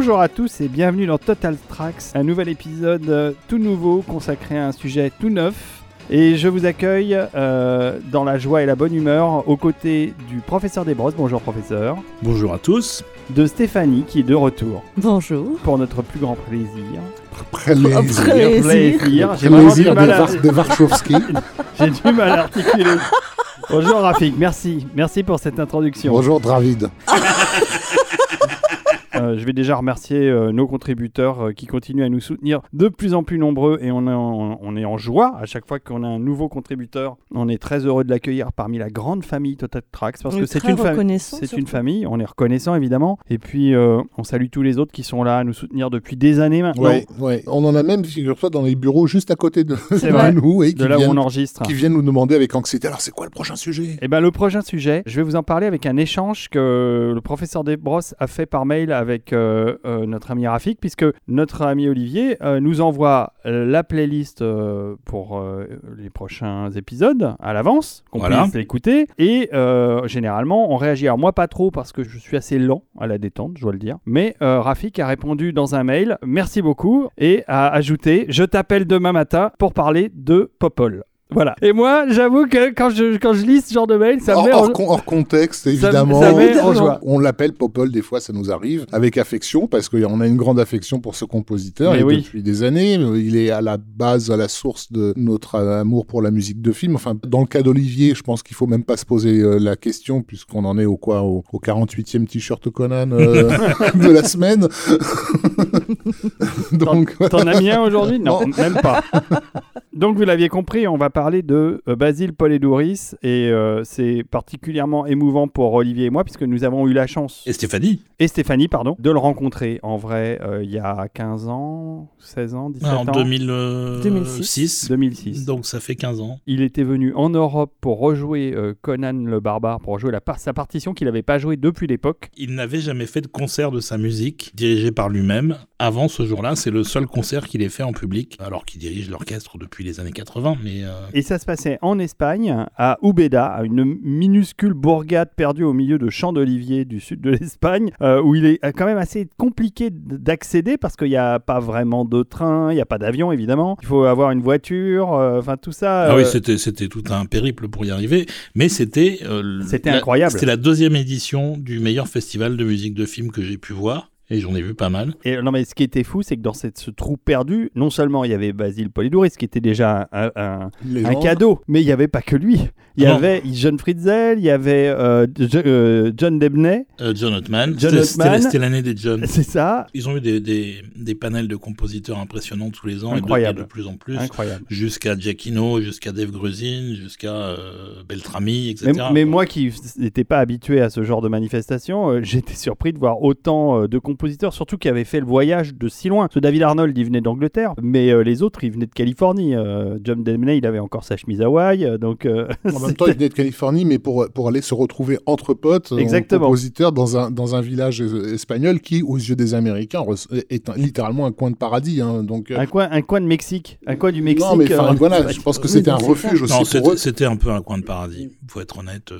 Bonjour à tous et bienvenue dans Total Tracks, un nouvel épisode euh, tout nouveau consacré à un sujet tout neuf. Et je vous accueille euh, dans la joie et la bonne humeur aux côtés du professeur Desbrosses. Bonjour professeur. Bonjour à tous. De Stéphanie qui est de retour Bonjour. pour notre plus grand plaisir. Plaisir. Plaisir. J'ai vraiment du Plaisir de, mal à- de j'ai du mal à articuler. Bonjour Rafik, merci. Merci pour cette introduction. Bonjour Dravid. Euh, je vais déjà remercier euh, nos contributeurs euh, qui continuent à nous soutenir de plus en plus nombreux et on est en, on est en joie à chaque fois qu'on a un nouveau contributeur. On est très heureux de l'accueillir parmi la grande famille Total Tracks parce On que est c'est une, fa- reconnaissant, c'est surtout. une famille. On est reconnaissant évidemment. Et puis euh, on salue tous les autres qui sont là à nous soutenir depuis des années maintenant. Ouais, ouais. On en a même, figure-toi, dans les bureaux juste à côté de, C'est de vrai. nous et qui, De là où viennent, on enregistre. qui viennent nous demander avec anxiété alors c'est quoi le prochain sujet? Et ben le prochain sujet, je vais vous en parler avec un échange que le professeur Desbrosses a fait par mail avec euh, euh, notre ami Rafik, puisque notre ami Olivier euh, nous envoie la playlist pour les prochains épisodes à l'avance, qu'on Voilà. puisse l'écouter. Et généralement, on réagit. Alors moi pas trop parce que je suis assez lent à la détente, je dois le dire. Mais Rafik a répondu dans un mail, merci beaucoup, et a ajouté, je t'appelle demain matin pour parler de Popol. Voilà. Et moi, j'avoue que quand je, quand je lis ce genre de mail, ça me hors, met en- hors con- hors contexte, évidemment. ça met en joie. On l'appelle Popol, des fois ça nous arrive, avec affection, parce qu'on a une grande affection pour ce compositeur, Mais et oui. depuis des années, il est à la base, à la source de notre amour pour la musique de film. Enfin, dans le cas d'Olivier, je pense qu'il faut même pas se poser euh, la question, puisqu'on en est au quoi, au, au 48e t-shirt Conan euh, de la semaine. Donc, T'en as mis un aujourd'hui? Non, Non. même pas. Donc vous l'aviez compris, on va parler de euh, Basile Poledouris et euh, c'est particulièrement émouvant pour Olivier et moi puisque nous avons eu la chance, Et Stéphanie et Stéphanie, pardon, de le rencontrer en vrai euh, il y a 15 ans, 16 ans, 17 en ans 2006. 2006. 2006. Donc ça fait 15 ans. Il était venu en Europe pour rejouer euh, Conan le Barbare, pour rejouer la par- sa partition qu'il n'avait pas jouée depuis l'époque. Il n'avait jamais fait de concert de sa musique dirigé par lui-même. Avant ce jour-là, c'est le seul concert qu'il ait fait en public, alors qu'il dirige l'orchestre depuis les années 80. Mais euh, Et ça se passait en Espagne, à Ubeda, à une minuscule bourgade perdue au milieu de champs d'oliviers du sud de l'Espagne, euh, où il est quand même assez compliqué d'accéder parce qu'il n'y a pas vraiment de train, il n'y a pas d'avion évidemment, il faut avoir une voiture, euh, enfin tout ça. ah oui, euh, c'était c'était tout un périple pour y arriver. Mais c'était euh, C'était incroyable. C'était la deuxième édition du meilleur festival de musique de film que j'ai pu voir. Et j'en ai vu pas mal. Et non mais ce qui était fou, c'est que dans cette, ce trou perdu, non seulement il y avait Basile Polidouris, qui était déjà un, cadeau, mais il n'y avait pas que lui. Il y non. avait John Friedzel, il y avait euh, euh, John Debney, Euh, John Ottman. John C'était- l'année des John. c'est ça, Ils ont eu des, des, des panels de compositeurs impressionnants tous les ans, et de- Incroyable. et de, plus en plus, incroyable. jusqu'à Giacchino, jusqu'à Dave Grusin, jusqu'à euh, Beltrami, etc. Mais, mais moi qui n'étais pas habitué à ce genre de manifestation, euh, j'étais surpris de voir autant euh, de compositeurs, surtout qui avaient fait le voyage de si loin. Ce David Arnold, il venait d'Angleterre, mais euh, les autres, ils venaient de Californie. Euh, John Debney, il avait encore sa chemise Hawaï, euh, donc euh, En même temps, il venait de Californie, mais pour, pour aller se retrouver entre potes, en Exactement. compositeurs, dans un, dans un village espagnol qui, aux yeux des Américains, est un- littéralement un coin de paradis. hein. donc, euh, un, coin, un coin de Mexique, un coin du Mexique. non, mais euh, voilà, je pense que Oui, c'était un refuge aussi c'était eux. c'était un peu un coin de paradis, faut être honnête.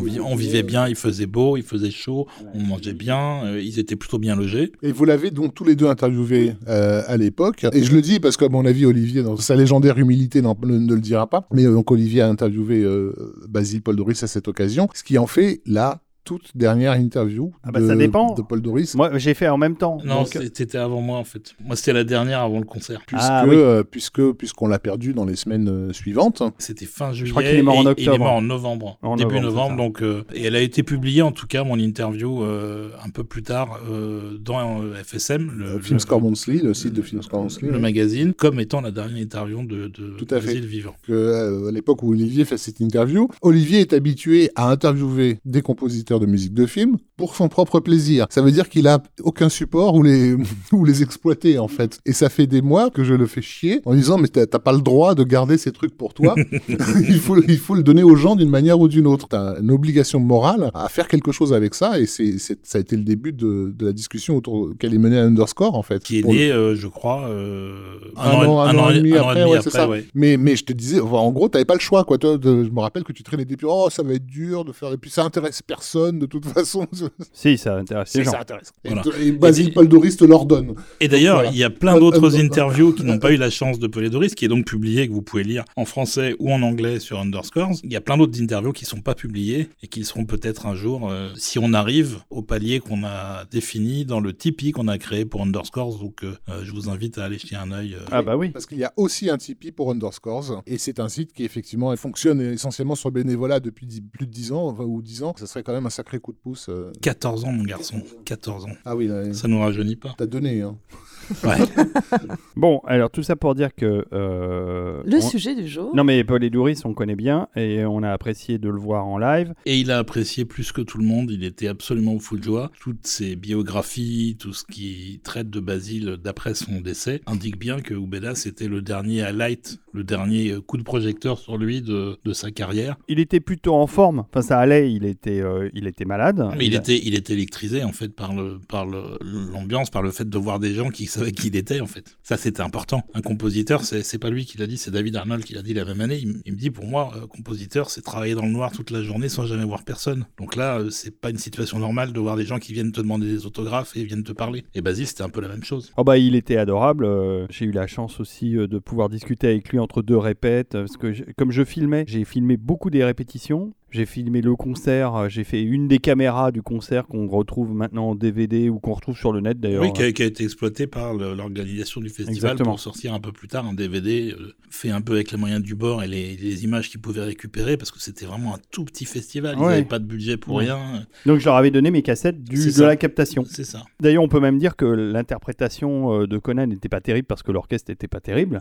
On, on vivait bien, il faisait beau, il faisait chaud, on mangeait bien, euh, ils étaient plutôt bien logés. Et vous l'avez donc tous les deux interviewé euh, à l'époque. Et je le dis parce qu'à mon avis, Olivier, dans sa légendaire humilité, n'en- ne, ne le dira pas. Mais donc Olivier a interviewé euh, Basile Paul Doris à cette occasion, ce qui en fait la toute dernière interview Ah bah, de, ça dépend. de Paul Doris. Moi, j'ai fait en même temps. Non, donc- c'était avant moi en fait. Moi, c'était la dernière avant le concert. Puisque, Ah, oui. euh, puisque, puisqu'on l'a perdu dans les semaines euh, suivantes. C'était fin juillet. crois qu'il est mort en et Il octobre. est mort en novembre, En début novembre, donc, euh, et elle a été publiée, en tout cas, mon interview, euh, un peu plus tard euh, dans euh, FSM, le, Euh, Film Score Monthly, le site de Film Score Monthly. le magazine, comme étant la dernière interview de, de Tout à fait. Vivant. que, euh, à l'époque où Olivier fait cette interview, Olivier est habitué à interviewer des compositeurs de musique de film pour son propre plaisir. Ça veut dire qu'il a aucun support ou les, ou les exploiter, en fait. Et ça fait des mois que je le fais chier en disant, mais t'as pas le droit de garder ces trucs pour toi. il, faut, il faut le donner aux gens d'une manière ou d'une autre. T'as une obligation morale à faire quelque chose avec ça. Et c'est, ça a été le début de, de la discussion autour qu'elle est menée à Underscore, en fait. Qui est le- né, euh, je crois, euh, un, an, un an et demi un an après, et demi ouais, c'est ça. ouais. Mais, mais je te disais, enfin, en gros, t'avais pas le choix, quoi. Toi, je me rappelle que tu traînais des puis oh, ça va être dur de faire, et puis ça intéresse personne. De toute façon. Si, ça intéresse les gens. ça intéresse. Et, Voilà. et Basile Et- te l'ordonne. Et d'ailleurs, Voilà. il y a plein d'autres interviews qui n'ont pas eu la chance de Polydoris, qui est donc publié, que vous pouvez lire en français ou en anglais sur Underscores. Il y a plein d'autres interviews qui sont pas publiées et qui seront peut-être un jour euh, si on arrive au palier qu'on a défini dans le Tipeee qu'on a créé pour Underscores. Donc, euh, euh, je vous invite à aller jeter un œil. euh. Ah bah oui. Parce qu'il y a aussi un Tipeee pour Underscores. Et c'est un site qui, effectivement, fonctionne essentiellement sur le bénévolat depuis dix- plus de 10 ans, enfin, ou 10 ans. Ça serait quand même un sacré coup de pouce. euh. 14 ans, mon garçon. 14 ans. Ah oui, là, Ça nous rajeunit pas. t'as donné. Hein. Ouais. Bon, alors tout ça pour dire que. euh, Le on- sujet du jour. Non, mais Paul Edouris, on connaît bien et on a apprécié de le voir en live. Et il a apprécié plus que tout le monde, il était absolument fou de joie. Toutes ses biographies, tout ce qui traite de Basile d'après son décès, indique bien que Ubeda c'était le dernier highlight, le dernier euh, coup de projecteur sur lui de, de sa carrière. Il était plutôt en forme. Enfin, ça allait, il était, euh, il était malade. Mais il était, il était électrisé en fait par le, par le- l'ambiance, par le fait de voir des gens qui savaient qui il était en fait. Ça c'était important. Un compositeur, c'est, pas lui qui l'a dit, c'est David Arnold qui l'a dit la même année. Il, il me dit pour moi, euh, compositeur, c'est travailler dans le noir toute la journée sans jamais voir personne. Donc là, euh, c'est pas une situation normale de voir des gens qui viennent te demander des autographes et viennent te parler. Et Basile, c'était un peu la même chose. Oh bah, il était adorable. euh, J'ai eu la chance aussi euh, de pouvoir discuter avec lui entre deux répètes. Parce que comme je filmais, j'ai filmé beaucoup des répétitions. J'ai filmé le concert. euh, J'ai fait une des caméras du concert qu'on retrouve maintenant en DVD ou qu'on retrouve sur le net d'ailleurs. Oui, qui a, qui a été exploité par l'organisation du festival Exactement. pour sortir un peu plus tard un DVD euh, fait un peu avec les moyens du bord et les, les images qu'ils pouvaient récupérer parce que c'était vraiment un tout petit festival. Ils Ouais. n'avaient pas de budget pour Ouais. rien. Donc je leur avais donné mes cassettes du, de ça. la captation. C'est ça. D'ailleurs, on peut même dire que l'interprétation euh, de Conan n'était pas terrible parce que l'orchestre n'était pas terrible.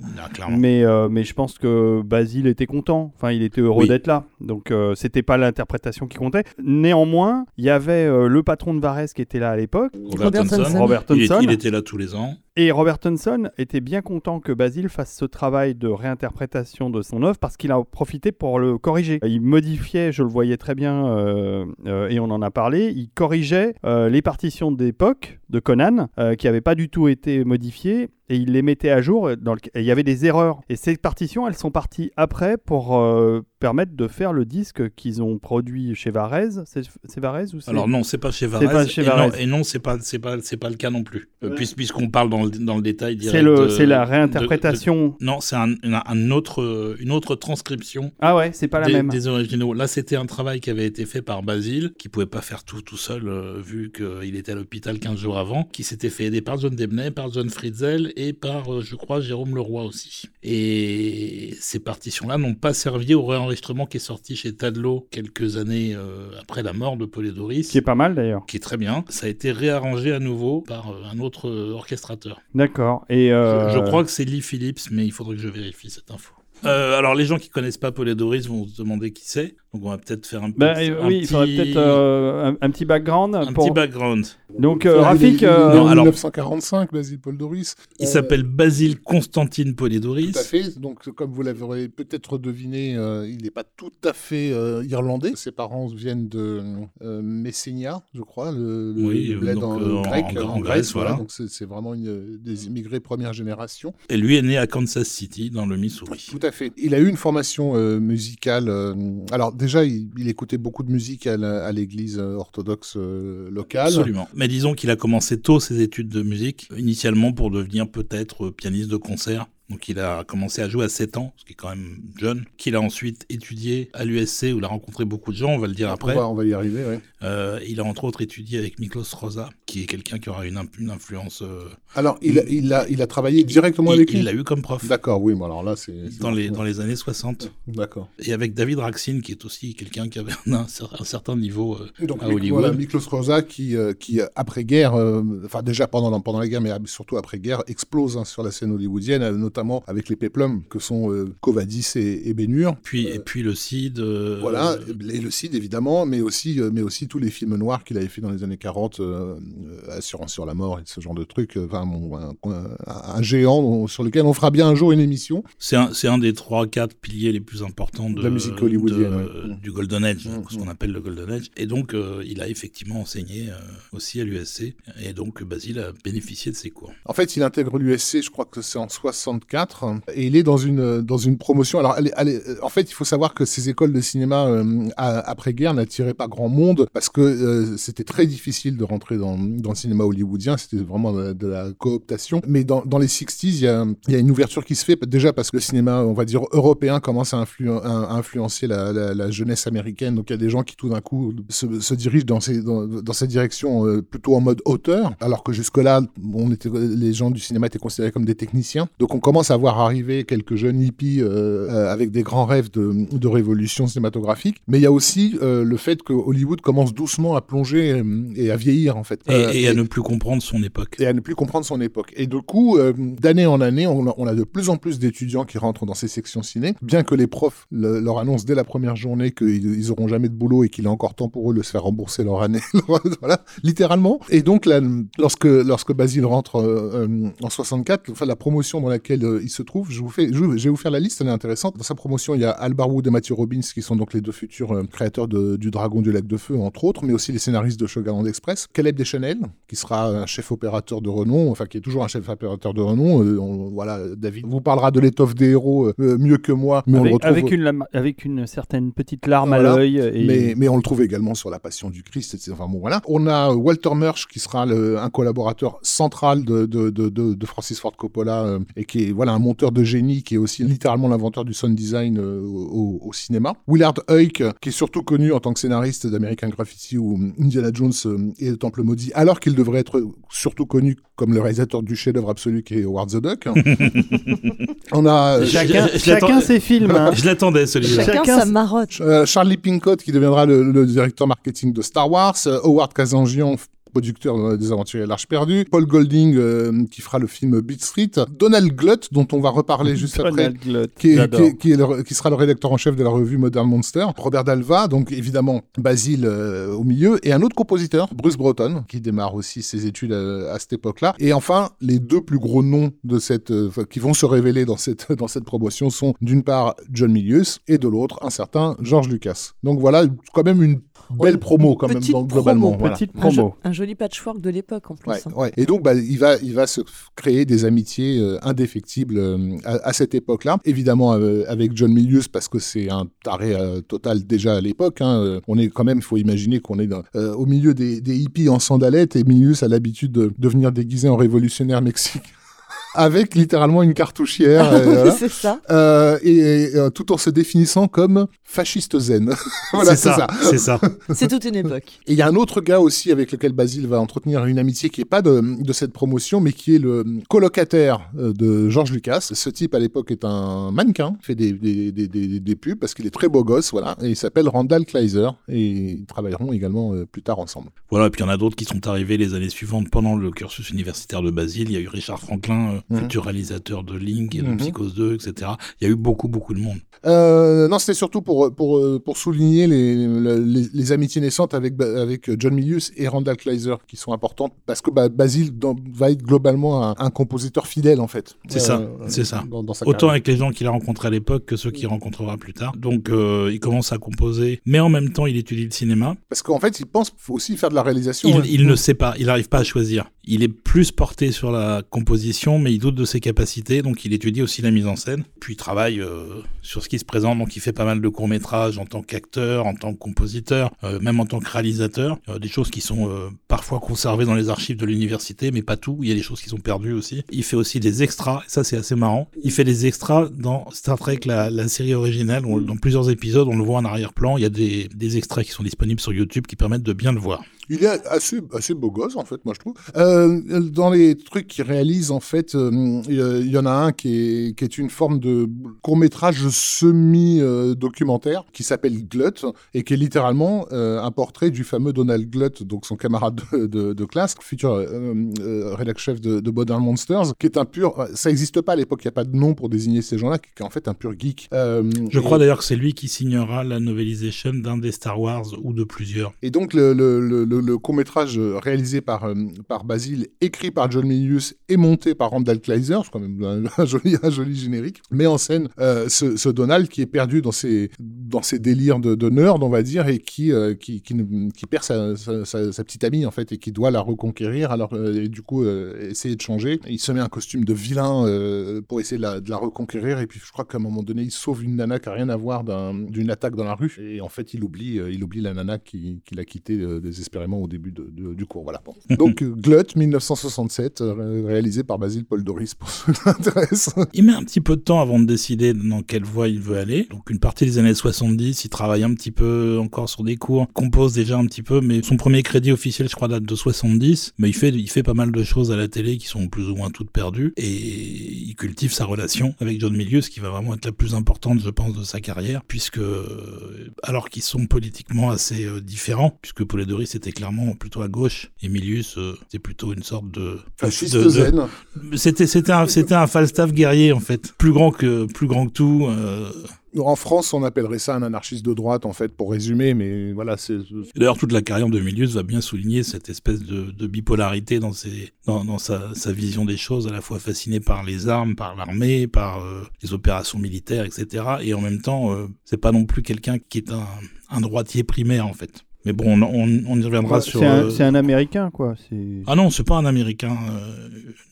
Mais, euh, mais je pense que Basile était content. Enfin, il était heureux Oui. d'être là. Donc, euh, c'était pas l'interprétation qui comptait. Néanmoins, il y avait euh, le patron de Varese qui était là à l'époque, Robert Robert Thompson. Thompson. Robert Il, est- Thompson. il était là tous les ans. Et Robert Thompson était bien content que Basile fasse ce travail de réinterprétation de son œuvre parce qu'il a profité pour le corriger. Il modifiait, je le voyais très bien, euh, euh, et on en a parlé, il corrigeait euh, les partitions d'époque de Conan euh, qui n'avaient pas du tout été modifiées et il les mettait à jour. Dans le... et il y avait des erreurs. Et ces partitions, elles sont parties après pour euh, permettre de faire le disque qu'ils ont produit chez Varese. C'est Varese ou c'est Alors non, c'est pas chez C'est Varese. pas chez et, et non, c'est pas, c'est pas, c'est pas le cas non plus. Euh, puis- Puisqu'on parle dans le, dans le détail direct. C'est la réinterprétation. de- non, c'est un, un- un autre, une autre transcription Ah ouais, c'est pas la des, même. des originaux. Là, c'était un travail qui avait été fait par Basile, qui pouvait pas faire tout tout seul, euh, vu qu'il était à l'hôpital 15 jours avant, qui s'était fait aider par John Debney, par John Friedzel et par, euh, je crois, Jérôme Leroy aussi. Et ces partitions-là n'ont pas servi au réenregistrement qui est sorti chez Tadlow quelques années euh, après la mort de Polydoris. Qui est pas mal d'ailleurs. qui est très bien. Ça a été réarrangé à nouveau par un autre orchestrateur. D'accord. Et euh, Je, je crois que c'est Lee Phillips, mais il faudrait que je vérifie cette info. Euh, alors, les gens qui connaissent pas Polydoris vont se demander qui c'est. Donc, on va peut-être faire un, Ben, petit- euh, un oui, il faudrait petit- peut-être euh, un, un petit background. un pour... petit background. Donc, euh, Rafik, il est euh, né en Non, alors- 1945, Basile Paul Doris. Il Euh, s'appelle Basile Constantine Polydoris. Tout à fait. Donc, comme vous l'avez peut-être deviné, euh, il n'est pas tout à fait euh, irlandais. Ses parents viennent de euh, Messenia, je crois, le, le- Oui, le bled donc, en, euh, en- grec. en- en Grèce, voilà. Donc, c'est c'est vraiment une, des immigrés première génération. Et lui est né à Kansas City, dans le Missouri. Tout Il a eu une formation euh, musicale. euh, alors, déjà, il, écoutait beaucoup de musique à l'église euh, orthodoxe locale. Absolument. Mais disons qu'il a commencé tôt ses études de musique, initialement pour devenir peut-être pianiste de concert. Donc il a commencé à jouer à 7 ans, ce qui est quand même jeune, qu'il a ensuite étudié à l'USC où il a rencontré beaucoup de gens, on va le dire On après. va, on va y arriver, oui. Euh, il a entre autres étudié avec Miklos Rosa, qui est quelqu'un qui aura une, influence. euh, Alors, il, a- il, a, il a travaillé directement il avec lui il l'a eu comme prof D'accord, oui, bon, alors là, c'est... dans les, dans les années 60. D'accord. Et avec David Raxin, qui est aussi quelqu'un qui avait un, un certain niveau euh, donc, à Hollywood. voilà, Miklos Rosa, qui, euh, qui après-guerre, enfin déjà pendant, la- pendant la guerre, mais surtout après-guerre, explose hein, sur la scène hollywoodienne, euh, notamment avec les péplums que sont euh, Covadis et, et Bénur. Puis, et puis le CID. euh, Voilà, et le CID évidemment, mais aussi, euh, mais aussi tous les films noirs qu'il avait fait dans les années 40, euh, euh, Assurance sur la mort et ce genre de trucs. euh, Enfin, bon, un, géant sur lequel on fera bien un jour une émission. C'est un, un des trois, quatre piliers les plus importants de, De la musique hollywoodienne, de- ouais. du Golden Age, Mm, ce qu'on appelle le Golden Age. Et donc, euh, il a effectivement enseigné euh, aussi à l'USC. Et donc, Basile a bénéficié de ses cours. En fait, il intègre l'USC, je crois que c'est en 64 et il est dans une dans une promotion. Alors, en fait, il faut savoir que ces écoles de cinéma après-guerre n'attiraient pas grand monde parce que c'était très difficile de rentrer dans, dans le cinéma hollywoodien. C'était vraiment de, la cooptation. Mais dans, dans les 60s, il y a, y a, une ouverture qui se fait déjà parce que le cinéma, on va dire européen, commence à, influencer la, jeunesse américaine. Donc il y a des gens qui tout d'un coup se, dirigent dans, ces, dans, cette direction plutôt en mode auteur, alors que jusque-là, les gens du cinéma étaient considérés comme des techniciens. Donc on commence à voir arriver quelques jeunes hippies euh, euh, avec des grands rêves de, de, révolution cinématographique. Mais il y a aussi euh, le fait que Hollywood commence doucement à plonger et à vieillir en fait. Et, à ne plus comprendre son époque. Et à ne plus comprendre son époque. Et du coup, d'année en année, on a, on a, de plus en plus d'étudiants qui rentrent dans ces sections ciné, bien que les profs leur annoncent dès la première journée qu'ils auront jamais de boulot et qu'il est encore temps pour eux de se faire rembourser leur année. voilà, littéralement. Et donc là, lorsque lorsque Basile rentre en 64, enfin la promotion dans laquelle euh, il se trouve, je vous fais, je, vais vous faire la liste, elle est intéressante. Dans sa promotion, il y a Al Barwood et Matthew Robbins qui sont donc les deux futurs créateurs du Dragon du Lac de Feu, entre autres, mais aussi les scénaristes de Sugarland Express. Caleb Deschanel, qui sera un chef opérateur de renom, enfin qui est toujours un chef opérateur de renom. voilà, David vous parlera de l'étoffe des héros mieux que moi, mais avec, on le retrouve avec une avec une certaine petite larme à l'œil. Et... Mais, mais on le trouve également sur la Passion du Christ. Etc. Enfin bon voilà. On a Walter Murch qui sera le, un collaborateur central de, de, de, de, Francis Ford Coppola euh, et qui est voilà un monteur de génie qui est aussi littéralement l'inventeur du sound design euh, au, au, cinéma. Willard Huyck qui est surtout connu en tant que scénariste d'American Graffiti ou Indiana Jones euh, et le Temple maudit alors qu'il devrait être surtout connu comme le réalisateur du chef-d'œuvre absolu qui est Howard the Duck. On a chacun, chacun ses films. Hein. Je l'attendais celui-là. Chacun, sa marotte. Charlie Pincott qui deviendra le, le, directeur marketing de Star Wars. Howard Kazanjian producteur des Aventuriers à l'Arche perdue, Paul Golding euh, qui fera le film Beat Street, Donald Glutt dont on va reparler juste après, qui, qui, sera le rédacteur en chef de la revue Modern Monster, Robert Dalva, donc évidemment Basile euh, au milieu, et un autre compositeur, Bruce Broughton, qui démarre aussi ses études à, cette époque-là. Et enfin, les deux plus gros noms de cette, euh, qui vont se révéler dans cette, dans cette promotion sont d'une part John Milius et de l'autre un certain George Lucas. Donc voilà, quand même une belle promo quand même globalement. Petite promo. Un, joli patchwork de l'époque en plus. Ouais, hein. Et donc bah, il va il va se créer des amitiés euh, indéfectibles euh, à, cette époque-là. Évidemment euh, avec John Milius parce que c'est un taré total déjà à l'époque. Hein. On est quand même, il faut imaginer qu'on est dans, au milieu des, des, hippies en sandalettes et Milius a l'habitude de, de venir déguisé en révolutionnaire mexicain avec littéralement une cartouchière. et, c'est ça. Euh, et, euh, tout en se définissant comme fasciste zen. voilà, c'est ça. C'est ça. c'est toute une époque. Et il y a un autre gars aussi avec lequel Basile va entretenir une amitié qui est pas de, de cette promotion, mais qui est le colocataire euh, de George Lucas. Ce type à l'époque est un mannequin, fait des, des, des, des, des pubs parce qu'il est très beau gosse, voilà. Et il s'appelle Randall Kleiser et ils travailleront également euh, plus tard ensemble. Voilà, et puis il y en a d'autres qui sont arrivés les années suivantes pendant le cursus universitaire de Basile. Il y a eu Richard Franklin Mhm. futur réalisateur de Link et de mhm. Psychose 2, etc. Il y a eu beaucoup, beaucoup de monde. Euh, non, c'était surtout pour, pour, pour souligner les, les, les, amitiés naissantes avec, avec John Milius et Randall Kleiser qui sont importantes parce que bah, Basile va être globalement un, compositeur fidèle en fait. C'est ça, euh, c'est ça. Autant avec les gens qu'il a rencontrés à l'époque que ceux qu'il rencontrera plus tard. Donc euh, il commence à composer, mais en même temps il étudie le cinéma. Parce qu'en fait il pense aussi faire de la réalisation. Il, il ne sait pas, il n'arrive pas à choisir. Il est plus porté sur la composition, mais il doute de ses capacités, donc il étudie aussi la mise en scène. Puis il travaille euh, sur ce qui se présente, donc il fait pas mal de courts métrages en tant qu'acteur, en tant que compositeur, euh, même en tant que réalisateur. Euh, des choses qui sont parfois conservées dans les archives de l'université, mais pas tout. Il y a des choses qui sont perdues aussi. Il fait aussi des extras, ça c'est assez marrant. Il fait des extras dans Star Trek, la, série originale. dans plusieurs épisodes, on le voit en arrière-plan. Il y a des, des extraits qui sont disponibles sur YouTube qui permettent de bien le voir. Il est assez, assez beau gosse, en fait, moi, je trouve. Euh, dans les trucs qu'il réalise, en fait, euh, il y en a un qui est, qui est une forme de court-métrage semi-documentaire qui s'appelle Glut et qui est littéralement euh, un portrait du fameux Donald Glut, donc son camarade de, de, de classe, futur euh, rédacteur chef de, de Modern Monsters, qui est un pur... Ça n'existe pas à l'époque, il n'y a pas de nom pour désigner ces gens-là, qui est en fait un pur geek. je crois d'ailleurs que c'est lui qui signera la novelisation d'un des Star Wars ou de plusieurs. Et donc, le, le, le le, court-métrage euh, réalisé par, euh, par Basile, écrit par John Milius et monté par Randall Kleiser, c'est quand même un, joli, un joli générique, met en scène euh, ce, Donald qui est perdu dans ses, dans ses délires de, de nerd, on va dire, et qui, qui, qui, perd sa, sa, petite amie, en fait, et qui doit la reconquérir, alors, et du coup, essayer de changer. Il se met un costume de vilain pour essayer de la, reconquérir, et puis je crois qu'à un moment donné, il sauve une nana qui a rien à voir d'un- d'une attaque dans la rue, et en fait, il oublie, il oublie la nana qui, qui l'a quitté euh, au début du cours. Voilà. Donc, euh, Glut, 1967, euh, réalisé par Basile Paul Doris, pour ceux qui s'intéressent. Il met un petit peu de temps avant de décider dans quelle voie il veut aller. Donc une partie des années 70, il travaille un petit peu encore sur des cours, compose déjà un petit peu, mais son premier crédit officiel, je crois, date de 70. Mais il fait, il fait pas mal de choses à la télé qui sont plus ou moins toutes perdues. Et il cultive sa relation avec John Milius, qui va vraiment être la plus importante, je pense, de sa carrière, puisque euh, alors qu'ils sont politiquement assez différents, puisque Paul Doris était clairement plutôt à gauche et Milius, euh, c'est plutôt une sorte de Fasciste de- de- zen. c'était c'était un c'était un Falstaff guerrier en fait, plus grand que plus grand que tout. euh. En France, on appellerait ça un anarchiste de droite, en fait, pour résumer, mais voilà, c'est. D'ailleurs, toute la carrière de Milius va bien souligner cette espèce de, de bipolarité dans ses dans, dans sa, sa vision des choses, à la fois fasciné par les armes, par l'armée, par euh, les opérations militaires, etc. Et en même temps, euh, c'est pas non plus quelqu'un qui est un, un droitier primaire en fait. Mais bon, on, on, on y reviendra sur. C'est un, euh, c'est un Américain, quoi. Ah non, c'est pas un Américain. euh,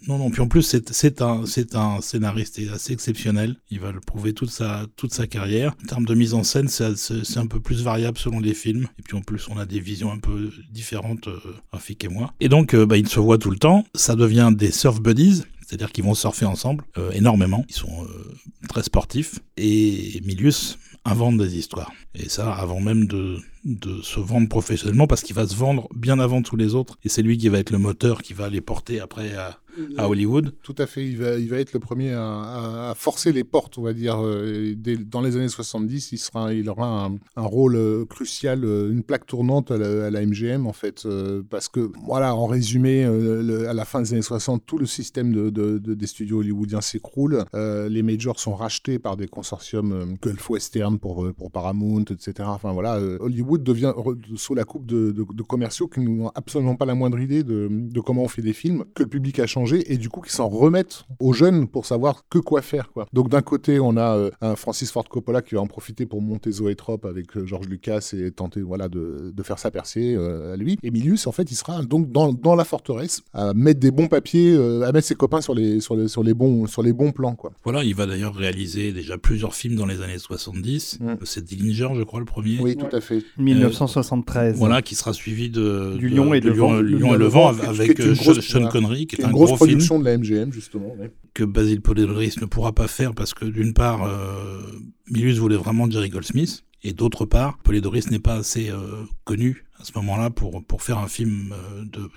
non, non. Puis en plus, c'est un c'est un scénariste assez exceptionnel. Il va le prouver toute sa toute sa carrière. En termes de mise en scène, c'est un peu plus variable selon les films. Et puis en plus, on a des visions un peu différentes, euh, Rafik et moi. Et donc, euh, bah, ils se voient tout le temps. Ça devient des surf buddies. C'est-à-dire qu'ils vont surfer ensemble euh, énormément. Ils sont euh, très sportifs. Et Milius invente des histoires. Et ça, avant même de, de se vendre professionnellement, parce qu'il va se vendre bien avant tous les autres. Et c'est lui qui va être le moteur qui va les porter après à, à Hollywood. Tout à fait, il va, être le premier à, forcer les portes, on va dire. euh, dans les années 70, il, sera, il aura un, rôle euh, crucial, euh, une plaque tournante à la, MGM, en fait. parce que, voilà, en résumé, à la fin des années 60, tout le système de, de- de- des studios hollywoodiens s'écroule. Les majors sont rachetés par des consortiums Gulf Western pour, Paramount, etc. Enfin, voilà, Hollywood devient sous la coupe de, commerciaux qui n'ont absolument pas la moindre idée de comment on fait des films, que le public a changé et du coup qui s'en remettent aux jeunes pour savoir que quoi faire. Quoi. Donc d'un côté, on a euh, un Francis Ford Coppola qui va en profiter pour monter Zoetrope avec euh, George Lucas et tenter voilà, de, de faire sa percée euh, à lui. Et Milius, en fait, il sera donc dans, dans la forteresse à mettre des bons papiers, euh, à mettre ses copains sur les, sur les, sur les, bons, sur les bons plans. Quoi. Voilà, il va d'ailleurs réaliser déjà plusieurs films dans les années 70. Mm. C'est Dillinger, je crois, le premier. Oui, tout à fait. 1973. Voilà, qui sera suivi de, Du Lion et de le Lion, Vent. Lion et le Vent, avec Sean. Connery, qui est un une grosse gros film production de la MGM, justement. ouais. que Basil Poledouris ne pourra pas faire parce que d'une part, euh, Milius voulait vraiment Jerry Goldsmith, et d'autre part, Poledouris n'est pas assez euh, connu à ce moment-là pour, pour faire un film euh, de,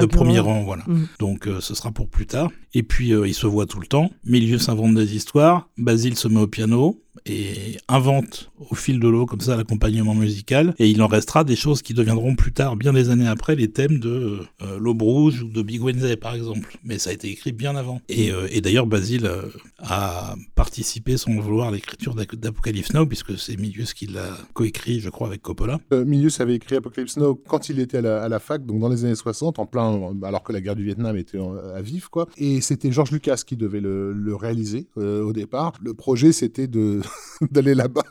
de, premier rang. Voilà. Mhm. Donc euh, ce sera pour plus tard. Et puis euh, ils se voient tout le temps. Milius invente des histoires, Basile se met au piano et invente au fil de l'eau comme ça l'accompagnement musical. Et il en restera des choses qui deviendront plus tard, bien des années après, les thèmes de euh, L'Aube Rouge ou de Big Wednesday par exemple. Mais ça a été écrit bien avant. Et, euh, d'ailleurs Basile euh, a participé sans vouloir à l'écriture d'Apocalypse Now puisque c'est Milius qui l'a coécrit, je crois, avec Coppola. Euh, Milius avait écrit Apocalypse Now quand il était à la, fac, donc dans les années 60, en plein, alors que la guerre du Vietnam était à vif, quoi. C'était George Lucas qui devait le, réaliser euh, au départ. Le projet, c'était d'aller là-bas.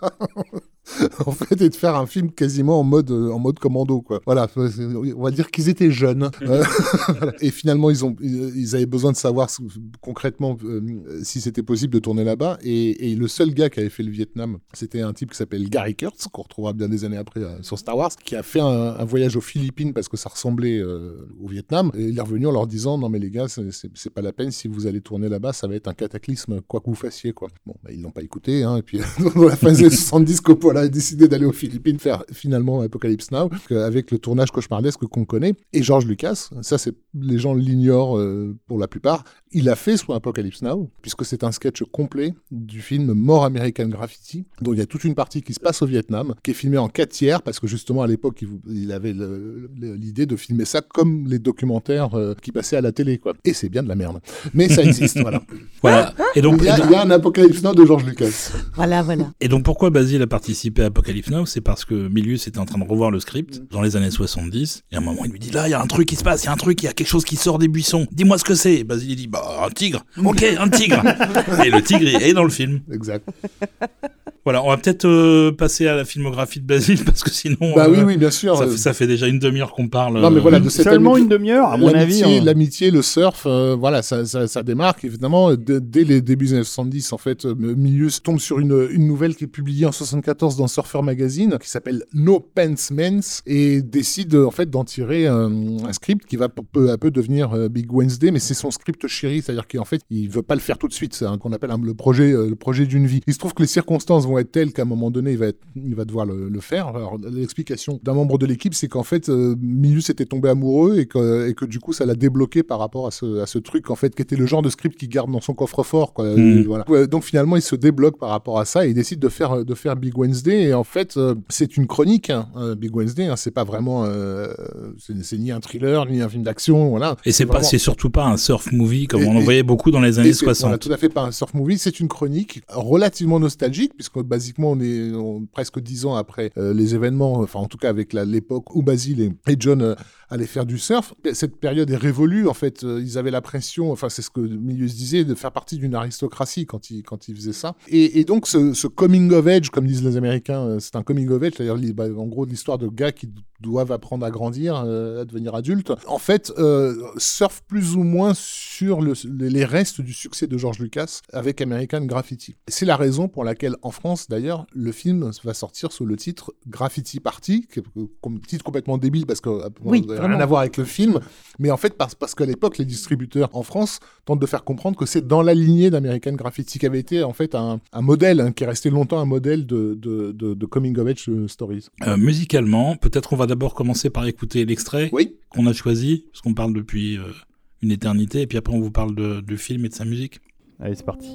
en fait, et de faire un film quasiment en mode, euh, en mode commando, quoi. Voilà, on va dire qu'ils étaient jeunes. Et finalement, ils, ont, ils avaient besoin de savoir concrètement euh, si c'était possible de tourner là-bas. Et, et le seul gars qui avait fait le Vietnam, c'était un type qui s'appelle Gary Kurtz, qu'on retrouvera bien des années après euh, sur Star Wars, qui a fait un, un voyage aux Philippines parce que ça ressemblait euh, au Vietnam. Et il est revenu en leur disant Non, mais les gars, c'est- pas la peine si vous allez tourner là-bas, ça va être un cataclysme, quoi que vous fassiez, quoi. Bon, bah, ils l'ont pas écouté, hein. Et puis, dans la fin des années 70, Coppola a décidé d'aller aux Philippines faire finalement Apocalypse Now, euh, avec le tournage cauchemardesque qu'on connaît. Et George Lucas, ça, c'est les gens l'ignorent euh, pour la plupart, il a fait son Apocalypse Now, puisque c'est un sketch complet du film More American Graffiti, dont il y a toute une partie qui se passe au Vietnam, qui est filmée en 4 tiers, parce que justement à l'époque, il, avait l'idée de filmer ça comme les documentaires euh, qui passaient à la télé, quoi. Et c'est bien de la merde. Mais ça existe, voilà. Voilà. Et donc, Il y, a, il y a un Apocalypse Now de George Lucas. Voilà, voilà. Et donc pourquoi Basile a participé participé à Apocalypse Now, c'est parce que Milius était en train de revoir le script dans les années 70. Et à un moment, il lui dit là, il y a un truc qui se passe, il y a un truc, il y a quelque chose qui sort des buissons. Dis-moi ce que c'est. Et Basile il dit bah un tigre. Ok, un tigre. et le tigre est dans le film. Exact. Voilà, on va peut-être euh, passer à la filmographie de Basile parce que sinon. Bah euh, oui, oui, bien sûr. Ça fait, ça fait déjà une demi-heure qu'on parle. Non, mais euh, voilà, de cette Seulement une demi-heure, à mon avis. L'amitié, hein. l'amitié, le surf, euh, voilà, ça, ça, ça démarque évidemment dès les débuts des années 70. En fait, euh, Milius tombe sur une, une nouvelle qui est publiée en 74 dans Surfer Magazine, qui s'appelle No Pants Men's, et décide en fait d'en tirer un, un script qui va peu- à peu devenir euh, Big Wednesday, mais c'est son script chéri, c'est-à-dire qu'en fait, il veut pas le faire tout de suite. C'est un qu'on appelle le projet, euh, le projet d'une vie. Il se trouve que les circonstances vont être telles qu'à un moment donné, il va, être- il va devoir le, le faire. Alors, l'explication d'un membre de l'équipe, c'est qu'en fait, euh, Milius était tombé amoureux et que, et que du coup, ça l'a débloqué par rapport à ce, à ce truc, en fait, qui était le genre de script qu'il garde dans son coffre-fort. quoi. Mhm. Euh, voilà. Donc finalement, il se débloque par rapport à ça et il décide de faire, de faire Big Wednesday. Et en fait, euh, c'est une chronique, hein, euh, Big Wednesday. hein, c'est pas vraiment, euh, c'est ni un thriller ni un film d'action. Voilà. Et c'est pas, vraiment- c'est surtout pas un surf movie comme Et- on en voyait beaucoup dans les années c'est- 60. Voilà, tout à fait pas un surf movie, c'est une chronique relativement nostalgique, puisque basiquement on est on- presque dix ans après les événements, enfin en tout cas avec l'époque où Basile et, et John allaient faire du surf. Cette période est révolue, en fait, euh, ils avaient la pression, enfin c'est ce que Milius disait, de faire partie d'une aristocratie quand ils, quand ils faisaient ça. Et, donc ce, coming of age, comme disent les Américains, euh, c'est un coming of age, c'est-à-dire bah, en gros l'histoire de gars qui doivent apprendre à grandir, euh, à devenir adultes, en fait, euh, surfe plus ou moins sur le- les restes du succès de George Lucas avec American Graffiti. C'est la raison pour laquelle, en France, d'ailleurs, le film va sortir sous le titre Graffiti Party, qui est comme titre complètement débile parce que rien à voir avec le film, mais en fait parce, parce qu'à l'époque, les distributeurs en France tentent de faire comprendre que c'est dans la lignée d'American Graffiti qui avait été en fait un, un modèle, hein, qui est resté longtemps un modèle de, de, de, de coming of age euh, stories. Euh, musicalement, peut-être on va d'abord commencer par écouter l'extrait Oui. qu'on a choisi, parce qu'on parle depuis euh, une éternité, et puis après on vous parle du film et de sa musique. Allez, c'est parti.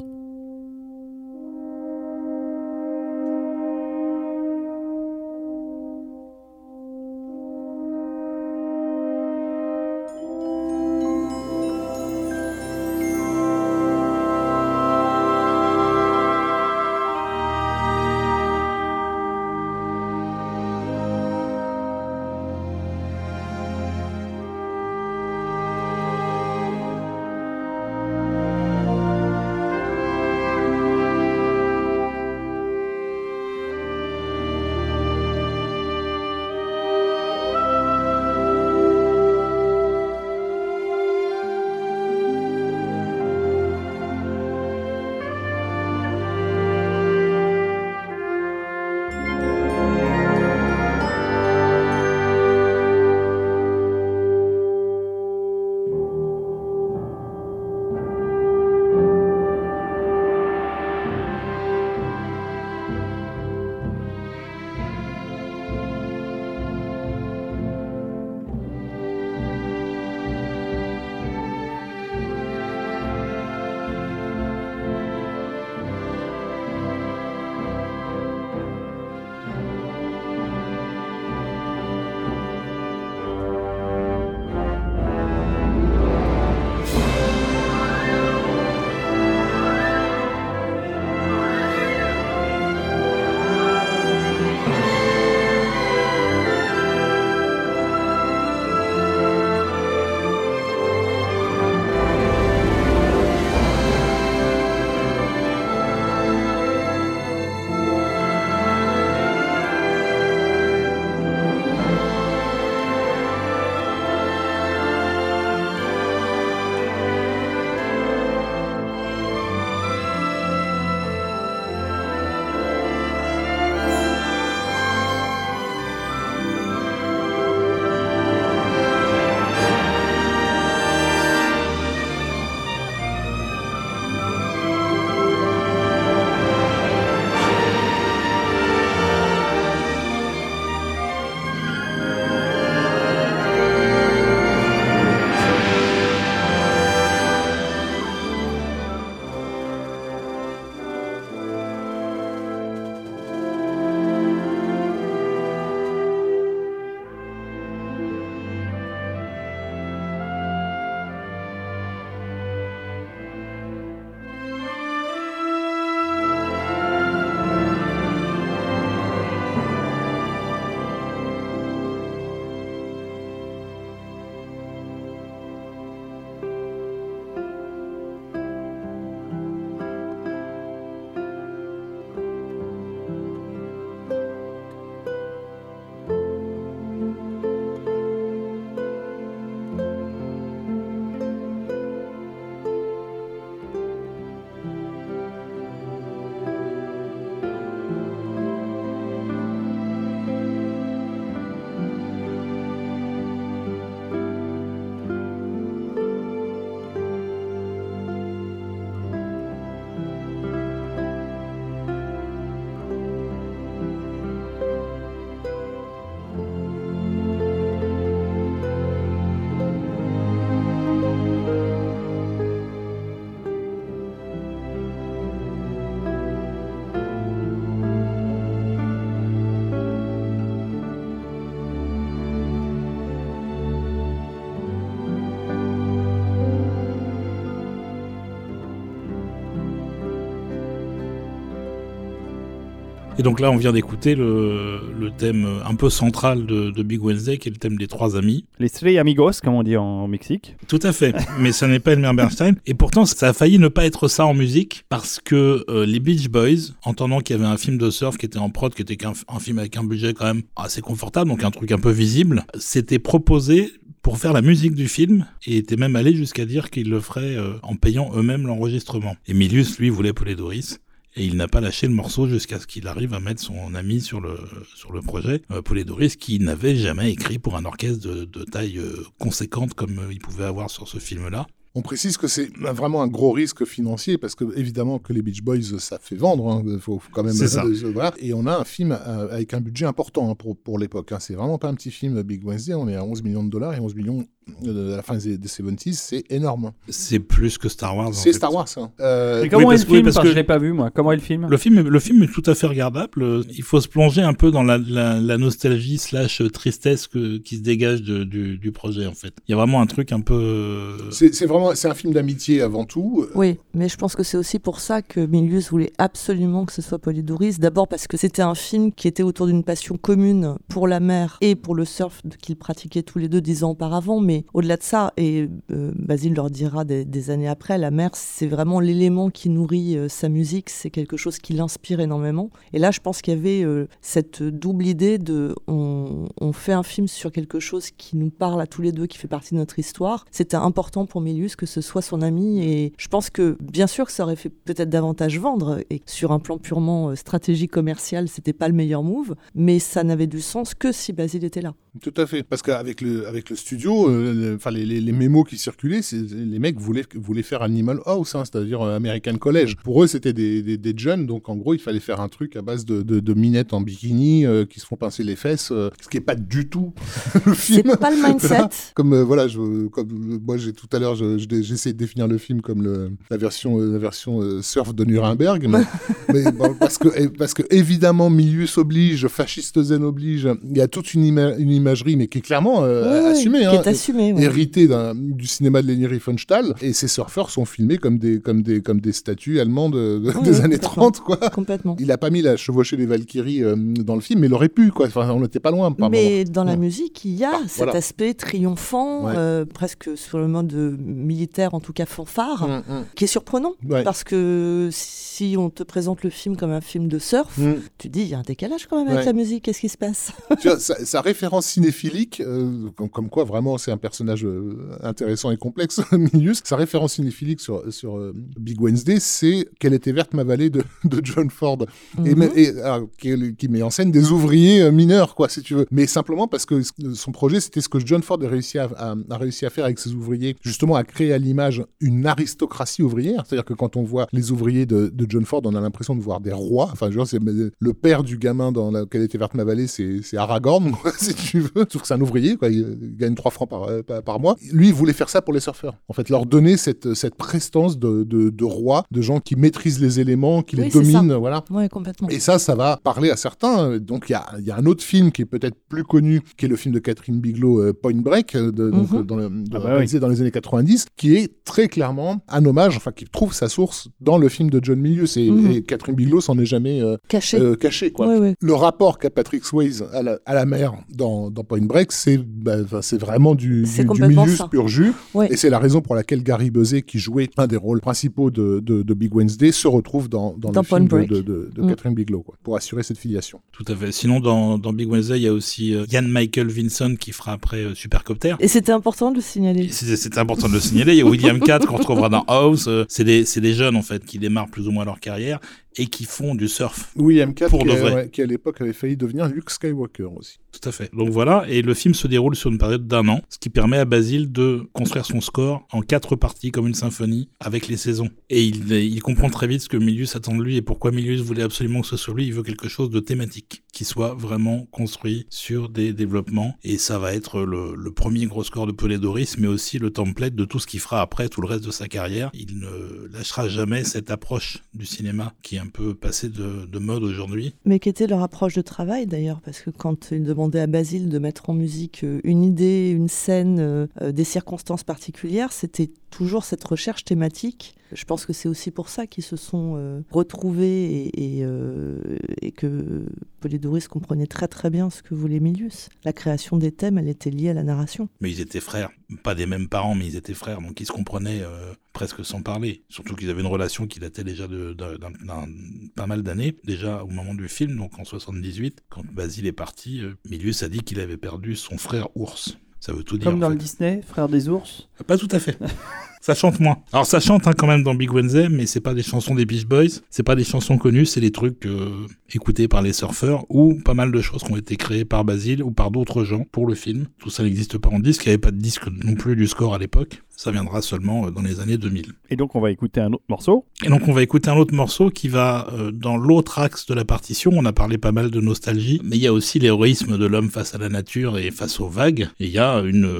Et donc là, on vient d'écouter le, le thème un peu central de, de Big Wednesday, qui est le thème des trois amis. Les Tres Amigos, comme on dit en Mexique. Tout à fait, mais ça n'est pas Elmer Bernstein. Et pourtant, ça a failli ne pas être ça en musique, parce que euh, les Beach Boys, entendant qu'il y avait un film de surf qui était en prod, qui était un film avec un budget quand même assez confortable, donc un truc un peu visible, s'était proposé pour faire la musique du film et était même allé jusqu'à dire qu'ils le feraient euh, en payant eux-mêmes l'enregistrement. Emilius, lui, voulait Doris. Et il n'a pas lâché le morceau jusqu'à ce qu'il arrive à mettre son ami sur le, sur le projet, euh, Doris, qui n'avait jamais écrit pour un orchestre de, de taille euh, conséquente comme euh, il pouvait avoir sur ce film-là. On précise que c'est vraiment un gros risque financier parce que évidemment que les Beach Boys ça fait vendre, il hein, faut, quand même. Ça. voilà. Et on a un film avec un budget important hein, pour, pour l'époque. Hein. C'est vraiment pas un petit film Big Wednesday. On est à 11 millions de dollars et 11 millions à la fin des, des 70s, c'est énorme. C'est plus que Star Wars. C'est. Star Wars. hein. Euh, Et comment est le oui, film parce Parce que je l'ai pas vu, moi. Comment est le film? Le film, est- le film est tout à fait regardable. Il faut se plonger un peu dans la, la, la nostalgie slash tristesse que, qui se dégage de- du, du projet en fait. Il y a vraiment un truc un peu. euh, c'est c'est vraiment c'est un film d'amitié avant tout. Oui, mais je pense que c'est aussi pour ça que Milius voulait absolument que ce soit Polydoris. D'abord parce que c'était un film qui était autour d'une passion commune pour la mer et pour le surf qu'ils pratiquaient tous les deux dix ans auparavant. Mais au-delà de ça, et euh, Basile leur dira des, années après, la mer, c'est vraiment l'élément qui nourrit euh, sa musique. C'est quelque chose qui l'inspire énormément. Et là, je pense qu'il y avait euh, cette double idée de on, fait un film sur quelque chose qui nous parle à tous les deux, qui fait partie de notre histoire. C'était important pour Milius que ce soit son ami et je pense que bien sûr que ça aurait fait peut-être davantage vendre et sur un plan purement stratégie commerciale, c'était pas le meilleur move, mais ça n'avait du sens que si Basile était là. Tout à fait. Parce qu'avec le, avec le studio, le- enfin les, les, les mémos qui circulaient, c'est- les mecs voulaient, voulaient faire Animal House, hein, c'est-à-dire euh, American College. Pour eux, c'était des, des, des jeunes, donc en gros, il fallait faire un truc à base de, de, de minettes en bikini euh, qui se font pincer les fesses, euh, ce qui est pas du tout le C'est film. pas le mindset. Comme euh, voilà, je, comme moi j'ai tout à l'heure, j'ai essayé de définir le film comme le, la version, la version surf de Nuremberg, mais, mais bon, parce que parce que évidemment Milius oblige, fasciste zen oblige, il y a toute une, ima- une imagerie, mais qui est clairement assumée, qui hein, est assumé. ouais. hérité du cinéma de Leni Riefenstahl, et ces surfeurs sont filmés comme des comme des comme des statues allemandes de- de- Ouais, des années complètement. 30, quoi. Complètement. Il a pas mis la chevaucher les Valkyries euh, dans le film, mais il aurait pu, quoi. Enfin, on n'était pas loin. par moment. Mais dans la Ouais. musique, il y a Ah, cet voilà. aspect triomphant, Ouais. euh, presque sur le mode euh, militaire, en tout cas fanfare, Mm, mm. qui est surprenant. Parce que si on te présente le film comme un film de surf, Mm. tu dis, il y a un décalage quand même avec la musique, qu'est-ce qui se passe? Tu vois, sa, sa référence cinéphilique, euh, comme, comme quoi vraiment c'est un personnage euh, intéressant et complexe, Milius, sa référence cinéphilique sur, sur euh, Big Wednesday, c'est Qu'elle était verte ma vallée de, de John Ford. Et, Mhm. mais- et, alors, qui, qui met en scène des ouvriers euh, mineurs, quoi, si tu veux. Mais simplement parce que son projet, c'était ce que John Ford a réussi à, a, a réussi à faire avec ses ouvriers, justement à créer à l'image une aristocratie ouvrière. C'est-à-dire que quand on voit les ouvriers de, de John Ford, on a l'impression de voir des rois. Enfin, dire, c'est le père du gamin dans la Qu'elle était verte ma vallée, c'est Aragorn, quoi, si tu veux. Sauf que c'est un ouvrier, quoi. Il, il gagne 3 francs par, par, par mois. Lui, il voulait faire ça pour les surfeurs. En fait, leur donner cette, cette prestance de, de, de roi, de gens qui maîtrisent les éléments, qui Oui, les dominent, voilà. Oui, complètement. Et ça, ça va parler à certains. Donc, il y a, il y a un autre film qui est peut-être plus connu, qui est le film de Catherine Bigelow, euh, Point Break, euh, de, donc, Mhm. euh, dans, le, de- Ah bah oui. réalisé dans les années 90, qui est très clairement un hommage, enfin, qui trouve sa source dans le film de John Milius. Et, Mhm. et Catherine Bigelow s'en est jamais euh, Caché. euh, caché, quoi. Ouais. Le rapport qu'a Patrick Swayze à la, à la mer dans, dans Point Break, c'est bah, vraiment du, C'est du, du ça. pur jus. Et c'est la raison pour laquelle Gary Busey, qui jouait un des rôles principaux de, de, de Big Wednesday, se retrouve dans, dans, Dans le film de, Break. de, Mm. Catherine Bigelow, quoi, pour assurer cette filiation. Tout à fait. Sinon, dans, dans Big Wednesday, il y a aussi euh, Ian Michael Vinson qui fera après euh, Supercopter. Et c'était important de le signaler. C'est important de le signaler. Il y a William Catt qu'on retrouvera dans House. Euh, C'est des, c'est des jeunes en fait qui démarrent plus ou moins leur carrière et qui font du surf. William Catt, Pour qui, de a- vrai. ouais, qui à l'époque avait failli devenir Luke Skywalker aussi. Tout à fait. Donc voilà, et le film se déroule sur une période d'un an, ce qui permet à Basile de construire son score en quatre parties comme une symphonie avec les saisons. Et il, il comprend très vite ce que Milius attend de lui et pourquoi Milius voulait absolument que ce soit lui. Il veut quelque chose de thématique qui soit vraiment construit sur des développements. Et ça va être le, le premier gros score de Polydoris, mais aussi le template de tout ce qu'il fera après tout le reste de sa carrière. Il ne lâchera jamais cette approche du cinéma qui est un peu passée de, de mode aujourd'hui. Mais qui était leur approche de travail d'ailleurs, parce que quand ils demandaient à Basile de mettre en musique euh, une idée, une scène, euh, euh, des circonstances particulières, c'était toujours cette recherche thématique Je pense que c'est aussi pour ça qu'ils se sont euh, retrouvés et, et, euh, et que Polydoris comprenait très très bien ce que voulait Milius. La création des thèmes, elle était liée à la narration. Mais ils étaient frères, pas des mêmes parents, mais ils étaient frères, donc ils se comprenaient euh, presque sans parler. Surtout qu'ils avaient une relation qui datait déjà de, de- d'un- d'un- pas mal d'années, déjà au moment du film, donc en 78, quand Basile est parti, euh, Milius a dit qu'il avait perdu son frère ours. Ça veut tout dire. Comme en dans fait. le Disney, Frère des ours. Pas tout à fait. ça chante moins. Alors ça chante hein, quand même dans Big Wednesday, mais c'est pas des chansons des Beach Boys, c'est pas des chansons connues, c'est des trucs euh, écoutés par les surfeurs ou pas mal de choses qui ont été créées par Basile ou par d'autres gens pour le film. Tout ça n'existe pas en disque, il n'y avait pas de disque non plus du score à l'époque. Ça viendra seulement euh, dans les années 2000. Et donc, on va écouter un autre morceau? Et donc on va écouter un autre morceau qui va euh, dans l'autre axe de la partition. On a parlé pas mal de nostalgie, mais il y a aussi l'héroïsme de l'homme face à la nature et face aux vagues. Et il y a une,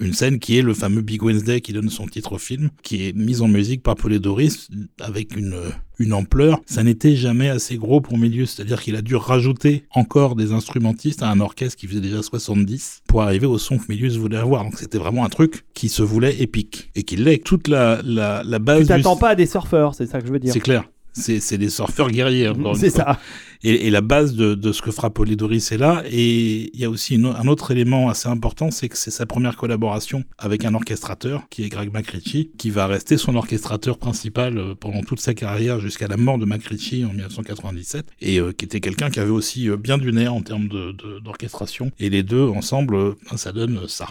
une scène qui est le fameux Big Wednesday qui donne son titre film, qui est mise en musique par Doris avec une, une ampleur. Ça n'était jamais assez gros pour Milius, c'est-à-dire qu'il a dû rajouter encore des instrumentistes à un orchestre qui faisait déjà 70 pour arriver au son que Milius voulait avoir. Donc c'était vraiment un truc qui se voulait épique et qui l'est. Toute la, la, la base Tu du- t'attends pas à des surfeurs, c'est ça que je veux dire. c'est clair. C'est des surfeurs guerriers. une C'est ça. Et, et la base de, de ce que fera Polydoris est là. Et il y a aussi un autre élément assez important, c'est que c'est sa première collaboration avec un orchestrateur, qui est Greg McRitchie, qui va rester son orchestrateur principal euh, pendant toute sa carrière jusqu'à la mort de McRitchie en 1997, et euh, qui était quelqu'un qui avait aussi euh, bien du nez en termes de- de- d'orchestration. et les deux ensemble, euh, ça donne ça.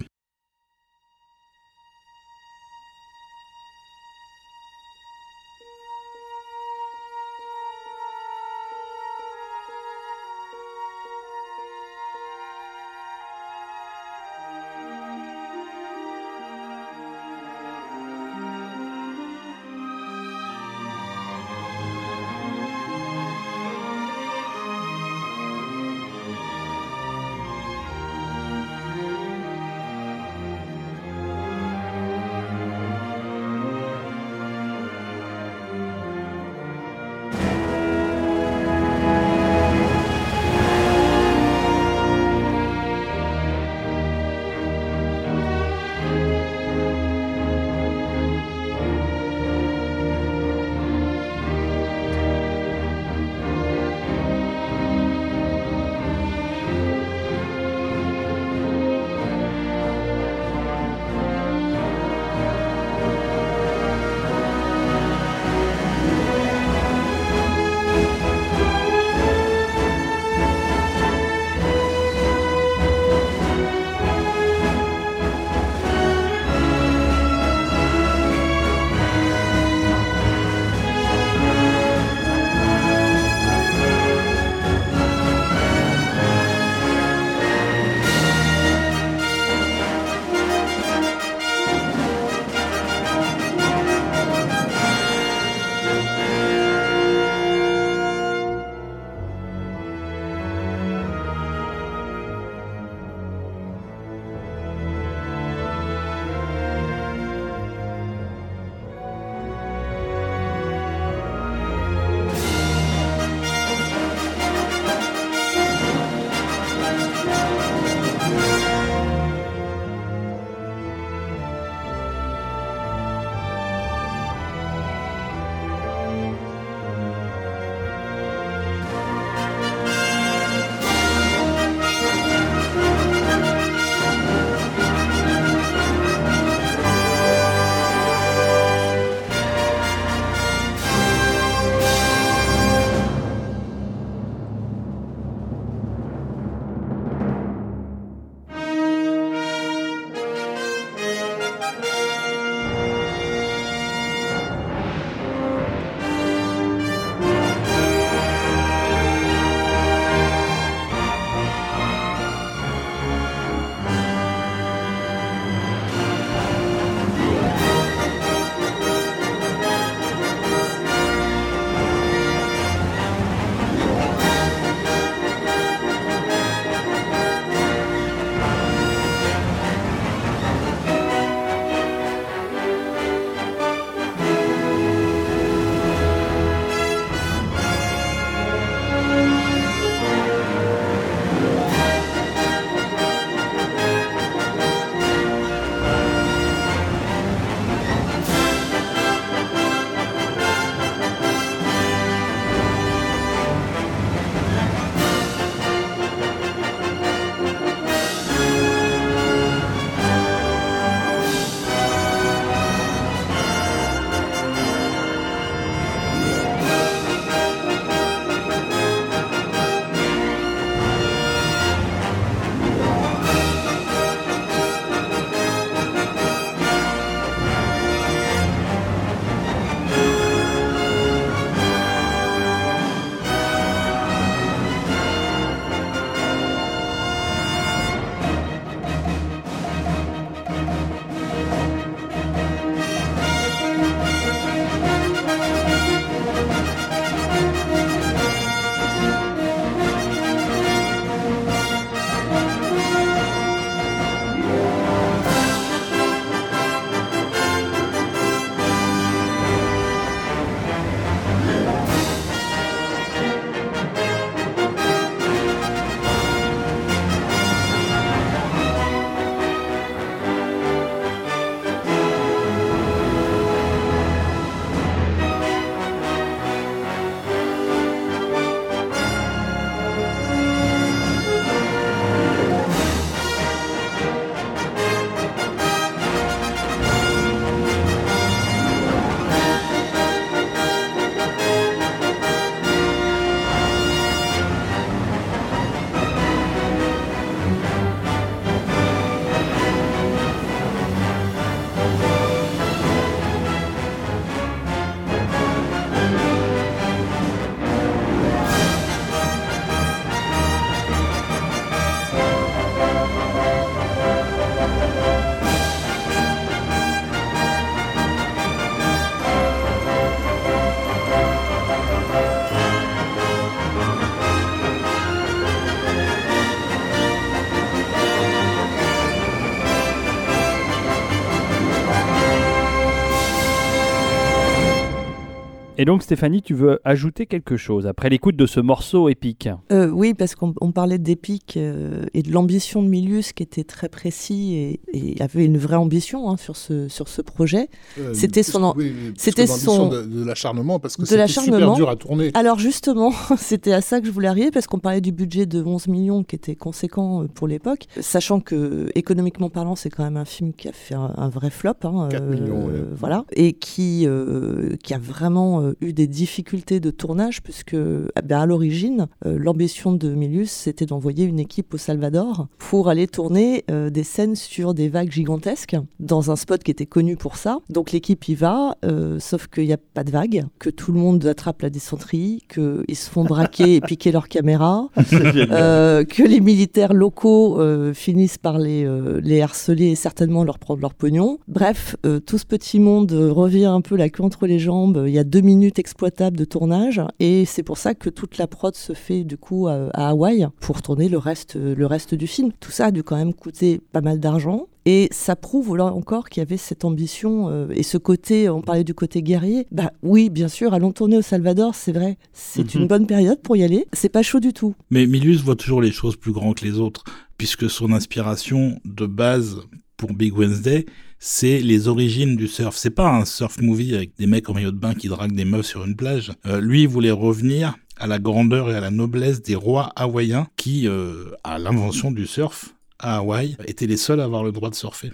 Et donc Stéphanie, tu veux ajouter quelque chose après l'écoute de ce morceau épique? Euh, oui, parce qu'on on parlait d'épique euh, et de l'ambition de Milius qui était très précis et, et avait une vraie ambition hein, sur, ce, sur ce projet. Euh, C'était son oui, c'était son- de, de l'acharnement parce que c'était super dur à tourner. Alors justement, c'était à ça que je voulais arriver parce qu'on parlait du budget de 11 millions qui était conséquent pour l'époque, sachant que économiquement parlant, c'est quand même un film qui a fait un, un vrai flop, hein, 4 millions, ouais. voilà, et qui euh, qui a vraiment eu des difficultés de tournage puisque ah ben, à l'origine, euh, l'ambition de Milius c'était d'envoyer une équipe au Salvador pour aller tourner euh, des scènes sur des vagues gigantesques dans un spot qui était connu pour ça. Donc l'équipe y va, euh, sauf qu'il n'y a pas de vagues, que tout le monde attrape la dysenterie, qu'ils se font braquer et piquer leur caméra, que les militaires locaux finissent par les, les harceler et certainement leur prendre leur pognon. Bref, tout ce petit monde revient un peu la queue entre les jambes. Il y a deux minutes exploitables de tournage et c'est pour ça que toute la prod se fait du coup à, à Hawaï pour tourner le reste, le reste du film. Tout ça a dû quand même coûter pas mal d'argent. Et ça prouve là encore qu'il y avait cette ambition euh, et ce côté, on parlait du côté guerrier. Bah oui, bien sûr, allons tourner au Salvador, c'est vrai. C'est Mhm. une bonne période pour y aller. C'est pas chaud du tout. Mais Milius voit toujours les choses plus grands que les autres, puisque son inspiration de base pour Big Wednesday, c'est les origines du surf. C'est pas un surf movie avec des mecs en maillot de bain qui draguent des meufs sur une plage. Euh, lui, il voulait revenir à la grandeur et à la noblesse des rois hawaïens qui, euh, à l'invention du surf à Hawaï, étaient les seuls à avoir le droit de surfer.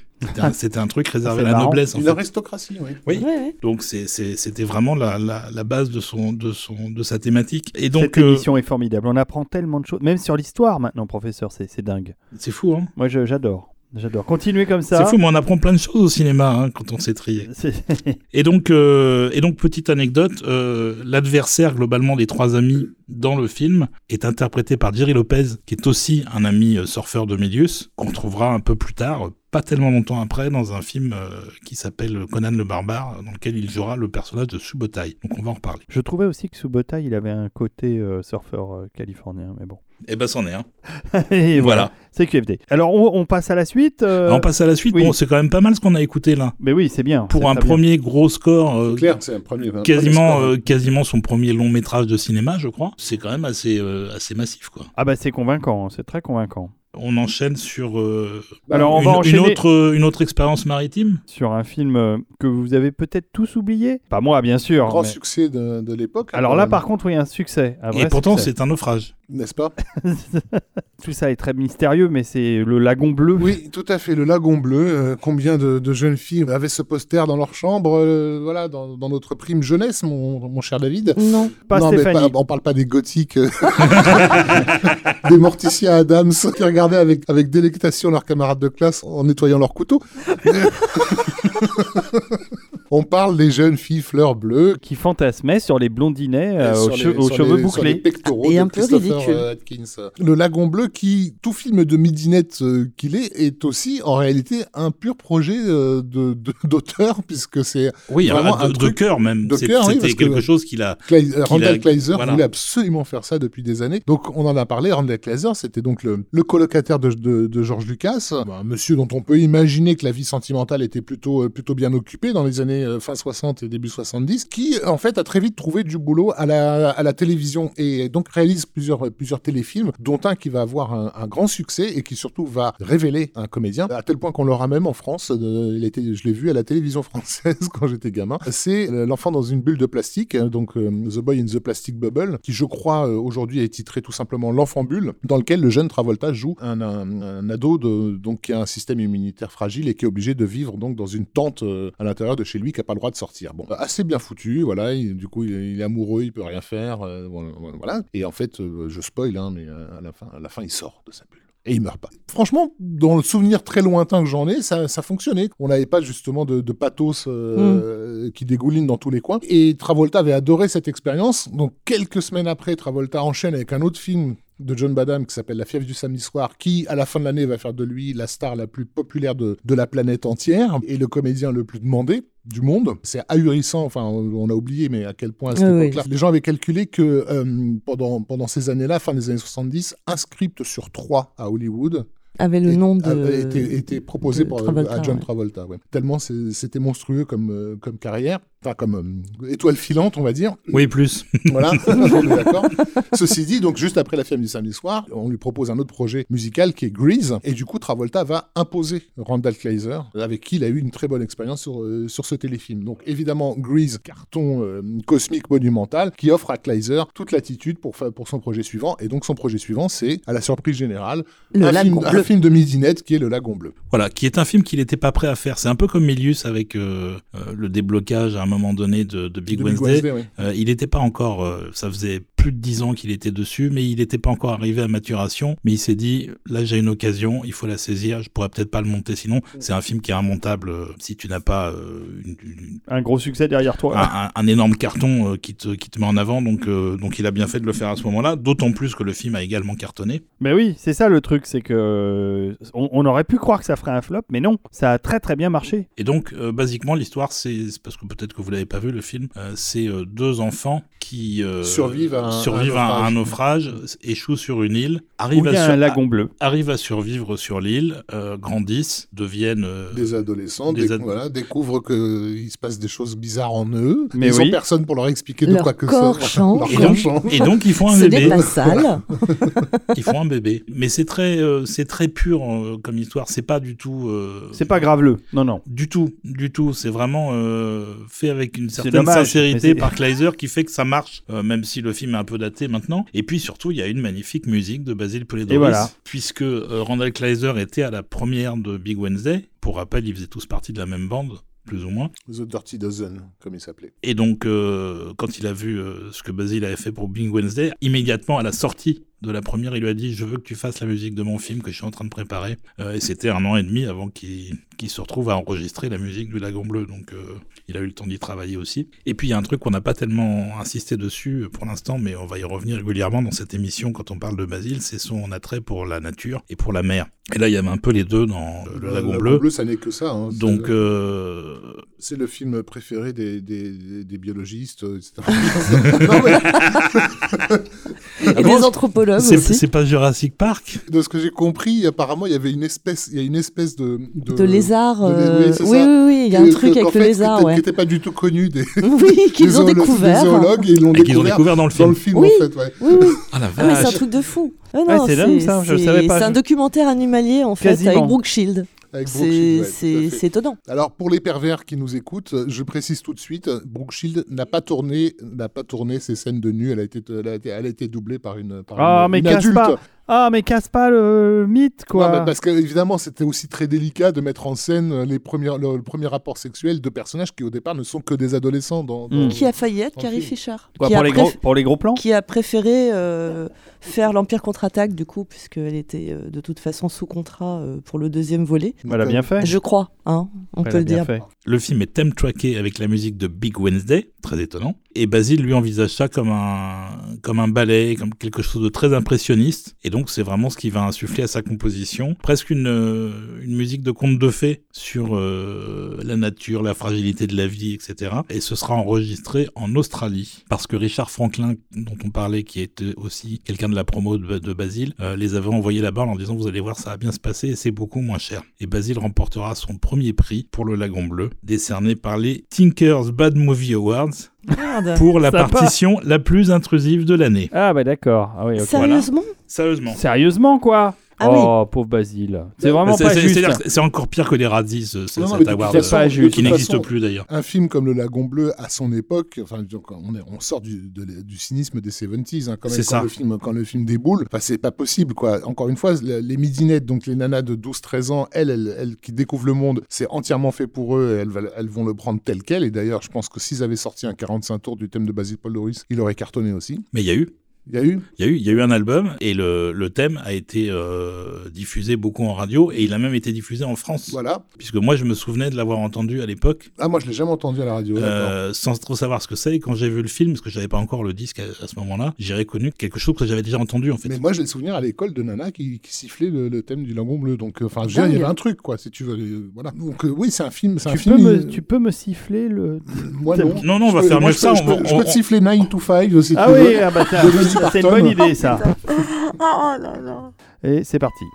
C'était un, truc réservé à la marrant. noblesse. En Une fait. aristocratie, oui. Oui. Ouais, ouais. Donc c'était vraiment la, la, la base de son de son de sa thématique. Et donc Cette euh, émission est formidable. On apprend tellement de choses, même sur l'histoire maintenant, professeur. C'est c'est dingue. c'est fou, hein. Moi, j'adore. J'adore. Continuez comme ça. C'est fou, mais on apprend plein de choses au cinéma hein, quand on s'est trié. Et donc, euh, et donc petite anecdote, euh, l'adversaire globalement des trois amis dans le film est interprété par Jerry Lopez, qui est aussi un ami euh, surfeur de Milius, qu'on trouvera un peu plus tard, pas tellement longtemps après, dans un film euh, qui s'appelle Conan le barbare, dans lequel il jouera le personnage de Subotai. Donc on va en reparler. Je trouvais aussi que Subotai, il avait un côté surfeur californien, mais bon. Et ben c'en est un. Et Voilà. C'est QFD. Alors, on, on passe à la suite. euh, Alors, on passe à la suite. oui. Bon, c'est quand même pas mal ce qu'on a écouté là. Mais oui, c'est bien. Pour un bien. premier gros score, euh, Claire, c'est un premier. un premier quasiment, score. euh, quasiment son premier long métrage de cinéma, je crois. C'est quand même assez, euh, assez massif, quoi. Ah bah c'est convaincant, c'est très convaincant. On enchaîne sur euh, Alors, on une, va une enchaîner- autre, une autre expérience maritime. Sur un film euh, que vous avez peut-être tous oublié. Pas moi, bien sûr. grand mais- succès de, de l'époque. Alors quand là, même. par contre, oui, un succès. un vrai Et pourtant, c'est un naufrage. N'est-ce pas Tout ça est très mystérieux, mais c'est le lagon bleu. Oui, tout à fait. Le lagon bleu. euh, combien de, de jeunes filles avaient ce poster dans leur chambre, euh, voilà, dans, dans notre prime jeunesse, mon, mon cher David. Non. Pas non, mais Stéphanie. pas- on parle pas des gothiques, euh, des Morticia Adams qui regardaient avec, avec délectation leurs camarades de classe en nettoyant leurs couteaux. on parle des jeunes filles fleurs bleues Qui fantasmait sur les blondinets euh, sur aux, les- che- aux sur cheveux les- sur les bouclés. Et de un peu Christopher, ridicule. euh, Atkins. Le lagon bleu, qui, tout film de midinette euh, qu'il est, est aussi en réalité un pur projet euh, de- de- d'auteur, puisque c'est Oui, Vraiment un de, de truc cœur même. de cœur, C'était que- quelque chose qu'il a. Euh, Randall a- Kleiser voilà. voulait absolument faire ça depuis des années. Donc on en a parlé, Randall Kleiser, c'était donc le, le colocataire de, de, de George Lucas, un monsieur dont on peut imaginer que la vie sentimentale était plutôt, euh, plutôt bien occupée dans les années euh, fin 60 et début 70, qui en fait a très vite trouvé du boulot à la, télévision et donc réalise plusieurs, téléfilms, dont un qui va avoir un, grand succès et qui surtout va révéler un comédien, à tel point qu'on l'aura même en France, euh, je l'ai vu à la télévision française quand j'étais gamin, c'est euh, L'enfant dans une bulle de plastique, euh, donc The Boy in the Plastic Bubble, qui je crois aujourd'hui est titré tout simplement L'enfant bulle, dans lequel le jeune Travolta joue un, ado donc, qui a un système immunitaire fragile et qui est obligé de vivre donc dans une tente à l'intérieur de chez lui qui n'a pas le droit de sortir. Bon, assez bien foutu, voilà, il- du coup il est, il est amoureux, il peut rien faire, euh, voilà. Et en fait, euh, je spoil, hein, mais euh, à la, fin, à la fin il sort de sa bulle. Et il meurt pas. Franchement, dans le souvenir très lointain que j'en ai, ça, ça fonctionnait. On n'avait pas justement de, de pathos euh, qui dégouline dans tous les coins. Et Travolta avait adoré cette expérience. Donc quelques semaines après, Travolta enchaîne avec un autre film de John Badham qui s'appelle La fièvre du samedi soir, qui à la fin de l'année va faire de lui la star la plus populaire de, de la planète entière et le comédien le plus demandé du monde. C'est ahurissant, enfin on a oublié, mais à quel point à cette oui. les gens avaient calculé que euh, pendant, pendant ces années-là, fin des années 70, un script sur trois à Hollywood Avait le nom de. avait été, été proposé de par- Travolta, à John. Travolta. ouais. Tellement c'était monstrueux comme, euh, comme carrière. enfin comme euh, étoile filante, on va dire. Oui, plus. Voilà, on est d'accord. Ceci dit, donc juste après la femme du samedi soir, on lui propose un autre projet musical qui est Grease, et du coup Travolta va imposer Randall Kleiser, avec qui il a eu une très bonne expérience sur, euh, sur ce téléfilm. Donc évidemment Grease, carton euh, cosmique monumental, qui offre à Kleiser toute l'attitude pour, pour son projet suivant, et donc son projet suivant c'est, à la surprise générale, Le un, film, un Bleu. film de midinette qui est Le Lagon Bleu. Voilà, qui est un film qu'il n'était pas prêt à faire. C'est un peu comme Milius avec euh, euh, le déblocage à un moment donné de, de Big De Wednesday. oui. Euh, il n'était pas encore, ça faisait plus de dix ans qu'il était dessus, mais il n'était pas encore arrivé à maturation. Mais il s'est dit, là j'ai une occasion, il faut la saisir. Je pourrais peut-être pas le monter sinon. C'est un film qui est immontable euh, si tu n'as pas euh, une- une- Un gros succès derrière toi. un, un- un énorme carton euh, qui, te, qui te met en avant. Donc, euh, donc il a bien fait de le faire à ce moment-là. D'autant plus que le film a également cartonné. Mais oui, c'est ça le truc, c'est que on, on aurait pu croire que ça ferait un flop, mais non, ça a très très bien marché. Et donc, euh, basiquement, l'histoire, c'est c'est parce que peut-être que vous l'avez pas vu le film, euh, c'est euh, deux enfants qui euh, Survivent à un- survivent un à un naufrage. naufrage, échouent sur une île, y à, a sur- un lagon bleu. arrivent à survivre sur l'île, euh, grandissent, deviennent euh, Des adolescents Des ad- voilà, découvrent qu'il se passe des choses bizarres en eux. Mais Ils oui. ont personne pour leur expliquer de Leur quoi que corps ça. change. Et donc- change. et donc ils font un Ce bébé. pas sale. Ils font un bébé. Mais c'est très, euh, c'est très pur euh, comme histoire. C'est pas du tout. euh, C'est pas graveleux, non, non. Du tout, du tout. C'est vraiment euh, fait avec une certaine dommage, sincérité par Kleiser qui fait que ça marche, euh, même si le film est un peu daté maintenant. Et puis surtout, il y a une magnifique musique de Basil Polidoris, voilà. puisque euh, Randall Kleiser était à la première de Big Wednesday. Pour rappel, ils faisaient tous partie de la même bande, plus ou moins. The Dirty Dozen, comme il s'appelait. Et donc, euh, quand il a vu euh, ce que Basil avait fait pour Big Wednesday, immédiatement à la sortie de la première, il lui a dit Je veux que tu fasses la musique de mon film que je suis en train de préparer. Euh, et c'était un an et demi avant qu'il se retrouve à enregistrer la musique du Lagon Bleu. Donc, euh, il a eu le temps d'y travailler aussi. Et puis, il y a un truc qu'on n'a pas tellement insisté dessus pour l'instant, mais on va y revenir régulièrement dans cette émission quand on parle de Basil c'est son attrait pour la nature et pour la mer. Et là, il y avait un peu les deux dans le, le Lagon Bleu. ça n'est que ça. hein. Donc, C'est- euh, c'est le film préféré des, des, des- des biologistes, euh, etc. non, mais Et des anthropologues c'est aussi. c'est pas Jurassic Park de ce que j'ai compris, apparemment, il y avait une espèce, il y a une espèce de de, De lézard. de lé- euh, oui, Oui, oui, oui, il y a un truc avec fait, le lézard, qui ouais. n'était pas du tout connu des, Oui, qu'ils des ont zoolo- découvert. des zoologues et ils l'ont et qu'ils ont découvert, découvert dans le dans film. le film Oui. en fait. Ouais. Oui, oui. Ah la Ah, mais c'est un vache truc de fou. Ah c'est dingue, ça, je savais pas. C'est un documentaire animalier en fait avec Brooke Shield. C'est ouais, étonnant. Alors pour les pervers qui nous écoutent, je précise tout de suite, Brooke Shield n'a pas tourné, n'a pas tourné ses scènes de nu. Elle a été, elle a été, elle a été doublée par une, par Ah, une, mais une adulte. pas Ah, mais casse pas le mythe, quoi. Non, parce qu'évidemment, c'était aussi très délicat de mettre en scène les premières, le, le premier rapport sexuel de personnages qui au départ ne sont que des adolescents. Dans, dans- Mm. Qui a failli être Carrie. Fisher Quoi, qui, pour, a les gros, pour les gros plans? qui a préféré euh, faire l'Empire contre-attaque du coup, puisqu'elle était euh, de toute façon sous contrat euh, pour le deuxième volet. Elle a bien fait. Je crois, hein, on Elle peut le dire. fait. Le film est thème tracké avec la musique de Big Wednesday, très étonnant. Et Basil lui envisage ça comme un, comme un ballet, comme quelque chose de très impressionniste. Et donc c'est vraiment ce qui va insuffler à sa composition. Presque une, euh, une musique de conte de fées sur euh, la nature, la fragilité de la vie, etc. Et ce sera enregistré en Australie. Parce que Richard Franklin, dont on parlait, qui était aussi quelqu'un de la promo de, de Basil, euh, les avait envoyés là-bas en disant vous allez voir ça va bien se passer et c'est beaucoup moins cher. Et Basil remportera son premier prix pour le Lagon Bleu, décerné par les Tinkers Bad Movie Awards Merde. pour la Sympa. partition la plus intrusive de l'année. Ah, bah d'accord. Ah, oui, ok. Sérieusement? Sérieusement. Sérieusement, quoi? Ah oui. Oh, pauvre Basile. C'est vraiment C'est- pas juste. C'est encore pire que les Razzies, ce- ce- Non, cet award, euh, pas juste. qui de toute n'existe plus d'ailleurs. Un film comme Le Lagon Bleu, à son époque, enfin, donc, on, est- on sort du, de- du cynisme des 70s, hein, quand, même, quand, ça. le film, quand le film déboule. Enfin, c'est pas possible, quoi. Encore une fois, le- les midinettes, donc les nanas de 12-13 ans, elles, elles, elles qui découvrent le monde, c'est entièrement fait pour eux, et elles, elles vont le prendre tel quel. Et d'ailleurs, je pense que s'ils avaient sorti un 45 tours du thème de Basil Paul Doris, il aurait cartonné aussi. Mais il y a eu. Il y a eu? Il y, a eu, il y a eu un album et le, le thème a été euh, diffusé beaucoup en radio et il a même été diffusé en France. Voilà. Puisque moi je me souvenais de l'avoir entendu à l'époque Ah, moi, je l'ai jamais entendu à la radio. d'accord. euh, sans trop savoir ce que c'est. Et quand j'ai vu le film, parce que j'avais pas encore le disque à, à ce moment-là, j'ai reconnu quelque chose que j'avais déjà entendu en fait. Mais moi, j'ai le souvenir à l'école de Nana qui, qui sifflait le, le thème du Lagon Bleu. Donc, euh, enfin, il y avait un truc, quoi, si tu veux. euh, voilà. Donc, euh, oui, c'est un film. C'est un Tu film. peux, me, tu peux me siffler le. Moi, non. Non, non, on Je va peux- faire moi, mieux je ça, peux- Je on peux, je peux te on- siffler 9 to 5 si Ah oui, ah bah, c'est une bonne idée ça. Oh là là. Et c'est parti.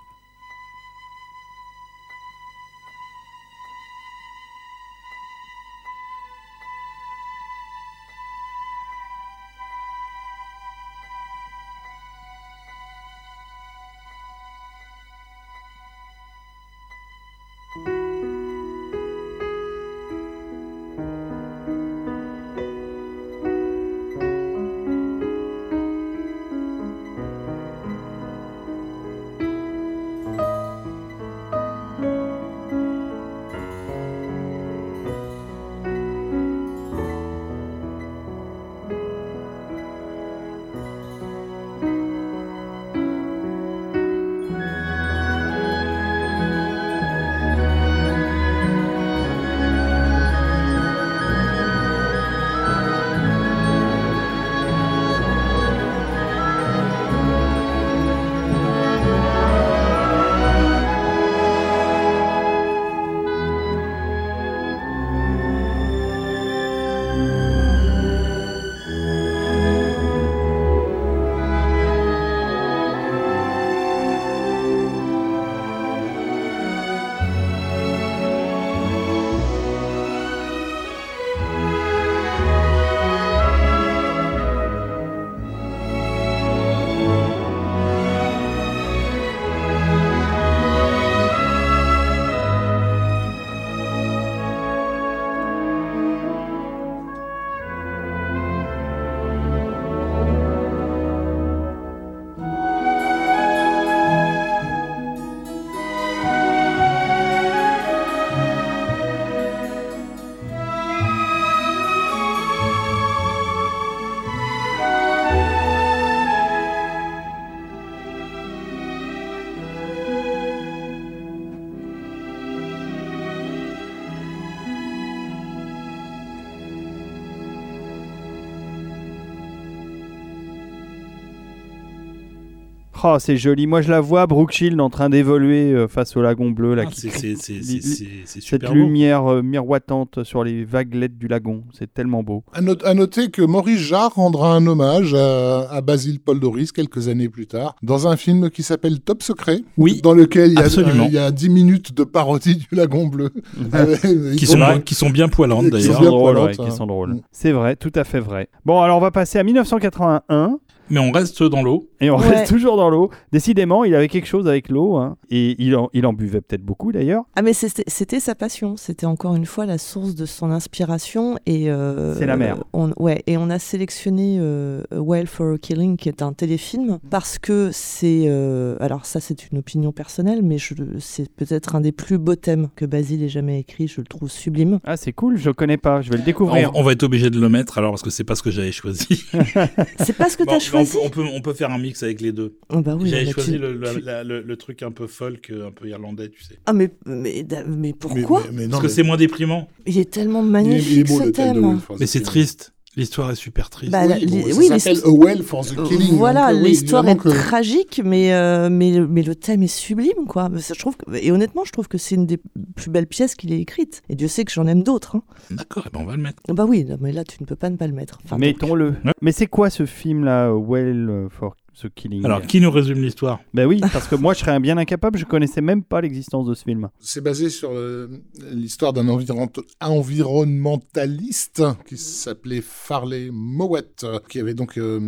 Oh, c'est joli. Moi, je la vois, Brooke Shield, en train d'évoluer euh, face au lagon bleu. Là, Ah, qui- c'est- c'est c'est- li- c'est- li- c'est- c'est cette lumière euh, miroitante sur les vaguelettes du lagon. C'est tellement beau. À, not- à noter que Maurice Jarre rendra un hommage à, à Basile Paul Doris quelques années plus tard dans un film qui s'appelle Top Secret, Oui, dans lequel il y, a, absolument. euh, il y a 10 minutes de parodie du lagon bleu. Qui sont, ont- qui sont bien poilantes Qui Qui sont d'ailleurs. drôles, poilantes, ouais, qui hein. sont drôles. Mm. C'est vrai, tout à fait vrai. Bon, alors on va passer à 1981 Mais on reste dans l'eau. Et on Ouais. reste toujours dans l'eau. Décidément, il avait quelque chose avec l'eau hein, et il en, il en buvait peut-être beaucoup d'ailleurs. Ah mais c'était c'était sa passion, c'était encore une fois la source de son inspiration et euh, C'est la mer. On, ouais et on a sélectionné euh, A Whale for a Killing qui est un téléfilm parce que c'est euh, alors ça c'est une opinion personnelle mais je- c'est peut-être un des plus beaux thèmes que Basile ait jamais écrit, je le trouve sublime. Ah, c'est cool, je le connais pas, je vais le On, découvrir. on va être obligé de le mettre alors parce que c'est pas ce que j'avais choisi. C'est pas ce que Bon, t'as on, choisi. peut, on, peut, on peut faire un mix avec les deux. Ah bah oui, j'avais choisi tu- le, le- tu- la- le- le truc un peu folk, un peu irlandais, tu sais. Ah mais mais mais pourquoi? Mais- mais non, Parce que mais- c'est moins déprimant. Il est tellement il est- magnifique il est beau ce thème Mais c'est triste. L'histoire est super triste. Bah, Oui, bon, ça s'appelle l'histoire- A Well for the Killing. Voilà, euh, oui, l'histoire est que- tragique, mais, euh, mais, mais le thème est sublime, quoi. Ça, je trouve que- et honnêtement, je trouve que c'est une des plus belles pièces qu'il ait écrites. Et Dieu sait que j'en aime d'autres. hein. D'accord, eh ben on va le mettre. Bah oui, non, mais là, tu ne peux pas ne pas le mettre. Enfin, Mettons-le. Mais c'est quoi ce film-là, Well euh, for the Killing Alors, qui nous résume l'histoire? Ben oui, parce que moi je serais bien incapable, je connaissais même pas l'existence de ce film. C'est basé sur euh, l'histoire d'un environ- environnementaliste qui s'appelait Farley Mowat, qui avait donc euh,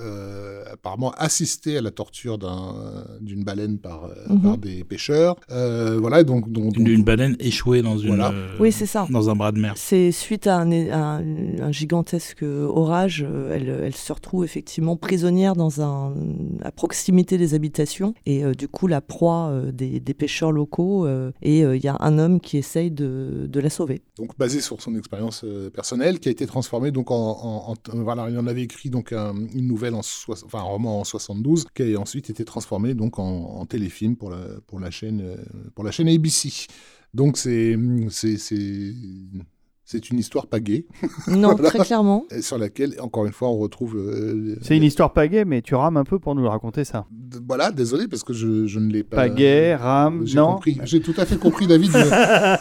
euh, apparemment assisté à la torture d'un- d'une baleine par, euh, Mhm. par des pêcheurs. Euh, voilà, et donc, donc, une, donc- une baleine échouée dans une Voilà. euh, Oui, c'est ça. dans un bras de mer. C'est suite à un, à un- un gigantesque orage, elle, elle se retrouve effectivement prisonnière dans un, à proximité des habitations et euh, du coup la proie euh, des, pêcheurs locaux euh, et euh, il y a un homme qui essaye de, la sauver. donc basé sur son expérience euh, personnelle, qui a été transformée donc en, voilà, il en avait écrit donc un- une nouvelle en un roman en 72, qui a ensuite été transformé donc en, téléfilm pour la pour la chaîne euh, pour la chaîne ABC. Donc c'est c'est une histoire pas gay, Non, Voilà. très clairement. et sur laquelle encore une fois on retrouve euh, C'est une histoire pas gay, mais tu rames un peu pour nous raconter ça. d- voilà, désolé parce que je, je ne l'ai pas Pas gay, rame, J'ai non compris, j'ai tout à fait compris David,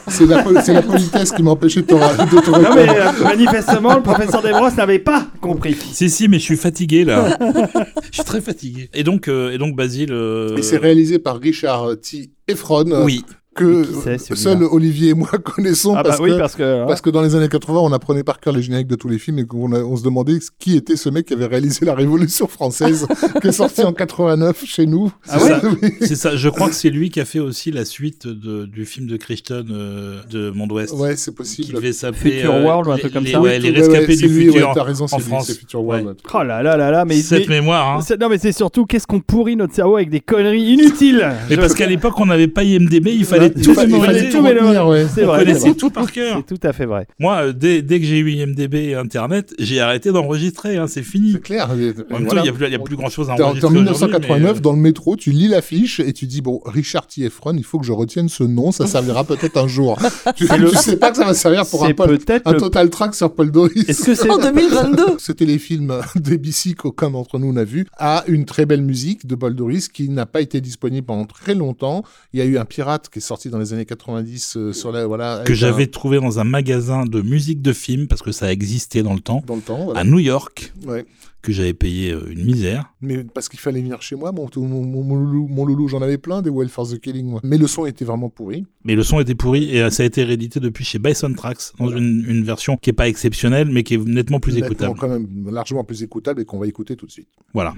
c'est la, pol- c'est la politesse qui m'a empêché de te, ra- de te Non mais euh, manifestement, le professeur Desbrosses n'avait pas compris. Si, si, mais je suis fatigué là. je suis très fatigué. Et donc, euh, et donc Basile. euh, Et c'est réalisé par Richard T. Efron, Oui, que Qui seul Olivier et moi connaissons Ah parce, bah oui, que, parce que... parce que dans les années 80, on apprenait par cœur les génériques de tous les films et qu'on a- on se demandait qui était ce mec qui avait réalisé La Révolution française, qui est sorti en 89 chez nous. Ah C'est ça, oui. c'est ça. Je crois que c'est lui qui a fait aussi la suite de, du film de Crichton euh, de Monde Ouest. Ouais, c'est Qui possible. devait s'appeler. Future euh, World ou un truc comme les- ça. Ouais, les Ouais, ouais, rescapés c'est du lui, ouais, futur. t'as raison, c'est en lui, France. c'est Future World. Ouais. Oh là là là là, mais... Cette mais- mémoire. Hein. c'est- Non mais c'est surtout qu'est-ce qu'on pourrit notre cerveau avec des conneries inutiles? Mais parce qu'à l'époque, on n'avait pas IMDB, il fallait tout fa- fallait tout retenir, ouais. C'est vrai, connaissait tout par cœur. C'est tout à fait vrai. Moi, euh, dès, dès que j'ai eu IMDB et Internet, j'ai arrêté d'enregistrer. Hein, c'est fini. C'est clair. En même temps, il Voilà. n'y a, plus- a grand chose à enregistrer. en aujourd'hui, 1989, mais, euh, dans le métro, tu lis l'affiche et tu dis, bon, Richard T. Efron, il faut que je retienne ce nom, ça servira peut-être un jour. tu, le- tu sais pas que ça va servir pour un, Paul- total track sur Paul Doris. Est-ce que c'est... En 2022 Ce téléfilm d'ABC qu'aucun d'entre nous n'a vu a une très belle musique de Paul Doris qui n'a pas été disponible pendant très longtemps. Il y a eu un pirate qui est sorti dans les années 90 euh, sur la voilà que un- j'avais trouvé dans un magasin de musique de film, parce que ça existait dans le temps, dans le temps. voilà. à New York, Ouais. que j'avais payé euh, une misère. Mais parce qu'il fallait venir chez moi, mon, mon, mon- mon loulou, j'en avais plein des Well for the Killing. moi. Mais le son était vraiment pourri. Mais le son était pourri et euh, ça a été réédité depuis chez Bison Tracks dans Voilà. une, une version qui est pas exceptionnelle mais qui est nettement plus Nettement écoutable. quand même largement plus écoutable et qu'on va écouter tout de suite. Voilà.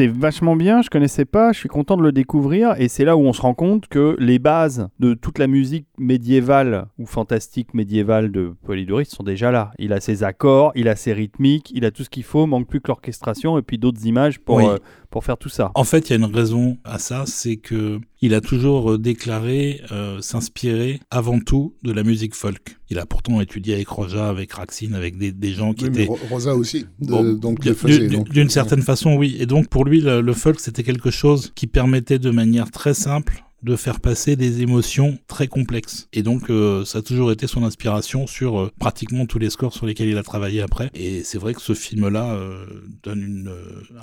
C'est vachement bien, je connaissais pas, je suis content de le découvrir et c'est là où on se rend compte que les bases de toute la musique médiévale ou fantastique médiévale de Polydorus sont déjà là. Il a ses accords, il a ses rythmiques, il a tout ce qu'il faut, manque plus que l'orchestration et puis d'autres images pour, Oui. euh, pour faire tout ça. En fait, il y a une raison à ça, c'est que il a toujours euh, déclaré euh, s'inspirer avant tout de la musique folk. Il a pourtant étudié avec Roja, avec Raxine, avec des, des gens qui Oui, mais étaient Ro- Rosa aussi, de- Bon, donc d'une- certaine façon, oui. Et donc pour lui, le, le folk, c'était quelque chose qui permettait de manière très simple de faire passer des émotions très complexes. Et donc euh, ça a toujours été son inspiration sur euh, pratiquement tous les scores sur lesquels il a travaillé après. Et c'est vrai que ce film-là euh, donne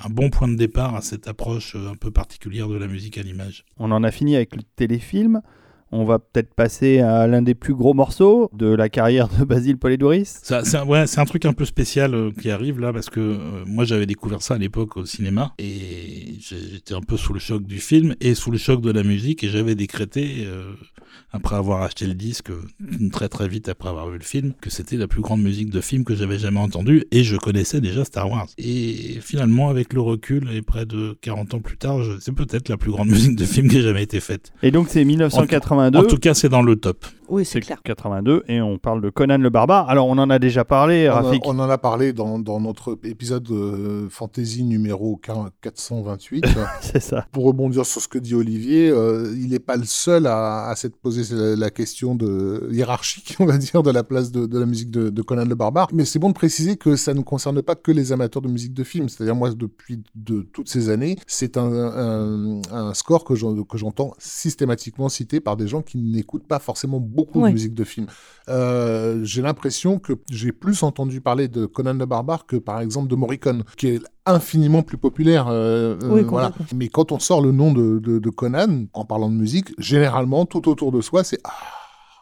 un bon point de départ à cette approche un peu particulière de la musique à l'image. On en a fini avec le téléfilm. On va peut-être passer à l'un des plus gros morceaux de la carrière de Basile Polidoris. C'est un, truc un peu spécial euh, qui arrive là parce que euh, moi j'avais découvert ça à l'époque au cinéma et j'étais un peu sous le choc du film et sous le choc de la musique et j'avais décrété euh, après avoir acheté le disque euh, très très vite après avoir vu le film que c'était la plus grande musique de film que j'avais jamais entendue et je connaissais déjà Star Wars. Et finalement avec le recul et près de 40 ans plus tard, c'est peut-être la plus grande musique de film qui ait jamais été faite. Et donc c'est 1982. En tout cas c'est dans le top. Oui, c'est clair. 82 et on parle de Conan le barbare. Alors on en a déjà parlé, On, a- Rafik. on en a parlé dans, dans notre épisode euh, fantasy numéro 4- 428. C'est ça. Pour rebondir sur ce que dit Olivier, euh, il n'est pas le seul à, à s'être posé la, la question de hiérarchique, on va dire, de la place de, de la musique de, de Conan le Barbare. Mais c'est bon de préciser que ça ne concerne pas que les amateurs de musique de film. C'est-à-dire moi, depuis de toutes ces années, c'est un, un- un score que j'entends systématiquement cité par des gens qui n'écoutent pas forcément beaucoup Ouais. de musique de film. Euh, j'ai l'impression que j'ai plus entendu parler de Conan le Barbare que par exemple de Morricone, qui est infiniment plus populaire. euh, euh, Oui, voilà. complètement. Mais quand on sort le nom de, de- de Conan, en parlant de musique, généralement, tout autour de soi, c'est... Ah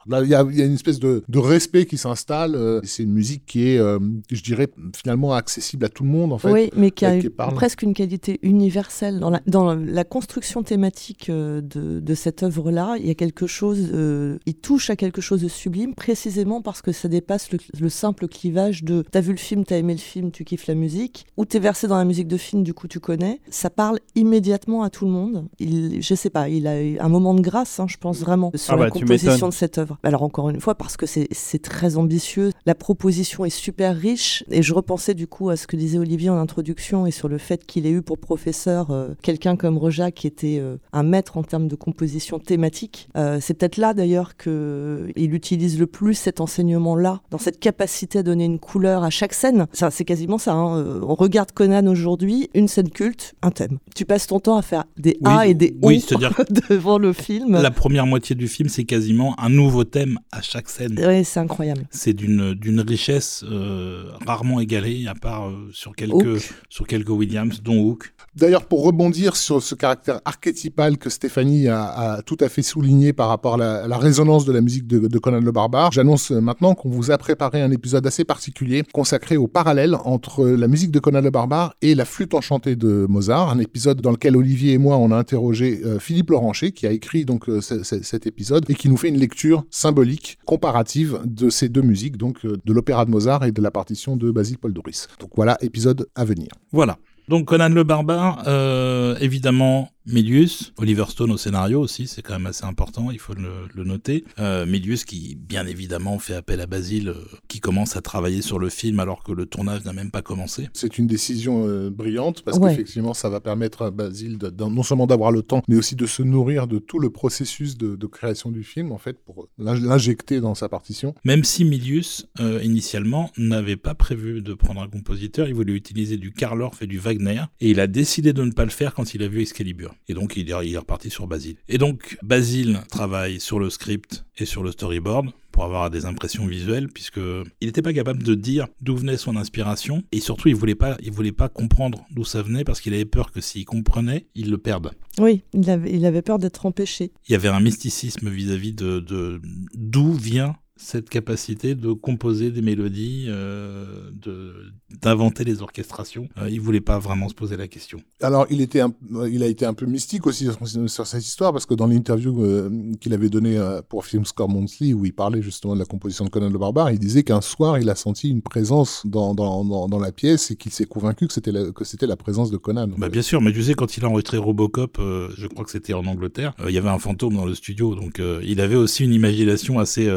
Là, il y a, il y a une espèce de, de respect qui s'installe. euh, c'est une musique qui est, euh, je dirais, finalement accessible à tout le monde, en fait. oui, mais qui a qui presque une qualité universelle. Dans la, dans la construction thématique euh, de, de cette œuvre-là, il y a quelque chose, euh, il touche à quelque chose de sublime, précisément parce que ça dépasse le, le simple clivage de t'as vu le film, t'as aimé le film, tu kiffes la musique, ou t'es versé dans la musique de film, du coup tu connais. Ça parle immédiatement à tout le monde. Il, je sais pas, il a eu un moment de grâce, hein, je pense vraiment, sur Ah la bah, composition de cette œuvre. Alors encore une fois, parce que c'est très ambitieux, la proposition est super riche, et je repensais du coup à ce que disait Olivier en introduction et sur le fait qu'il ait eu pour professeur euh, quelqu'un comme Roja qui était euh, un maître en termes de composition thématique. Euh, c'est peut-être là d'ailleurs que il utilise le plus cet enseignement-là, dans cette capacité à donner une couleur à chaque scène. Ça, c'est quasiment ça. hein. On regarde Conan aujourd'hui, une scène culte, un thème. Tu passes ton temps à faire des Oui, A et des O oui, devant le film. La première moitié du film, c'est quasiment un nouveau thème à chaque scène. Ouais, c'est incroyable. C'est d'une d'une richesse euh, rarement égalée, à part euh, sur quelques Hook. sur quelques Williams, dont Hook. D'ailleurs, pour rebondir sur ce caractère archétypal que Stéphanie a, a tout à fait souligné par rapport à la, à la résonance de la musique de, de Conan le Barbare, j'annonce maintenant qu'on vous a préparé un épisode assez particulier consacré au parallèle entre la musique de Conan le Barbare et la flûte enchantée de Mozart, un épisode dans lequel Olivier et moi on a interrogé euh, Philippe Loranger qui a écrit donc euh, ce- ce- cet épisode et qui nous fait une lecture symbolique comparative de ces deux musiques, donc euh, de l'opéra de Mozart et de la partition de Basil Paul Doris. Donc voilà, épisode à venir. Voilà. Donc Conan le barbare, euh, évidemment Milius, Oliver Stone au scénario aussi, c'est quand même assez important, il faut le, le noter. Euh, Milius qui bien évidemment fait appel à Basile, euh, qui commence à travailler sur le film alors que le tournage n'a même pas commencé. C'est une décision euh, brillante parce Ouais. qu'effectivement, ça va permettre à Basile de- de- non seulement d'avoir le temps, mais aussi de se nourrir de tout le processus de, de création du film, en fait, pour l'in- l'injecter dans sa partition. Même si Milius, euh, initialement, n'avait pas prévu de prendre un compositeur, il voulait utiliser du Karl Orff et du Wagner, et il a décidé de ne pas le faire quand il a vu Excalibur. Et donc, il est, reparti sur Basile. Et donc, Basile travaille sur le script et sur le storyboard pour avoir des impressions visuelles, puisque il n'était pas capable de dire d'où venait son inspiration, et surtout, il voulait pas, il voulait pas comprendre d'où ça venait, parce qu'il avait peur que s'il comprenait, il le perde. Oui, il avait, il avait peur d'être empêché. Il y avait un mysticisme vis-à-vis de- d'où vient cette capacité de composer des mélodies, euh, de d'inventer les orchestrations. Euh, il voulait pas vraiment se poser la question. Alors, il était, un- il a été un peu mystique aussi sur, sur cette histoire parce que dans l'interview euh, qu'il avait donnée euh, pour Film Score Monthly, où il parlait justement de la composition de Conan le Barbare, il disait qu'un soir, il a senti une présence dans, dans, dans, dans la pièce et qu'il s'est convaincu que c'était la, que c'était la présence de Conan. Bah bien sûr, mais tu sais quand il a enregistré Robocop, je crois que c'était en Angleterre, il y avait un fantôme dans le studio, donc il avait aussi une imagination assez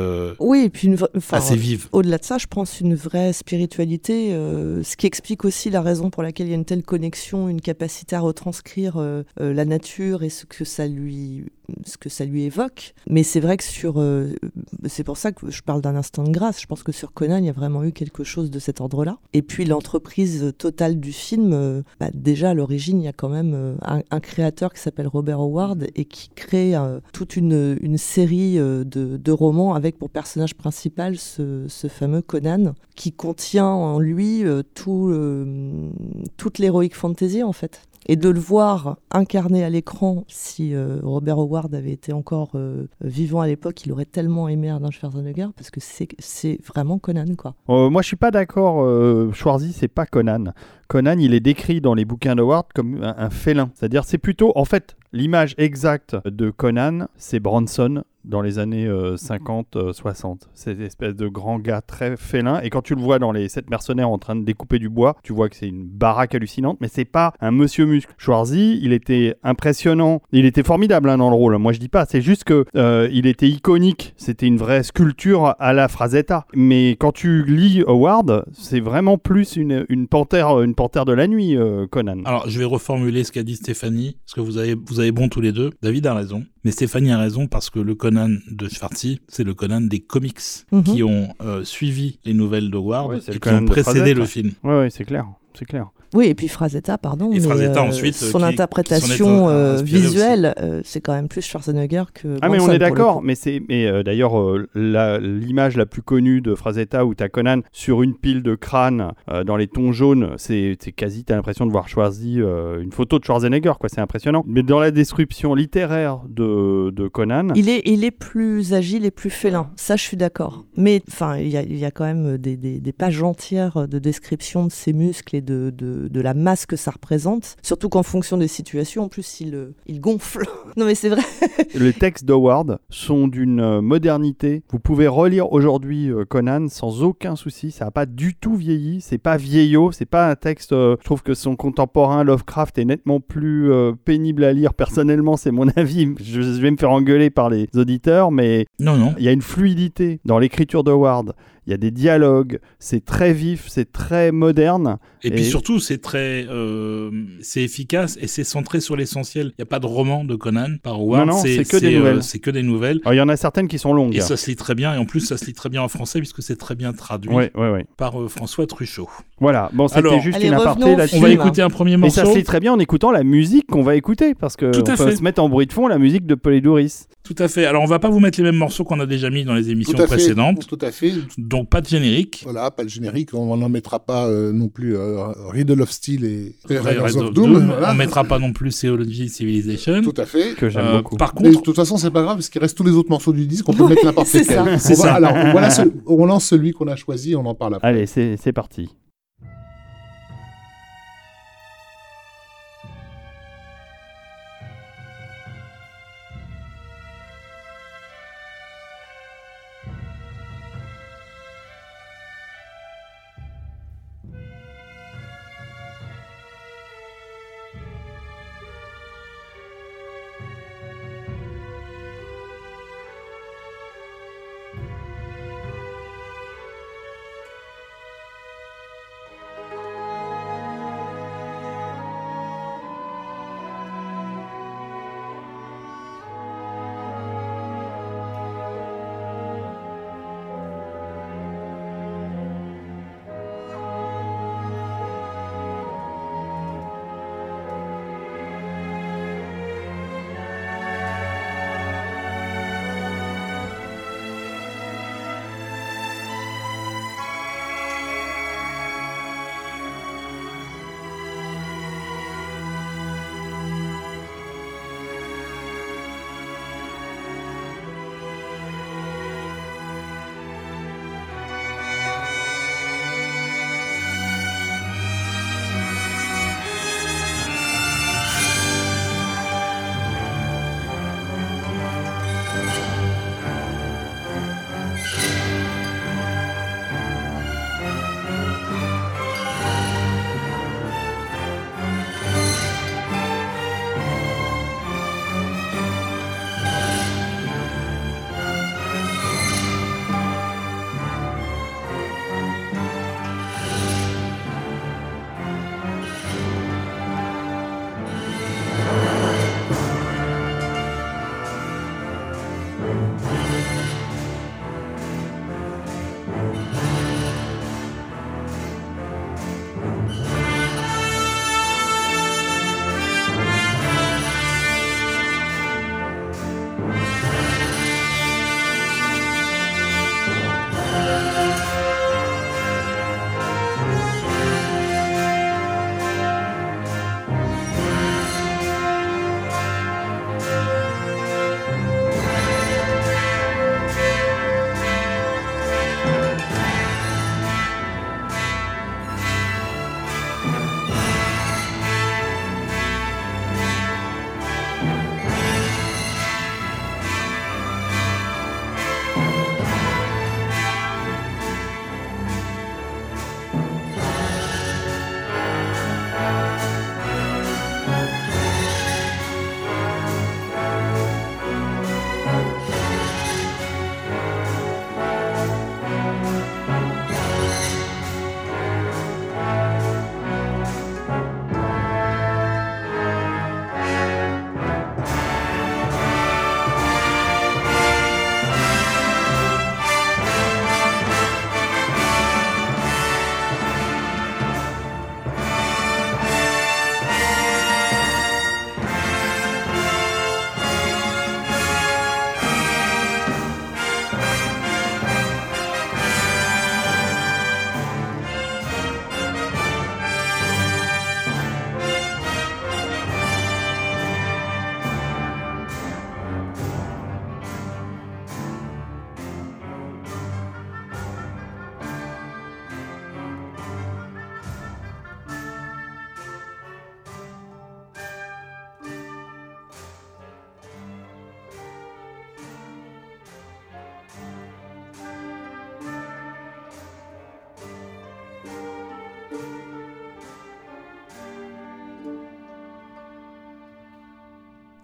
Oui, et puis une vra- enfin, assez vive. Au-delà de ça, je pense une vraie spiritualité, euh, ce qui explique aussi la raison pour laquelle il y a une telle connexion, une capacité à retranscrire euh, euh, la nature et ce que ça lui ce que ça lui évoque. Mais c'est vrai que sur euh, c'est pour ça que je parle d'un instant de grâce. Je pense que sur Conan, il y a vraiment eu quelque chose de cet ordre-là. Et puis l'entreprise totale du film, euh, bah, déjà à l'origine, il y a quand même euh, un, créateur qui s'appelle Robert Howard et qui crée toute une, série de, romans avec pour personnage principal ce, fameux Conan qui contient en lui tout, toute l'héroïque fantasy en fait. Et de le voir incarné à l'écran, si euh, Robert Howard avait été encore euh, vivant à l'époque, il aurait tellement aimé Arnold Schwarzenegger parce que c'est vraiment Conan quoi. Euh, moi, je suis pas d'accord. Schwarzy, c'est pas Conan. Conan, il est décrit dans les bouquins d'Howard comme un, félin. C'est-à-dire, c'est plutôt, en fait, l'image exacte de Conan, c'est Bronson dans les années 50-60. Cette espèce de grand gars très félin. Et quand tu le vois dans les sept mercenaires en train de découper du bois, tu vois que c'est une baraque hallucinante, mais c'est pas un monsieur muscle. Schwarzy, il était impressionnant. Il était formidable hein, dans le rôle. Moi, je dis pas. C'est juste que euh, il était iconique. C'était une vraie sculpture à la Frazetta. Mais quand tu lis Howard, c'est vraiment plus une, une panthère, une panthère de la nuit, euh, Conan. Alors, je vais reformuler ce qu'a dit Stéphanie, parce que vous avez, vous avez bon tous les deux. David a raison, mais Stéphanie a raison parce que le Conan de Schwarzy, c'est le Conan des comics Mhm. qui ont euh, suivi les nouvelles de Ward Ouais, c'est et qui ont précédé le film. Ouais, ouais, c'est clair. C'est clair. Oui, et puis Frazetta, pardon, Et Frazetta, euh, ensuite, son qui- interprétation qui euh, visuelle, euh, c'est quand même plus Schwarzenegger que. Ah mais on est d'accord, mais c'est mais euh, d'ailleurs euh, la- l'image la, plus connue de Frazetta où t'as Conan sur une pile de crâne euh, dans les tons jaunes, c'est c'est quasi t'as l'impression de voir Schwarzy euh, une photo de Schwarzenegger quoi, c'est impressionnant. Mais dans la description littéraire de, de Conan, Il est, il est plus agile et plus félin, ça je suis d'accord. Mais enfin, il y a, il y a quand même des, des- des pages entières de description de ses muscles et de, de, de la masse que ça représente. Surtout qu'en fonction des situations, en plus, il, euh, il gonfle. non mais c'est vrai. les textes d'Howard sont d'une euh, modernité. Vous pouvez relire aujourd'hui euh, Conan sans aucun souci, ça n'a pas du tout vieilli, c'est pas vieillot, c'est pas un texte. je trouve que son contemporain Lovecraft est nettement plus pénible à lire. Personnellement, c'est mon avis. Je, je vais me faire engueuler par les auditeurs, mais Non, non. il y a une fluidité dans l'écriture d'Howard. Il y a des dialogues, c'est très vif, c'est très moderne. Et, puis Et- surtout, c'est très, euh, c'est efficace et c'est centré sur l'essentiel. Il n'y a pas de roman de Conan par Howard. Non, non, c'est que des c'est, euh, que des nouvelles. Alors, il y en a certaines qui sont longues. Et ça se lit très bien. Et en plus, ça se lit très bien en français puisque c'est très bien traduit Ouais, ouais, ouais. par euh, François Truchot. Voilà, bon, c'était juste allez, une aparté là-dessus. On va écouter un premier Et morceau. ça se lit très bien en écoutant la musique qu'on va écouter, parce que Tout on peut fait. se mettre en bruit de fond la musique de Polydouris. Tout à fait. Alors, on va pas vous mettre les mêmes morceaux qu'on a déjà mis dans les émissions Tout à fait. précédentes. Tout à fait. Donc, pas de générique. Voilà, pas le générique, on n'en mettra pas euh, non plus euh, Riddle of Steel et, et Riders of of Doom. Doom. voilà. On mettra pas non plus Theology Civilization. Tout à fait. Que j'aime Euh, beaucoup. Par Mais de contre, toute façon, c'est pas grave, parce qu'il reste tous les autres morceaux du disque, on peut Oui, mettre n'importe c'est lequel. ça. On C'est va- ça. Alors, voilà, ce- on lance celui qu'on a choisi, on en parle après. Allez, c'est parti.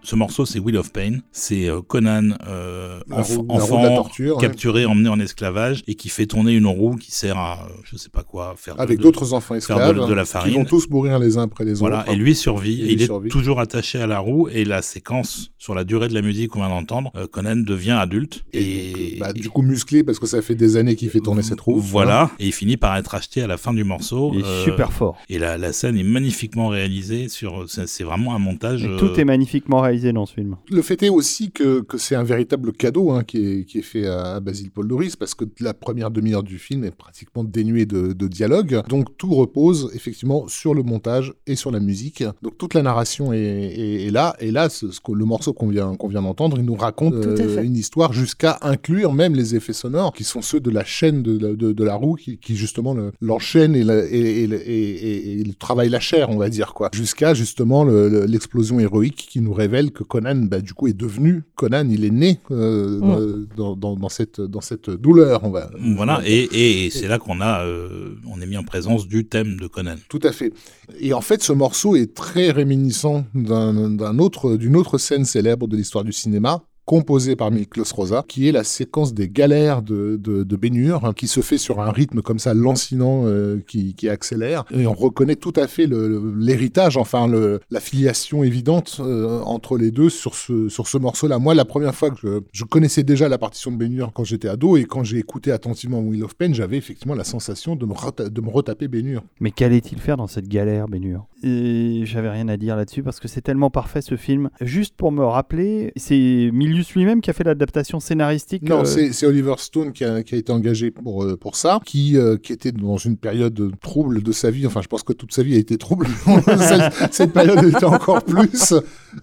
Ce morceau, c'est Wheel of Pain. C'est euh, Conan, euh, enf- roue- enfant, torture, ouais. capturé, emmené en esclavage, et qui fait tourner une roue qui sert à, euh, je sais pas quoi, faire Avec d'autres enfants faire de- esclaves de la farine. vont tous mourir les uns après les Voilà, autres. et lui survit, Et il est toujours attaché à la roue, et la séquence sur la durée de la musique qu'on vient d'entendre, euh, Conan devient adulte, Et, et, bah, du coup musclé parce que ça fait des années qu'il fait tourner cette roue. Voilà, et il finit par être acheté à la fin du morceau. Il est euh, super fort. Et la, la scène est magnifiquement réalisée. Sur, c'est c'est vraiment un montage. Et euh, tout est magnifiquement réalisé dans ce film. Le fait est aussi que, que c'est un véritable cadeau hein, qui, est, qui est fait à, à Basile Paul Doris parce que la première demi-heure du film est pratiquement dénuée de, de dialogue. Donc tout repose effectivement sur le montage et sur la musique. Donc toute la narration est, est- est là. Et là, ce, ce que- le morceau qu'on vient, qu'on vient d'entendre, il nous raconte euh, une histoire jusqu'à inclure même les effets sonores qui sont ceux de la chaîne de, la- de, de la roue qui, qui justement le- l'enchaîne et, la- et, et, et, et- et le travaille la chair, on va dire quoi. Jusqu'à justement le- le- l'explosion héroïque qui nous révèle que Conan, bah, du coup, est devenu Conan. Il est né euh, Mm. dans, dans, dans cette, dans cette douleur, on va. Voilà, et, et, et c'est là qu'on a, euh, on est mis en présence du thème de Conan. Tout à fait. Et en fait, ce morceau est très réminiscent d'un d'un autre, d'une autre scène célèbre de l'histoire du cinéma composée par Miklos Rosa, qui est la séquence des galères de, de, de Bénur, hein, qui se fait sur un rythme comme ça lancinant euh, qui, qui accélère. Et on reconnaît tout à fait le- le- l'héritage, enfin le, la filiation évidente euh, entre les deux sur ce, sur ce morceau-là. Moi, la première fois que je, je connaissais déjà la partition de Bénur quand j'étais ado, et quand j'ai écouté attentivement Wheel of Pain, j'avais effectivement la sensation de me, reta- de me retaper Bénur. Mais qu'allait-il faire dans cette galère, Bénur Et j'avais rien à dire là-dessus parce que c'est tellement parfait ce film. Juste pour me rappeler, c'est Milius lui-même qui a fait l'adaptation scénaristique. Non, euh, c'est Oliver Stone qui a, qui a été engagé pour, euh, pour ça, qui, euh, qui était dans une période trouble de sa vie. Enfin, je pense que toute sa vie a été trouble. cette, période était encore plus.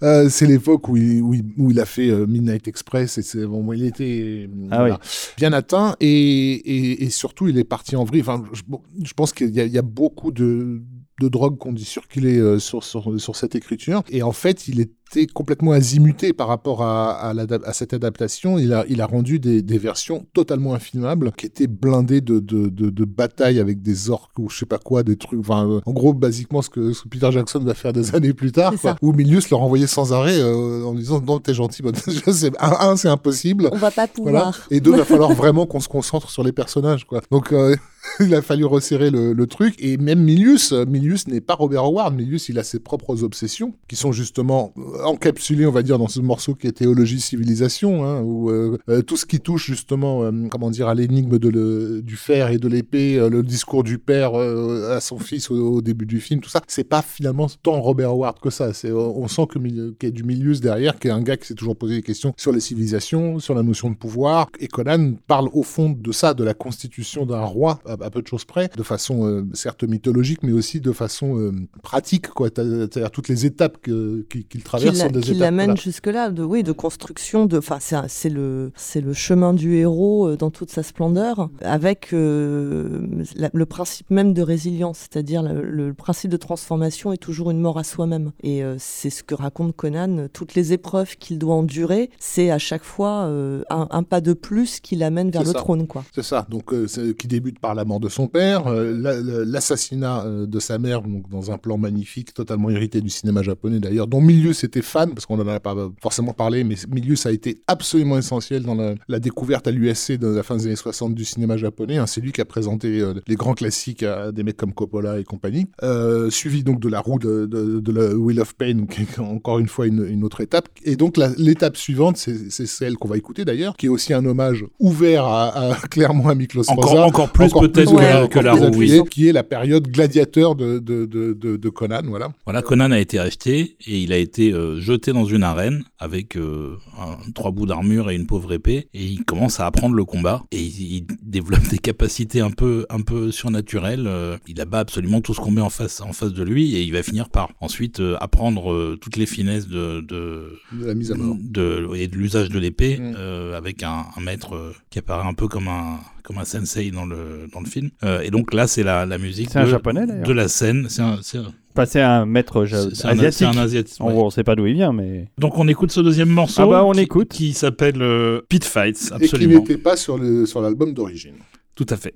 Euh, c'est l'époque où il, où, il, où il a fait Midnight Express et c'est bon, il était Ah voilà, bien atteint et, et, et surtout il est parti en vrille. Enfin, je, pense qu'il y, a- il y a beaucoup de de drogue qu'on dit circuler euh, sur, sur, sur cette écriture. Et en fait, il était complètement azimuté par rapport à, à, l'ada- à cette adaptation. Il a, il a rendu des, des versions totalement infilmables qui étaient blindées de, de, de, de batailles avec des orques ou je sais pas quoi, des trucs. Enfin, euh, en gros, basiquement, ce que, ce que Peter Jackson va faire des années plus tard, quoi, où Milius leur envoyait sans arrêt euh, en disant Non, t'es gentil. Sais- un, un, c'est impossible. On va pas Voilà. pouvoir. Et deux, il va falloir vraiment qu'on se concentre sur les personnages, quoi. Donc, euh, il a fallu resserrer le, le truc. Et même Milius, Milius n'est pas Robert Howard. Milius, il a ses propres obsessions, qui sont justement encapsulées, on va dire, dans ce morceau qui est Théologie Civilisation, hein, où euh, euh, tout ce qui touche justement, euh, comment dire, à l'énigme de le- du fer et de l'épée, le discours du père à son fils au, au début du film, tout ça, c'est pas finalement tant Robert Howard que ça. C'est, on sent qu'il y a du Milius derrière, qui est un gars qui s'est toujours posé des questions sur les civilisations, sur la notion de pouvoir. Et Conan parle au fond de ça, de la constitution d'un roi, à, peu de choses près, de façon euh, certes mythologique, mais aussi de façon euh, pratique, quoi. C'est-à-dire toutes les étapes que- qu'il qu'il qui traverse qui l'amène voilà. jusque-là, de, oui, de construction, de, c'est le, le chemin du héros euh, dans toute sa splendeur, avec euh, la- le principe même de résilience, c'est-à-dire le, le principe de transformation est toujours une mort à soi-même. Et euh, c'est ce que raconte Conan, toutes les épreuves qu'il doit endurer, c'est à chaque fois euh, un, un pas de plus qui l'amène vers le ça. trône, quoi. C'est ça, donc qui débute par la mort de son père, la- la- l'assassinat de sa mère, donc dans un plan magnifique, totalement hérité du cinéma japonais d'ailleurs, dont Milius fan, parce qu'on en a pas forcément parlé, mais Milius a été absolument essentiel dans la, la découverte à l'USC de la fin des années 60 du cinéma japonais. hein. C'est lui qui a présenté euh, les grands classiques à des mecs comme Coppola et compagnie. Euh, suivi donc de la roue de, de, de la Wheel of Pain, qui est encore une fois une, une autre étape. Et donc l'étape suivante, c'est celle qu'on va écouter d'ailleurs, qui est aussi un hommage ouvert à, à- clairement à Miklos Encore, Rosa. encore plus peut-être que, ouais, que la roue, appuyé, oui. qui est la période gladiateur de, de, de, de, de Conan, voilà. Voilà, Conan a été acheté et il a été euh, jeté dans une arène avec euh, un- trois bouts d'armure et une pauvre épée et il commence à apprendre le combat et il, il développe des capacités un peu un peu surnaturelles. euh, il abat absolument tout ce qu'on met en face en face de lui et il va finir par ensuite euh, apprendre euh, toutes les finesses de de, De la mise à mort. de et de l'usage de l'épée Mm. euh, avec un, un maître euh, qui apparaît un peu comme un comme un sensei dans le dans le film. Euh, et donc là c'est la la musique C'est un de- japonais, d'ailleurs. de la scène. C'est un c'est un- Enfin, c'est un maître ja- c'est un, asiatique. un asiatique. En ouais. gros, on sait pas d'où il vient, mais. Donc on écoute ce deuxième morceau. Ah bah, on qui, écoute. Qui s'appelle euh, Pit Fights, Et qui absolument. n'était pas sur le sur l'album d'origine. Tout à fait.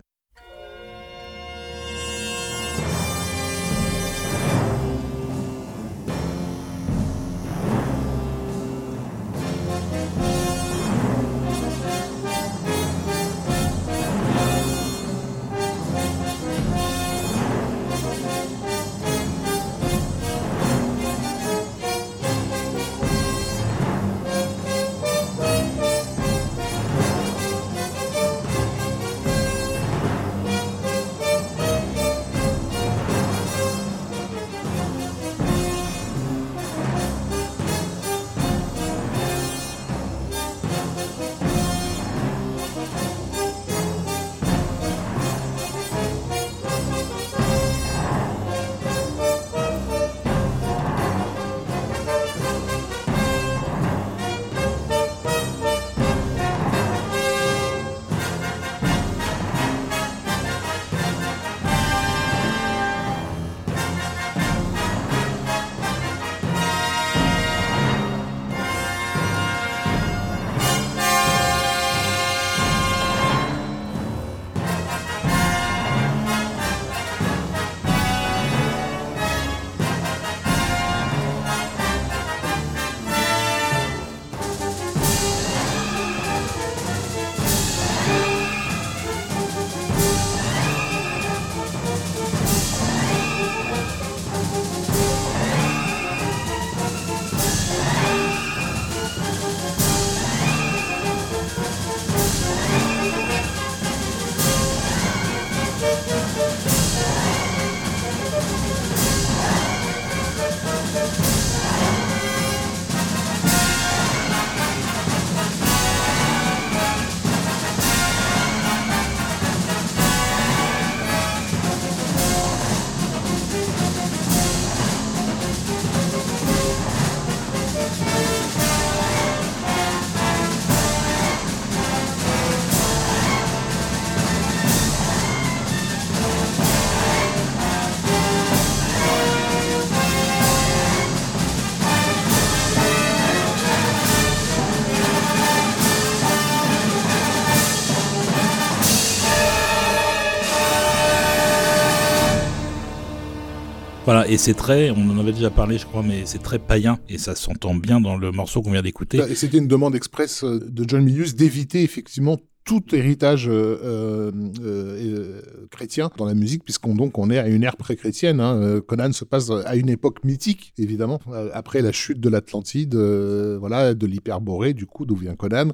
Et c'est très, on en avait déjà parlé, je crois, mais c'est très païen, et ça s'entend bien dans le morceau qu'on vient d'écouter. Bah, et c'était une demande express euh, de John Milius d'éviter effectivement tout héritage euh, euh, euh, chrétien dans la musique, puisqu'on donc on est à une ère pré-chrétienne. Hein. Conan se passe à une époque mythique, évidemment, après la chute de l'Atlantide, euh, voilà, de l'hyperborée, du coup, d'où vient Conan,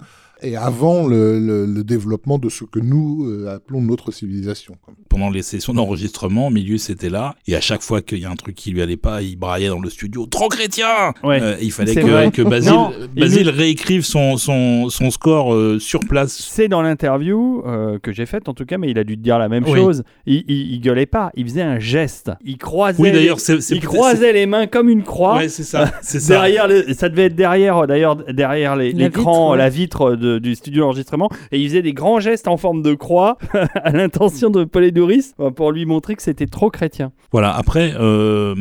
et avant le, le- le développement de ce que nous euh, appelons notre civilisation. Pendant les sessions d'enregistrement, Milius était là, et à chaque fois qu'il y a un truc qui lui allait pas, il braillait dans le studio, trop chrétien Ouais. Euh, Il fallait que, que Basile, Non, Basile réécrive son, son, son score euh, sur place. C'est dans l'interview euh, que j'ai faite en tout cas, mais il a dû te dire la même Oui. chose. Il, il, il gueulait pas, il faisait un geste. Il croisait, Oui, les- d'ailleurs, c'est c'est il croisait les mains comme une croix. Ouais, c'est ça. C'est ça. Derrière, le- ça devait être derrière, d'ailleurs, derrière les- La l'écran, vitre, ouais. la vitre de- du studio d'enregistrement, et il faisait des grands gestes en forme de croix à l'intention de Polydorus euh, pour lui montrer que c'était trop chrétien. Voilà, après, euh,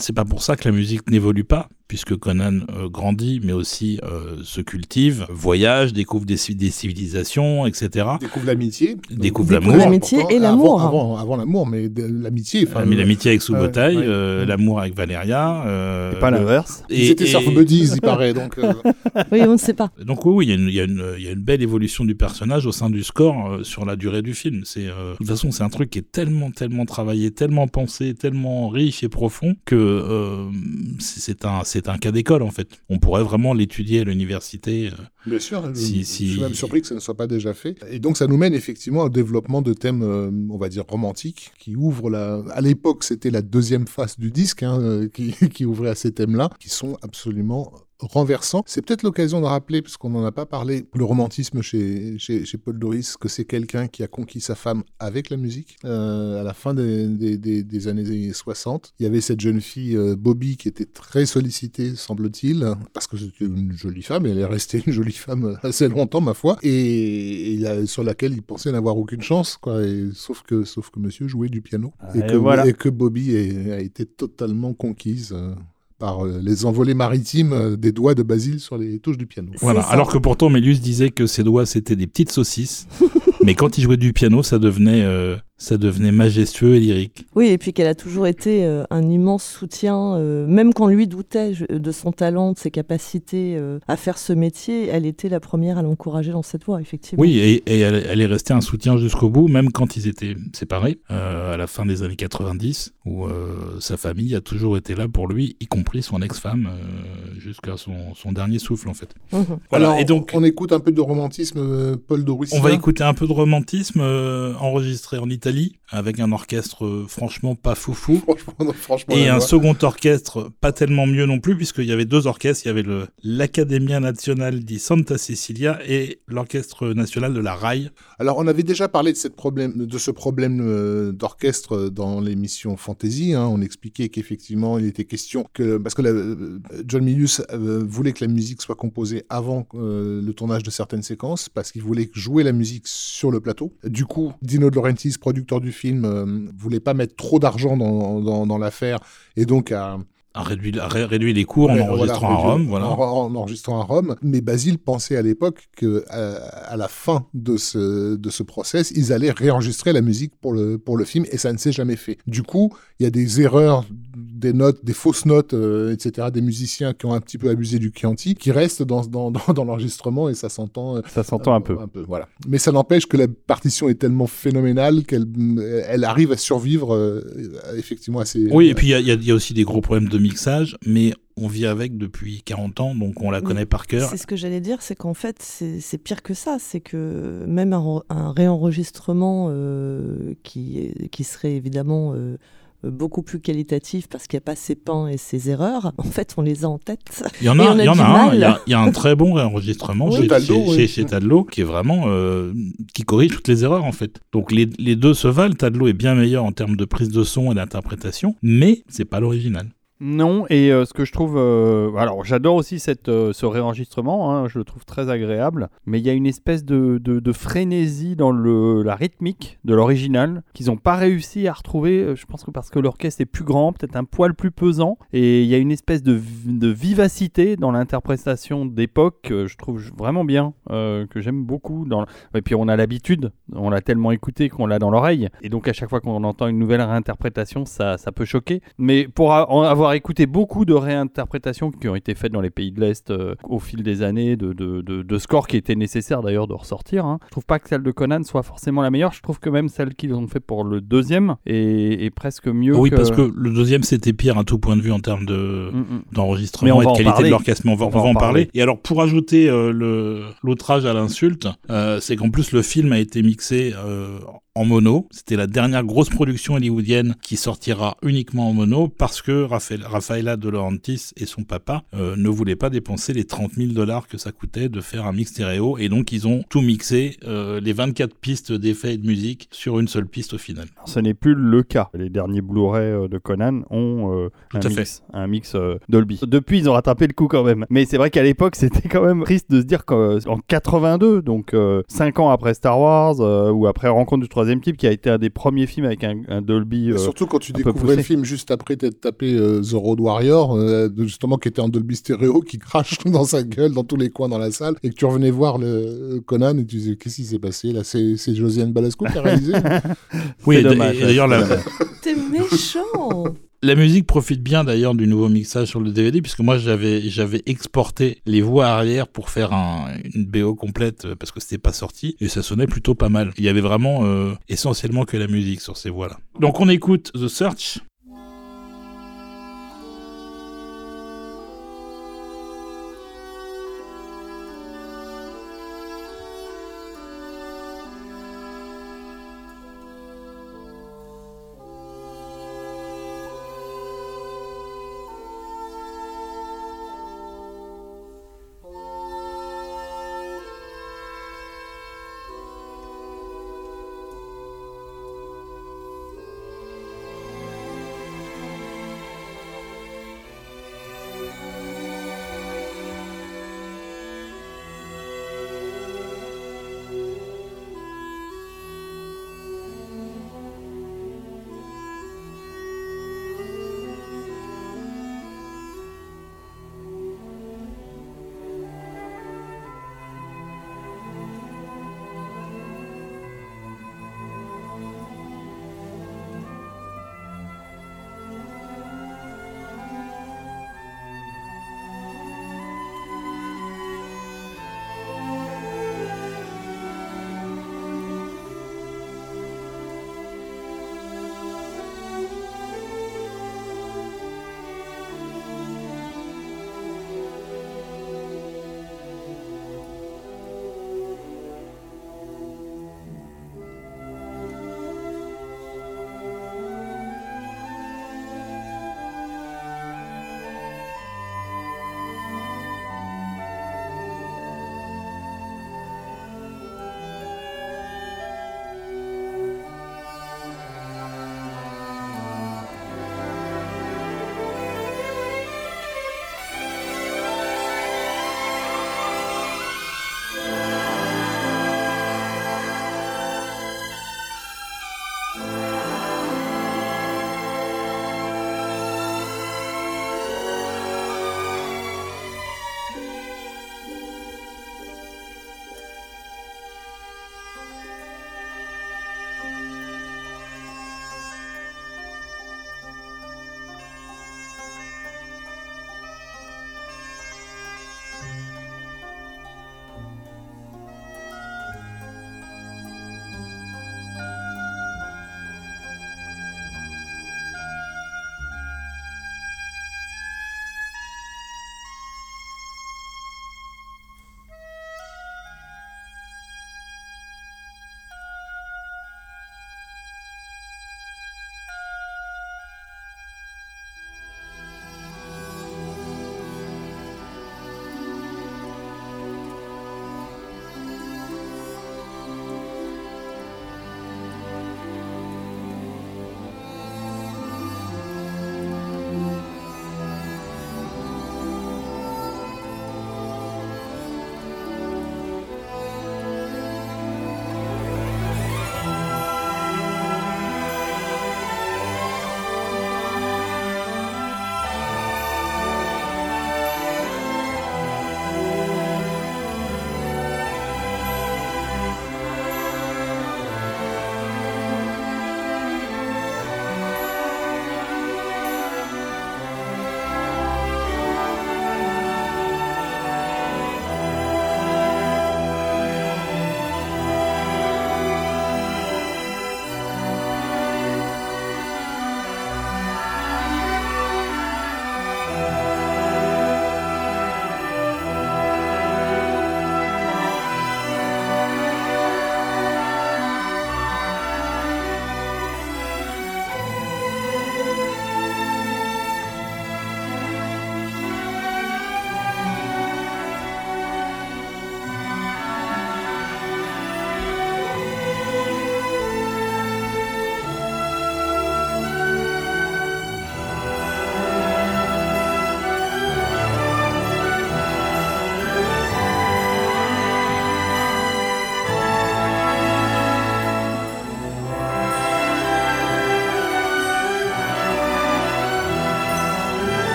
c'est pas pour ça que la musique n'évolue pas, puisque Conan euh, grandit, mais aussi euh, se cultive, voyage, découvre des, ci- des civilisations, etc. Découvre l'amitié. Découvre l'amour. L'amitié et l'amour. Avant, avant, avant l'amour, mais l'amitié. enfin, Euh, mais l'amitié avec Subotai, ouais, ouais. euh, l'amour avec Valeria. euh, Et pas l'inverse. Ils étaient surf buddies, il paraît. Donc, euh, Oui, on ne sait pas. Donc oui, oui, il y, a une- y, y a belle évolution du personnage au sein du score euh, sur la durée du film. C'est euh, de toute façon, c'est un truc qui est tellement, tellement travaillé, tellement pensé, tellement riche et profond que euh, c'est un, c'est un cas d'école en fait. On pourrait vraiment l'étudier à l'université. euh. Bien sûr, je, Si- je si- suis même surpris que ça ne soit pas déjà fait. Et donc ça nous mène effectivement au développement de thèmes, euh, on va dire, romantiques, qui ouvrent la... À l'époque, c'était la deuxième face du disque hein, euh, qui, qui ouvrait à ces thèmes-là, qui sont absolument renversants. C'est peut-être l'occasion de rappeler, parce qu'on n'en a pas parlé, le romantisme chez, chez, chez Paul Doris, que c'est quelqu'un qui a conquis sa femme avec la musique. Euh, à la fin des, des, des- des années 60, il y avait cette jeune fille, euh, Bobby, qui était très sollicitée, semble-t-il, parce que c'était une jolie femme, et elle est restée une jolie femme assez longtemps, ma foi, et, et, sur laquelle il pensait n'avoir aucune chance, quoi. Et, sauf, que, sauf que monsieur jouait du piano, et, Et que, voilà. et que Bobby a été totalement conquise. euh, par euh, les envolées maritimes euh, des doigts de Basile sur les touches du piano. Voilà. ça. Alors que pourtant, Mélius disait que ses doigts c'était des petites saucisses, mais quand il jouait du piano, ça devenait, euh, ça devenait majestueux et lyrique. Oui, et puis qu'elle a toujours été euh, un immense soutien, euh, même quand lui doutait je- de son talent, de ses capacités euh, à faire ce métier, elle était la première à l'encourager dans cette voie, effectivement. Oui, et, et elle, elle est restée un soutien jusqu'au bout, même quand ils étaient séparés, euh, à la fin des années 90, où euh, sa famille a toujours été là pour lui, y compris son ex-femme, euh, jusqu'à son, son dernier souffle, en fait. Mhm. Voilà, Alors, et donc, on écoute un peu de romantisme, Paul Doris. on va écouter un peu de romantisme euh, enregistré en Italie, avec un orchestre euh, franchement pas foufou. Franchement, franchement, Et un voix. second orchestre, pas tellement mieux non plus, puisqu'il y avait deux orchestres. Il y avait le- l'Accademia Nazionale di Santa Cecilia et l'Orchestre National de la RAI. Alors, on avait déjà parlé de, cette problème, de ce problème euh, d'orchestre dans l'émission Fantasy. hein. On expliquait qu'effectivement, il était question que. Parce que la- euh, John Milius euh, voulait que la musique soit composée avant le tournage de certaines séquences, parce qu'il voulait jouer la musique sur le plateau. Du coup, Dino De Laurentiis, du film, euh, voulait pas mettre trop d'argent dans, l'affaire, et donc a. A réduit, a ré- réduit les cours en enregistrant voilà, à Rome. Voilà. En, en enregistrant à Rome. Mais Basile pensait à l'époque que à, à la fin de ce, de ce process, ils allaient réenregistrer la musique pour le, pour le film et ça ne s'est jamais fait. Du coup, il y a des erreurs, des notes, des fausses notes, euh, etc., des musiciens qui ont un petit peu abusé du Chianti, qui restent dans, dans, dans, dans l'enregistrement et ça s'entend. euh, Ça s'entend un peu. un peu, voilà. Mais ça n'empêche que la partition est tellement phénoménale qu'elle elle arrive à survivre euh, effectivement à ces. Oui, et puis il y a- il y, y a aussi des gros problèmes de mixage, mais on vit avec depuis 40 ans, donc on la Oui. connaît par cœur. C'est ce que j'allais dire, c'est qu'en fait, c'est pire que ça. C'est que même un, un réenregistrement euh, qui, serait évidemment euh, beaucoup plus qualitatif parce qu'il n'y a pas ses pains et ses erreurs, en fait, on les a en tête. Il y en a, on a il y en du a un, il y a, il y a un très bon réenregistrement Oui. chez, Tadlo, chez, oui. chez- chez Tadlo, qui est vraiment, euh, qui corrige toutes les erreurs en fait. Donc les, les deux se valent, Tadlo est bien meilleur en termes de prise de son et d'interprétation, mais c'est pas l'original. Non, et euh, ce que je trouve. euh, alors, j'adore aussi cette, euh, ce réenregistrement, hein, je le trouve très agréable, mais il y a une espèce de, de- frénésie dans le, la rythmique de l'original qu'ils n'ont pas réussi à retrouver. Je pense que parce que l'orchestre est plus grand, peut-être un poil plus pesant, et il y a une espèce de, de vivacité dans l'interprétation d'époque que je trouve vraiment bien, que j'aime beaucoup. Dans... Et puis, on a l'habitude, on l'a tellement écouté qu'on l'a dans l'oreille, et donc à chaque fois qu'on entend une nouvelle réinterprétation, ça, ça peut choquer. Mais pour a- en avoir écouté beaucoup de réinterprétations qui ont été faites dans les pays de l'Est euh, au fil des années, de, de, de- de scores qui étaient nécessaires d'ailleurs de ressortir, hein, je trouve pas que celle de Conan soit forcément la meilleure. Je trouve que même celle qu'ils ont fait pour le deuxième est, est presque mieux. oui, que... parce que le deuxième c'était pire à tout point de vue en termes de Mm, mm. D'enregistrement et de qualité parler. de l'orchestre. Mais on va, On on va en en parler. parler. Et alors, pour ajouter euh, l'outrage à l'insulte, euh, c'est qu'en plus le film a été mixé en mono. C'était la dernière grosse production hollywoodienne qui sortira uniquement en mono parce que Raphaël, Rafaela De Laurentiis et son papa euh, ne voulaient pas dépenser les 30 000 dollars que ça coûtait de faire un mix stéréo. Et donc, ils ont tout mixé, euh, les 24 pistes d'effets et de musique sur une seule piste au final. Ce n'est plus le cas. Les derniers Blu-ray euh, de Conan ont euh, Tout un, à fait. mix, un mix euh, Dolby. Depuis, ils ont rattrapé le coup quand même. Mais c'est vrai qu'à l'époque, c'était quand même triste de se dire qu'en 82, donc 5 ans après Star Wars, euh, ou après Rencontre du troisième type, qui a été un des premiers films avec un, un Dolby. euh, Surtout quand tu un découvrais le film juste après t'être tapé euh, The Road Warrior, euh, justement qui était en Dolby Stereo, qui crache dans sa gueule dans tous les coins dans la salle, et que tu revenais voir le Conan et tu disais qu'est-ce qui s'est passé là? C'est c'est Josiane Balasco qui a réalisé? Oui, d'ailleurs, ouais, la, c'est dommage. T'es méchant La musique profite bien d'ailleurs du nouveau mixage sur le DVD puisque moi j'avais j'avais exporté les voix arrière pour faire un, une BO complète euh, parce que c'était pas sorti et ça sonnait plutôt pas mal. Il y avait vraiment euh, essentiellement que la musique sur ces voix là. Donc on écoute The Search.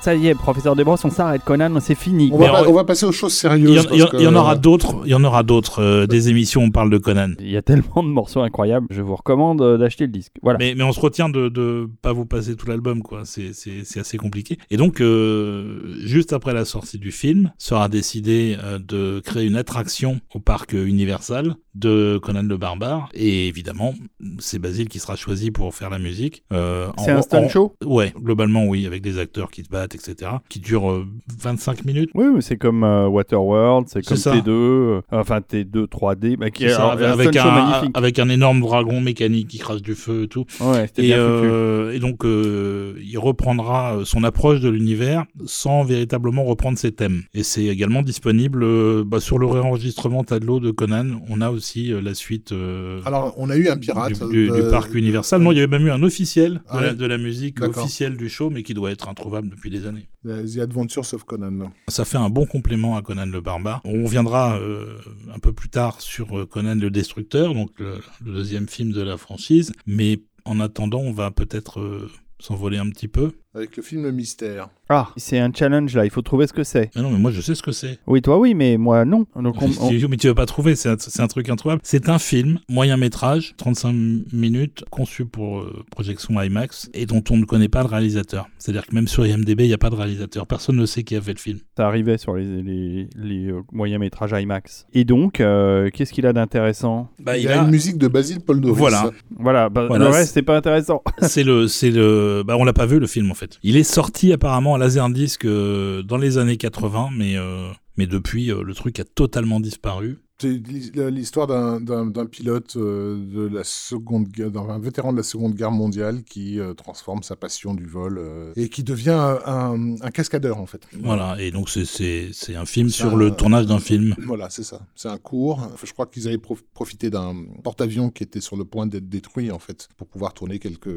Ça y est, professeur Desbrosses, on s'arrête. Conan, c'est fini. On va, on- pas- on va passer aux choses Il y, sérieuses. en- il y en- parce que- il y en aura d'autres. Il y en aura d'autres. euh, des émissions où on parle de Conan. Il y a tellement de morceaux incroyables. Je vous recommande euh, d'acheter le disque. Voilà. Mais, mais on se retient de, de pas vous passer tout l'album, quoi. C'est, assez compliqué. Et donc, euh, juste après la sortie du film, sera décidé euh, de créer une attraction au parc Universal de Conan le Barbare. Et évidemment, c'est Basile qui sera choisi pour faire la musique. Euh, C'est un stunt en- show Ouais, globalement, oui, avec des acteurs qui se battent, etc. Qui dure euh, 25 minutes. Oui, mais c'est comme euh, Waterworld, c'est comme ça. T2, euh, enfin T2 3D, bah, qui ça, alors, avec, un, avec un énorme dragon mécanique qui crache du feu et tout. Ouais, c'était Et, bien et donc, il reprendra son approche de l'univers sans véritablement reprendre ses thèmes. Et c'est également disponible bah, sur le réenregistrement Tadlo de Conan. On a aussi euh, la suite euh, Alors, on a eu un pirate. du, du- euh, du parc Universal. Non, il y avait même eu un officiel de, la, ouais. de la musique officielle du show, mais qui doit être introuvable depuis des années. The Adventures of Conan. Ça fait un bon complément à Conan le Barbare. On reviendra un peu plus tard sur Conan le Destructeur, donc le, le deuxième film de la franchise. Mais en attendant, on va peut-être euh, s'envoler un petit peu. Avec le film Mystère. Ah, c'est un challenge là, il faut trouver ce que c'est. Mais non, mais moi je sais ce que c'est. Oui, toi oui, mais moi non. Donc, on- on- Mais tu vas pas trouver, c'est un, truc introuvable. C'est un film, moyen métrage, 35 minutes, conçu pour euh, projection IMAX, et dont on ne connaît pas le réalisateur. C'est-à-dire que même sur IMDB, il n'y a pas de réalisateur. Personne ne sait qui a fait le film. ça arrivait sur les, les, les, euh, moyens métrages IMAX. Et donc, euh, qu'est-ce qu'il a d'intéressant? Bah, il y a une musique de Basile Paul Doris. Voilà. Voilà, bah, Voilà, le c'est- reste c'est pas intéressant. c'est le, c'est le, bah on l'a pas vu le film en Il est sorti apparemment à Laserdisc euh, dans les années 80, mais euh, mais depuis euh, le truc a totalement disparu. L'histoire d'un- pilote euh, de la seconde, guerre- d'un- un vétéran de la Seconde Guerre mondiale qui euh, transforme sa passion du vol euh, et qui devient un, un cascadeur en fait. Voilà, et donc c'est un film sur le tournage d'un film. Voilà, c'est ça. C'est un cours. Enfin, je crois qu'ils avaient prof- profité d'un porte-avions qui était sur le point d'être détruit en fait pour pouvoir tourner quelques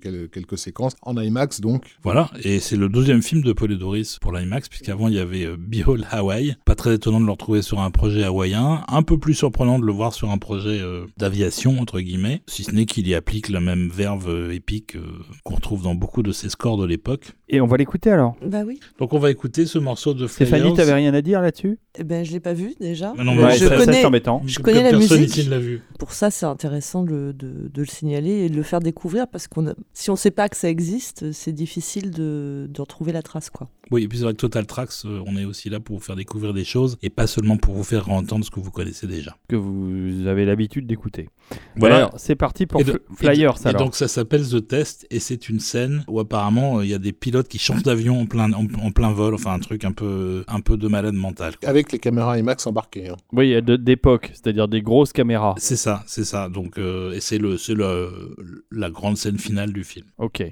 quel- quelques séquences en IMAX donc. Voilà, et c'est le deuxième film de Paul et Doris pour l'IMAX, puisqu'avant il y avait Behold Hawaii. Pas très étonnant de le retrouver sur un projet hawaïen, un peu plus surprenant de le voir sur un projet euh, d'aviation, entre guillemets, si ce n'est qu'il y applique la même verve euh, épique euh, qu'on retrouve dans beaucoup de ses scores de l'époque. Et on va l'écouter alors. Bah oui. Donc on va écouter ce morceau de Flyers. Stéphanie, t'avais rien à dire là-dessus? Eh ben, je l'ai pas vu déjà. Mais non, Mais mais je ça- ça, connais. c'est embêtant. je connais la personne musique. ne vu. Pour ça, c'est intéressant de, de- de le signaler et de le faire découvrir parce qu'on a- si on sait pas que ça existe, c'est difficile de, de retrouver la trace, quoi. Oui, et puis c'est vrai que Total Tracks, euh, on est aussi là pour vous faire découvrir des choses et pas seulement pour vous faire entendre ce que vous connaissez déjà. Que vous avez l'habitude d'écouter. Voilà. Alors, c'est parti pour Et de- Fl- Flyers Et, alors. donc ça s'appelle The Test et c'est une scène où apparemment euh, il y a des pilotes qui changent d'avion en plein, en, en plein vol, enfin un truc un peu, un peu de malade mental. quoi. Avec les caméras IMAX embarquées. hein. Oui, d'époque, c'est-à-dire des grosses caméras. C'est ça, c'est ça. Donc euh, et c'est le, c'est le, la grande scène finale du film. Ok.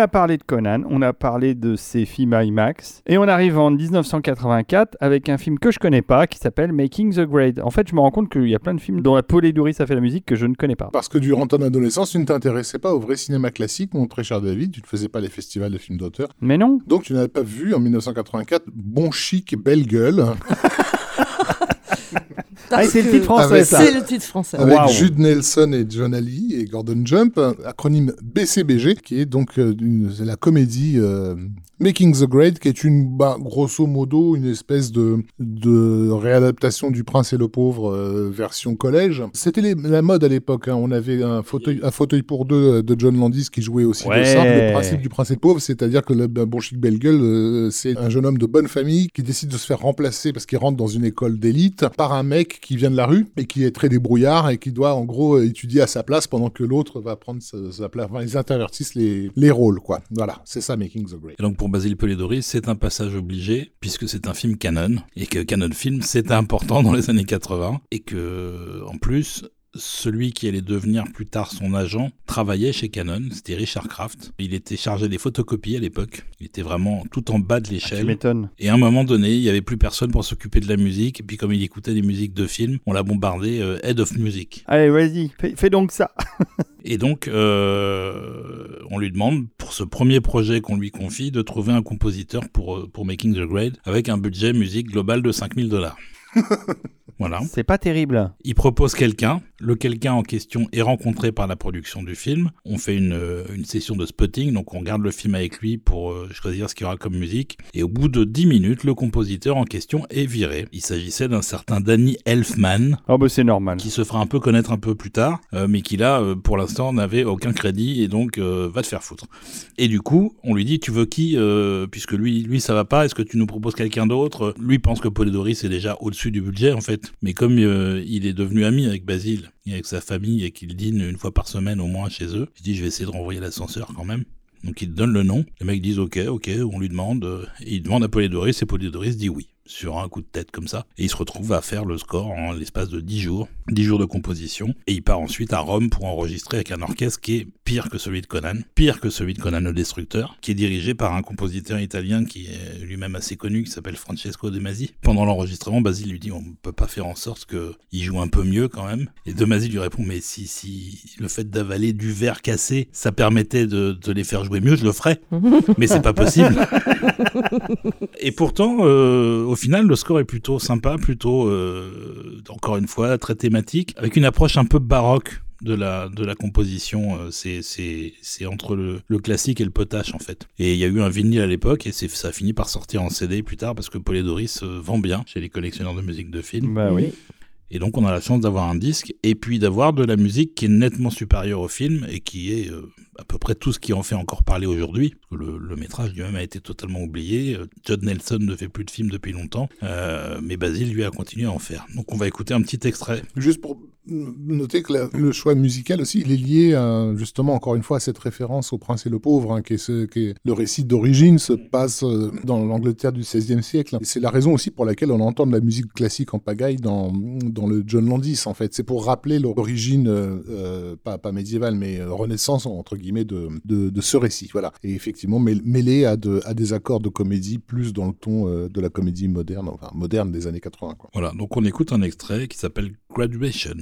A parlé de Conan, on a parlé de ses films IMAX, et on arrive en 1984 avec un film que je connais pas qui s'appelle Making the Grade. En fait, je me rends compte qu'il y a plein de films dont la Paul Edouris a fait la musique que je ne connais pas. Parce que durant ton adolescence, tu ne t'intéressais pas au vrai cinéma classique, mon très cher David, tu ne faisais pas les festivals de films d'auteur. Mais non. Donc tu n'avais pas vu en 1984 Bon Chic, Belle Gueule. Ah, c'est le titre français, ça. C'est le titre français. avec. Jude Nelson et John Ali et Gordon Jump, acronyme BCBG, qui est donc euh, une- la comédie euh, Making the Grade, qui est une, bah, grosso modo, une espèce de, de réadaptation du Prince et le Pauvre euh, version collège. C'était la mode à l'époque. hein. On avait un fauteuil, un fauteuil pour deux euh, de John Landis qui jouait aussi Ouais. de ça. Le principe du Prince et le Pauvre, c'est-à-dire que le bon chic belle gueule, euh, c'est un jeune homme de bonne famille qui décide de se faire remplacer parce qu'il rentre dans une école d'élite par un mec qui vient de la rue et qui est très débrouillard et qui doit en gros étudier à sa place pendant que l'autre va prendre sa, sa place. Enfin, ils intervertissent les, les rôles, quoi. Voilà, c'est ça Making the Grade. Et donc pour Basile Polidoris, c'est un passage obligé, puisque c'est un film canon, et que Canon Film, c'était important dans les années 80, et que, en plus, celui qui allait devenir plus tard son agent travaillait chez Canon, c'était Richard Kraft. Il était chargé des photocopies à l'époque. Il était vraiment tout en bas de Ah, l'échelle. Et à un moment donné, il y avait plus personne pour s'occuper de la musique. Et puis comme il écoutait des musiques de films, on l'a bombardé euh, Head of Music. Allez, vas-y, fais, fais donc ça. Et donc, euh, on lui demande, pour ce premier projet qu'on lui confie, de trouver un compositeur pour, euh, pour Making the Grade, avec un budget musique global de 5000 dollars. voilà. C'est pas terrible. Il propose quelqu'un. Le quelqu'un en question est rencontré par la production du film. On fait une, euh, une session de spotting, donc on garde le film avec lui pour euh, choisir ce qu'il y aura comme musique. Et au bout de 10 minutes, le compositeur en question est viré. Il s'agissait d'un certain Danny Elfman, Oh, bah c'est normal. qui se fera un peu connaître un peu plus tard, euh, mais qui là, euh, pour l'instant, n'avait aucun crédit et donc euh, va te faire foutre. Et du coup, on lui dit, tu veux qui Puisque lui, lui, ça va pas. Est-ce que tu nous proposes quelqu'un d'autre? Lui pense que Polidori est déjà au-dessus du budget en fait, mais comme euh, il est devenu ami avec Basile et avec sa famille et qu'il dîne une fois par semaine au moins chez eux, il dit, je vais essayer de renvoyer l'ascenseur quand même. Donc il donne le nom, les mecs disent ok, ok, on lui demande, euh, et il demande à Polidori, et Polidori dit oui, sur un coup de tête comme ça, et il se retrouve à faire le score en l'espace de 10 jours, 10 jours de composition, et il part ensuite à Rome pour enregistrer avec un orchestre qui est pire que celui de Conan, pire que celui de Conan le Destructeur, qui est dirigé par un compositeur italien qui est lui-même assez connu, qui s'appelle Francesco De Masi. Pendant l'enregistrement, Basile lui dit on peut pas faire en sorte qu'il joue un peu mieux quand même, et De Masi lui répond mais si, si le fait d'avaler du verre cassé, ça permettait de, de les faire jouer mieux, je le ferais, mais c'est pas possible. Et pourtant, euh, au final, le score est plutôt sympa, plutôt, euh, encore une fois, très thématique, avec une approche un peu baroque de la, de la composition. euh, C'est, entre le, classique et le potache, en fait. Et il y a eu un vinyle à l'époque, et ça a fini par sortir en CD plus tard, parce que Polydorus euh, vend bien chez les collectionneurs de musique de film. Bah oui. Et donc, on a la chance d'avoir un disque, et puis d'avoir de la musique qui est nettement supérieure au film, et qui est euh, à peu près tout ce qui en fait encore parler aujourd'hui. Le, métrage lui-même a été totalement oublié. Euh, John Nelson ne fait plus de films depuis longtemps, euh, mais Basile, lui, a continué à en faire. Donc, on va écouter un petit extrait. Juste pour noter que le choix musical aussi, il est lié à, justement encore une fois à cette référence au Prince et le Pauvre, hein, qui, est ce, qui est le récit d'origine se passe euh, dans l'Angleterre du XVIe siècle. C'est la raison aussi pour laquelle on entend de la musique classique en pagaille dans, dans le John Landis, en fait. C'est pour rappeler l'origine, euh, euh, pas, pas médiévale, mais euh, renaissance, entre guillemets, de, de, de ce récit. Voilà. Et effectivement, mêl- mêlé à, de, à des accords de comédie plus dans le ton euh, de la comédie moderne, enfin moderne des années 80. Quoi. Voilà, donc on écoute un extrait qui s'appelle Graduation.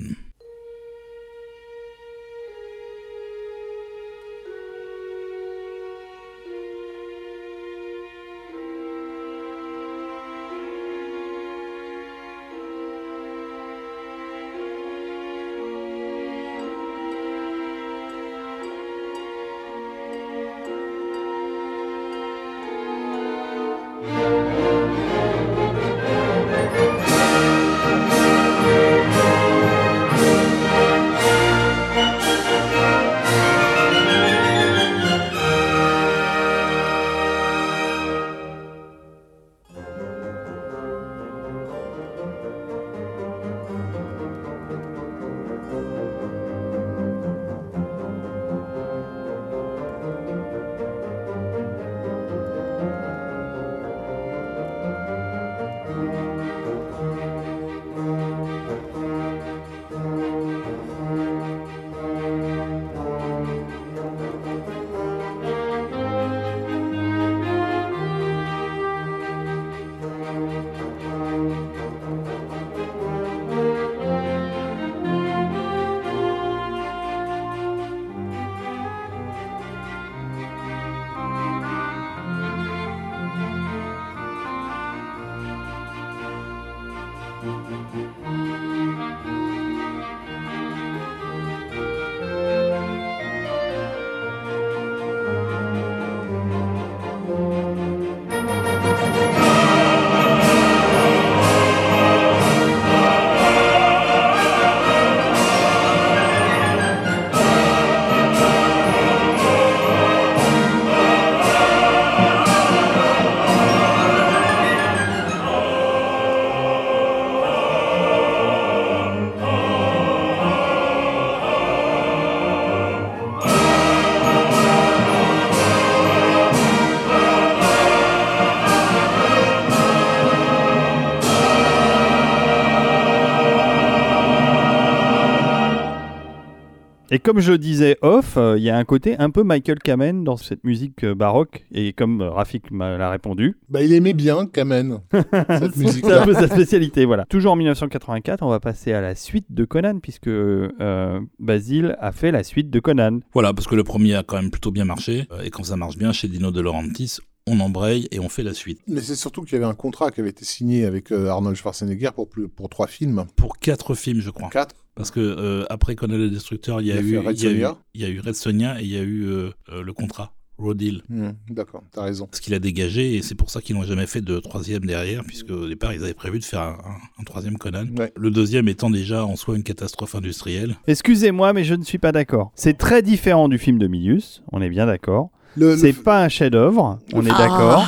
Et comme je disais off, euh, il y a un côté un peu Michael Kamen dans cette musique euh, baroque. Et comme euh, Rafik m'a l'a répondu, Bah, il aimait bien Kamen, cette c'est musique-là. un peu sa spécialité. Voilà. Toujours en 1984, on va passer à la suite de Conan, puisque euh, Basile a fait la suite de Conan. Voilà, parce que le premier a quand même plutôt bien marché. euh, Et quand ça marche bien chez Dino De Laurentiis, on embraye et on fait la suite. Mais c'est surtout qu'il y avait un contrat qui avait été signé avec Arnold Schwarzenegger pour, plus, pour trois films. Pour quatre films, je crois. Quatre Parce que euh, après Conan le Destructeur, il y a, Il a eu, Red il y a eu, Sonja. il y a eu Red et il y a eu euh, euh, le contrat, Raw Deal. Hmm, D'accord, t'as raison. Ce qu'il a dégagé, et c'est pour ça qu'ils n'ont jamais fait de troisième derrière, puisque au départ, ils avaient prévu de faire un, un- un troisième Conan. Ouais. Le deuxième étant déjà en soi une catastrophe industrielle. Excusez-moi, mais je ne suis pas d'accord. C'est très différent du film de Milius, on est bien d'accord. Le, le C'est f- pas un chef-d'œuvre, on est Ah. d'accord.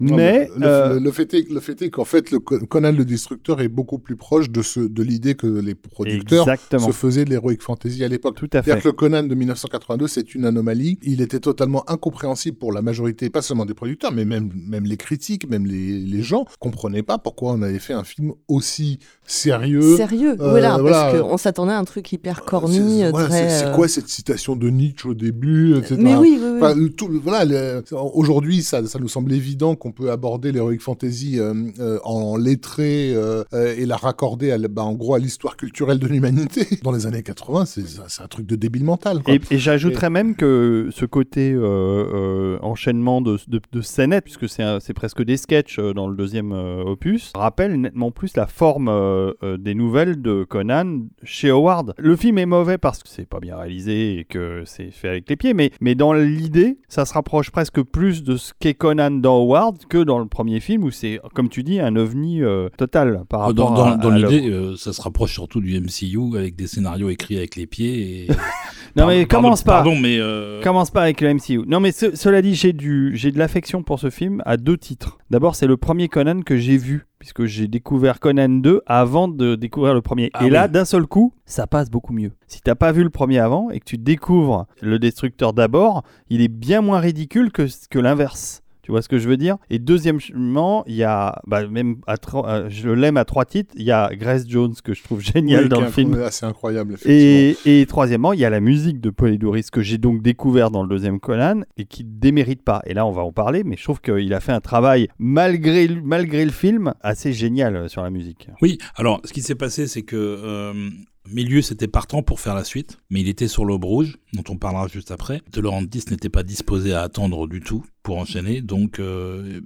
Non, Mais le, euh, le- le fait est, le fait est qu'en fait, le Co- Conan le Destructeur est beaucoup plus proche de, ce, de l'idée que les producteurs exactement, se faisaient de l'heroic fantasy à l'époque. tout à C'est-à-dire fait. que le Conan de 1982, c'est une anomalie. Il était totalement incompréhensible pour la majorité, pas seulement des producteurs, mais même, même les critiques, même les, les gens, comprenaient pas pourquoi on avait fait un film aussi sérieux. Sérieux, euh, voilà, voilà. parce qu'on s'attendait à un truc hyper corny, C'est- euh, voilà, euh, quoi cette citation de Nietzsche au début, etc. Mais oui, oui, oui. Enfin, le tout- voilà, aujourd'hui, ça, ça nous semble évident qu'on peut aborder l'heroic fantasy euh, euh, en lettré euh, et la raccorder, à, bah, en gros, à l'histoire culturelle de l'humanité. Dans les années 80, c'est un truc de débile mental. Quoi. Et, et j'ajouterais même que ce côté enchaînement de, de, de scénettes, puisque c'est presque des sketchs dans le deuxième opus, rappelle nettement plus la forme des nouvelles de Conan chez Howard. Le film est mauvais parce que c'est pas bien réalisé et que c'est fait avec les pieds, mais, mais dans l'idée, ça se rapproche presque plus de ce qu'est Conan dans Howard que dans le premier film où c'est, comme tu dis, un ovni euh, total par rapport Dans, dans- à, dans l'idée, euh, ça se rapproche surtout du MCU avec des scénarios écrits avec les pieds. Et... Non mais Pardon- commence pas. Pardon, mais euh, Commence pas avec le MCU. Non, mais ce- cela dit, j'ai du, j'ai de l'affection pour ce film à deux titres. D'abord, c'est le premier Conan que j'ai vu, puisque j'ai découvert Conan 2 avant de découvrir le premier. Ah Et là, oui. d'un seul coup, ça passe beaucoup mieux. Si t'as pas vu le premier avant et que tu découvres le Destructeur d'abord, il est bien moins ridicule que, que l'inverse. Tu vois ce que je veux dire? Et deuxièmement, il y a, bah, même à tro- euh, je l'aime à trois titres, il y a Grace Jones que je trouve génial Oui, dans le film. C'est incroyable, effectivement. Et, et troisièmement, il y a la musique de Polydorus que j'ai donc découvert dans le deuxième Conan et qui démérite pas. Et là, on va en parler, mais je trouve qu'il a fait un travail, malgré, le- malgré le film, assez génial euh, sur la musique. Oui, alors ce qui s'est passé, c'est que euh, Milius était partant pour faire la suite, mais il était sur l'aube rouge, dont on parlera juste après. De Laurentiis n'était pas disposé à attendre du tout pour enchaîner, donc euh,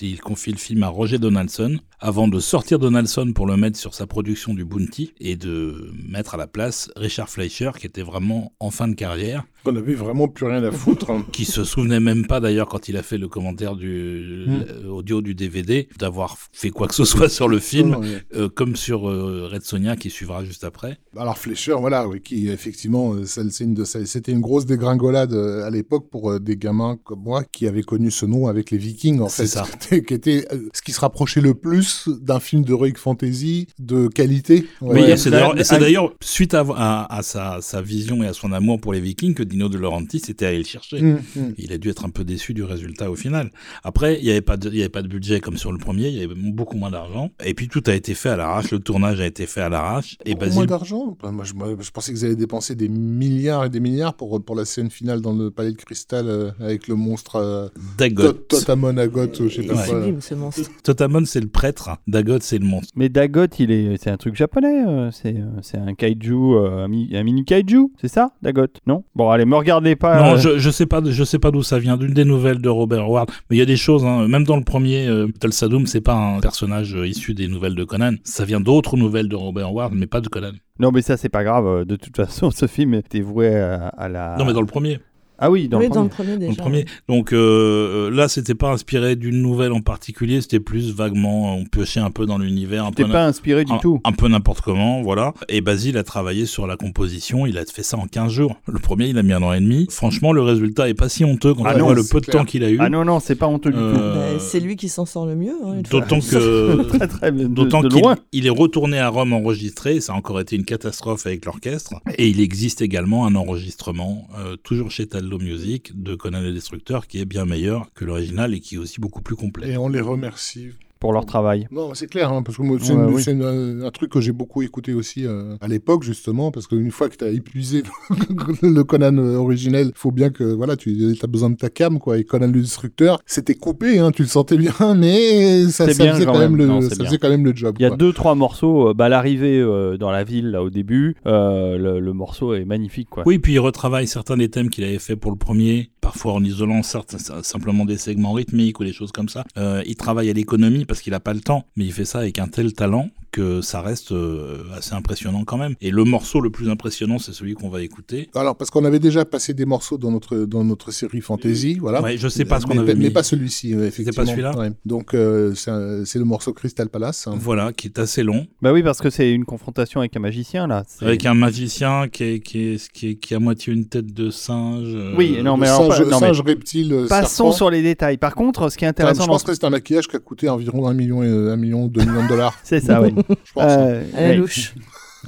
il confie le film à Roger Donaldson, avant de sortir Donaldson pour le mettre sur sa production du Bounty, et de mettre à la place Richard Fleischer, qui était vraiment en fin de carrière, On avait vraiment plus rien à foutre. hein. qui se souvenait même pas d'ailleurs quand il a fait le commentaire du Hmm. l- audio du DVD, d'avoir fait quoi que ce soit sur le film. Non, non, mais- Euh, comme sur euh, Red Sonia qui suivra juste après. Alors Fleischer, voilà, oui, qui effectivement, euh, de- c'était une grosse dégringolade euh, à l'époque pour euh, des gamins comme moi qui avaient connu ce nom avec les Vikings, en C'est fait, ça. qui était- qui était euh, ce qui se rapprochait le plus d'un film d'heroic fantasy de qualité. Ouais. et c'est d'ailleurs, suite à, à- à sa, sa vision et à son amour pour les Vikings que Dino De Laurentiis était allé le chercher. Hum, hum. Il a dû être un peu déçu du résultat au final. Après, il n'y avait, pas de- il y avait pas de budget comme sur le premier, il y avait beaucoup moins d'argent. Et puis tout a été fait à l'arrache, le tournage a été fait à l'arrache. Et Beaucoup Basile, moins d'argent. Moi, je, moi, je pensais qu'ils allaient dépenser des milliards et des milliards pour, pour la scène finale dans le palais de cristal euh, avec le monstre euh, Dagot. Tot- Totamon Agot, je sais pas Ouais. quoi. Sublime ce monstre. Totamon, c'est le prêtre, Dagot, c'est le monstre. Mais Dagot, il est, c'est un truc japonais. euh, c'est, euh, c'est un kaiju, euh, un mini kaiju, c'est ça, Dagot Non? Bon, allez, me regardez pas. Non, euh, je, je sais pas, je sais pas d'où ça vient, d'une des nouvelles de Robert Howard. Mais il y a des choses, hein, même dans le premier, euh, Tulsadum, c'est pas un personnage euh, issu des nouvelles de Conan. Ça vient d'autres nouvelles de Robert Howard, mais pas de Conan. Non, mais ça, c'est pas grave. euh, De toute façon, ce film était voué à, à la. Non, mais dans le premier. Ah oui, dans oui, le dans premier. le premier dans déjà. le premier. Donc euh, euh, là, c'était pas inspiré d'une nouvelle en particulier, c'était plus vaguement, on piochait un peu dans l'univers, un peu, T'es pas inspiré du un, tout. un peu n'importe comment, voilà. Et Basile a travaillé sur la composition, il a fait ça en 15 jours. Le premier, il a mis un an et demi. Franchement, le résultat est pas si honteux quand Ah on non, voit le peu de temps qu'il a eu. Ah non, non, c'est pas honteux du Euh, Bah, c'est lui qui s'en sort le mieux. hein. D'autant que tout. Très, très D'autant qu'il est retourné à Rome enregistré, ça a encore été une catastrophe avec l'orchestre. Et il existe également un enregistrement, euh, toujours chez Music, de Conan le Destructeur, qui est bien meilleur que l'original et qui est aussi beaucoup plus complet. Et on les remercie pour leur travail. Non, c'est clair, hein, parce que c'est Ouais, oui. un truc que j'ai beaucoup écouté aussi euh, à l'époque, justement, parce qu'une fois que tu as épuisé le Conan originel, il faut bien que voilà, tu as besoin de ta cam, quoi. Et Conan le Destructeur, c'était coupé, hein, tu le sentais bien, mais ça, C'est ça bien faisait quand même, le, c'est ça bien. faisait quand même le job. Il y a quoi. deux trois morceaux. euh, bah, l'arrivée euh, dans la ville là au début, euh, le, le morceau est magnifique quoi. Oui, puis il retravaille certains des thèmes qu'il avait fait pour le premier, parfois en isolant certes simplement des segments rythmiques ou des choses comme ça. Euh, il travaille à l'économie parce qu'il a pas le temps, mais il fait ça avec un tel talent que ça reste euh, assez impressionnant quand même. Et le morceau le plus impressionnant, c'est celui qu'on va écouter. Alors, parce qu'on avait déjà passé des morceaux dans notre, dans notre série fantasy, voilà. Ouais, je sais pas ce qu'on avait mais mis. pas celui-ci, effectivement. pas celui-là Ouais. Donc, euh, c'est c'est le morceau Crystal Palace. hein. Voilà, qui est assez long, Bah oui parce que c'est une confrontation avec un magicien là. C'est- avec un magicien qui, est, qui, est, qui, est- qui a à moitié une tête de singe. euh, Oui, non, mais alors, singe, non, mais- singe reptile, euh, Passons serpent. sur les détails. Par contre, ce qui est Enfin, intéressant, je dans pense que c'est un maquillage qui a coûté environ un million, et, un million, deux millions de dollars. c'est ça, oui. Je pense. hein. Euh, À la ouais. louche.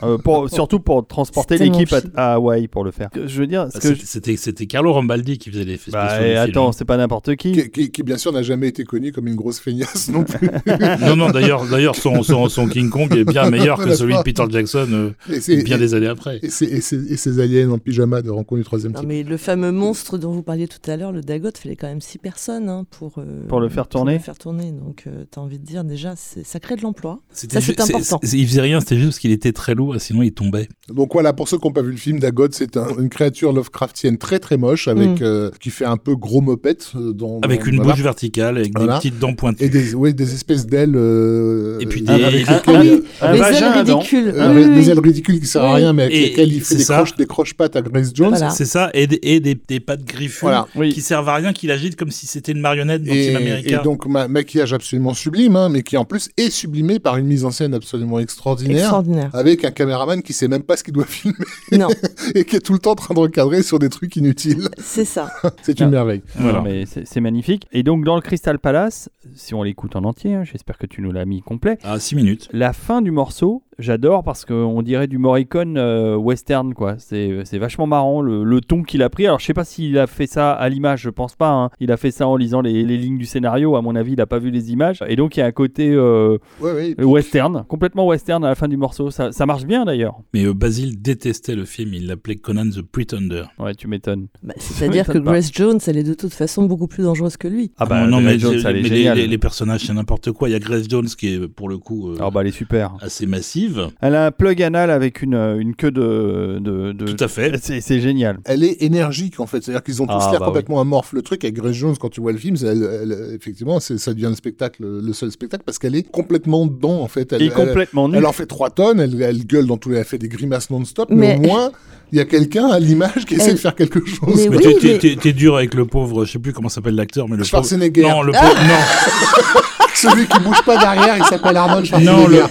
Euh, pour- surtout pour transporter l'équipe à, à Hawaï pour le faire. Je veux dire, Bah, C'était je- Carlo Rambaldi qui faisait les effets bah, et attends, c'est pas n'importe qui. qui, qui- qui, bien sûr n'a jamais été connu comme une grosse feignasse non plus. Non, non, d'ailleurs, d'ailleurs son, son, son King Kong est bien meilleur que celui de Peter Jackson euh, et, bien des années après. et, et et ces aliens en pyjama de rencontre du troisième Non, type. mais le fameux monstre dont vous parliez tout à l'heure, le Dagot, fallait quand même six personnes hein, pour, euh, Pour le faire tourner. le faire tourner. Donc, euh, t'as envie de dire déjà, ça crée de l'emploi. Ça, c'est important. il faisait rien, c'était juste parce qu'il était très lourd, et sinon il tombait. Donc voilà, pour ceux qui n'ont pas vu le film, Dagot, c'est un- une créature Lovecraftienne très très moche, avec Mm. euh, qui fait un peu gros mopette. euh, dans, Avec dans- une voilà. bouche verticale, avec Voilà. des petites dents pointues. Et des, ouais, des espèces d'ailes. euh, Et puis des- avec Ah, lesquelles- ah oui, ailes ridicules. euh, Oui, oui, des ailes ridicules qui servent à rien, mais avec Et- lesquelles il fait des, ça. croches, des croche-pattes à Grace Jones. Voilà. C'est ça, et, des- et des, des pattes griffues qui servent à rien, qu'il agite comme si c'était une marionnette dans Et, Team et America. donc, ma maquillage absolument sublime, hein, mais qui en plus est sublimé par une mise en scène absolument extraordinaire. Extraordinaire. Avec un caméraman qui sait même pas ce qu'il doit filmer Non, et qui est tout le temps en train de recadrer sur des trucs inutiles. c'est ça. C'est une Ah. merveille. Voilà. Non, mais c'est c'est magnifique. Et donc dans le Crystal Palace, si on l'écoute en entier, hein, j'espère que tu nous l'as mis complet. À 6 minutes. La fin du morceau, j'adore parce qu'on dirait du Morricone euh, western quoi. C'est c'est vachement marrant le, le ton qu'il a pris. Alors je sais pas s'il a fait ça à l'image, je pense pas. hein. Il a fait ça en lisant les, les lignes du scénario. À mon avis, il a pas vu les images. Et donc il y a un côté euh, Ouais, ouais. western, complètement western à la fin du morceau. Ça, ça marche bien d'ailleurs. Mais euh, Basile détestait le film, il l'appelait Conan the Pretender. Ouais, tu m'étonnes. Bah, C'est-à-dire que. Grace Jones, elle est de toute façon beaucoup plus dangereuse que lui. Ah bah non, Grace mais, Jones, j'ai- elle est mais les, les- les personnages, c'est n'importe quoi. Il y a Grace Jones qui est pour le coup euh, Ah bah elle est super. assez massive. Elle a un plug anal avec une, euh, une queue de, de, de- Tout à fait. C'est c'est génial. Elle est énergique en fait, c'est-à-dire qu'ils ont tous Ah, l'air bah complètement amorphes. Le truc avec Grace Jones, quand tu vois le film, c'est- elle- elle- effectivement, ça devient le spectacle, le seul spectacle, parce qu'elle est complètement dedans en fait. Elle, Et elle- complètement elle en fait 3 tonnes, elle, elle gueule dans tous les, elle fait des grimaces non-stop, mais, Mais- au moins il y a quelqu'un à l'image qui essaie Elle- de faire quelque chose. Mais Mais oui, t'es- t'es- mais- t'es t'es dur avec le pauvre, je sais plus comment s'appelle l'acteur, mais le pauvre. Schwarzenegger, Non, le pauvre. Non, celui qui bouge pas derrière, il s'appelle Arnold non, le, Schwarzenegger.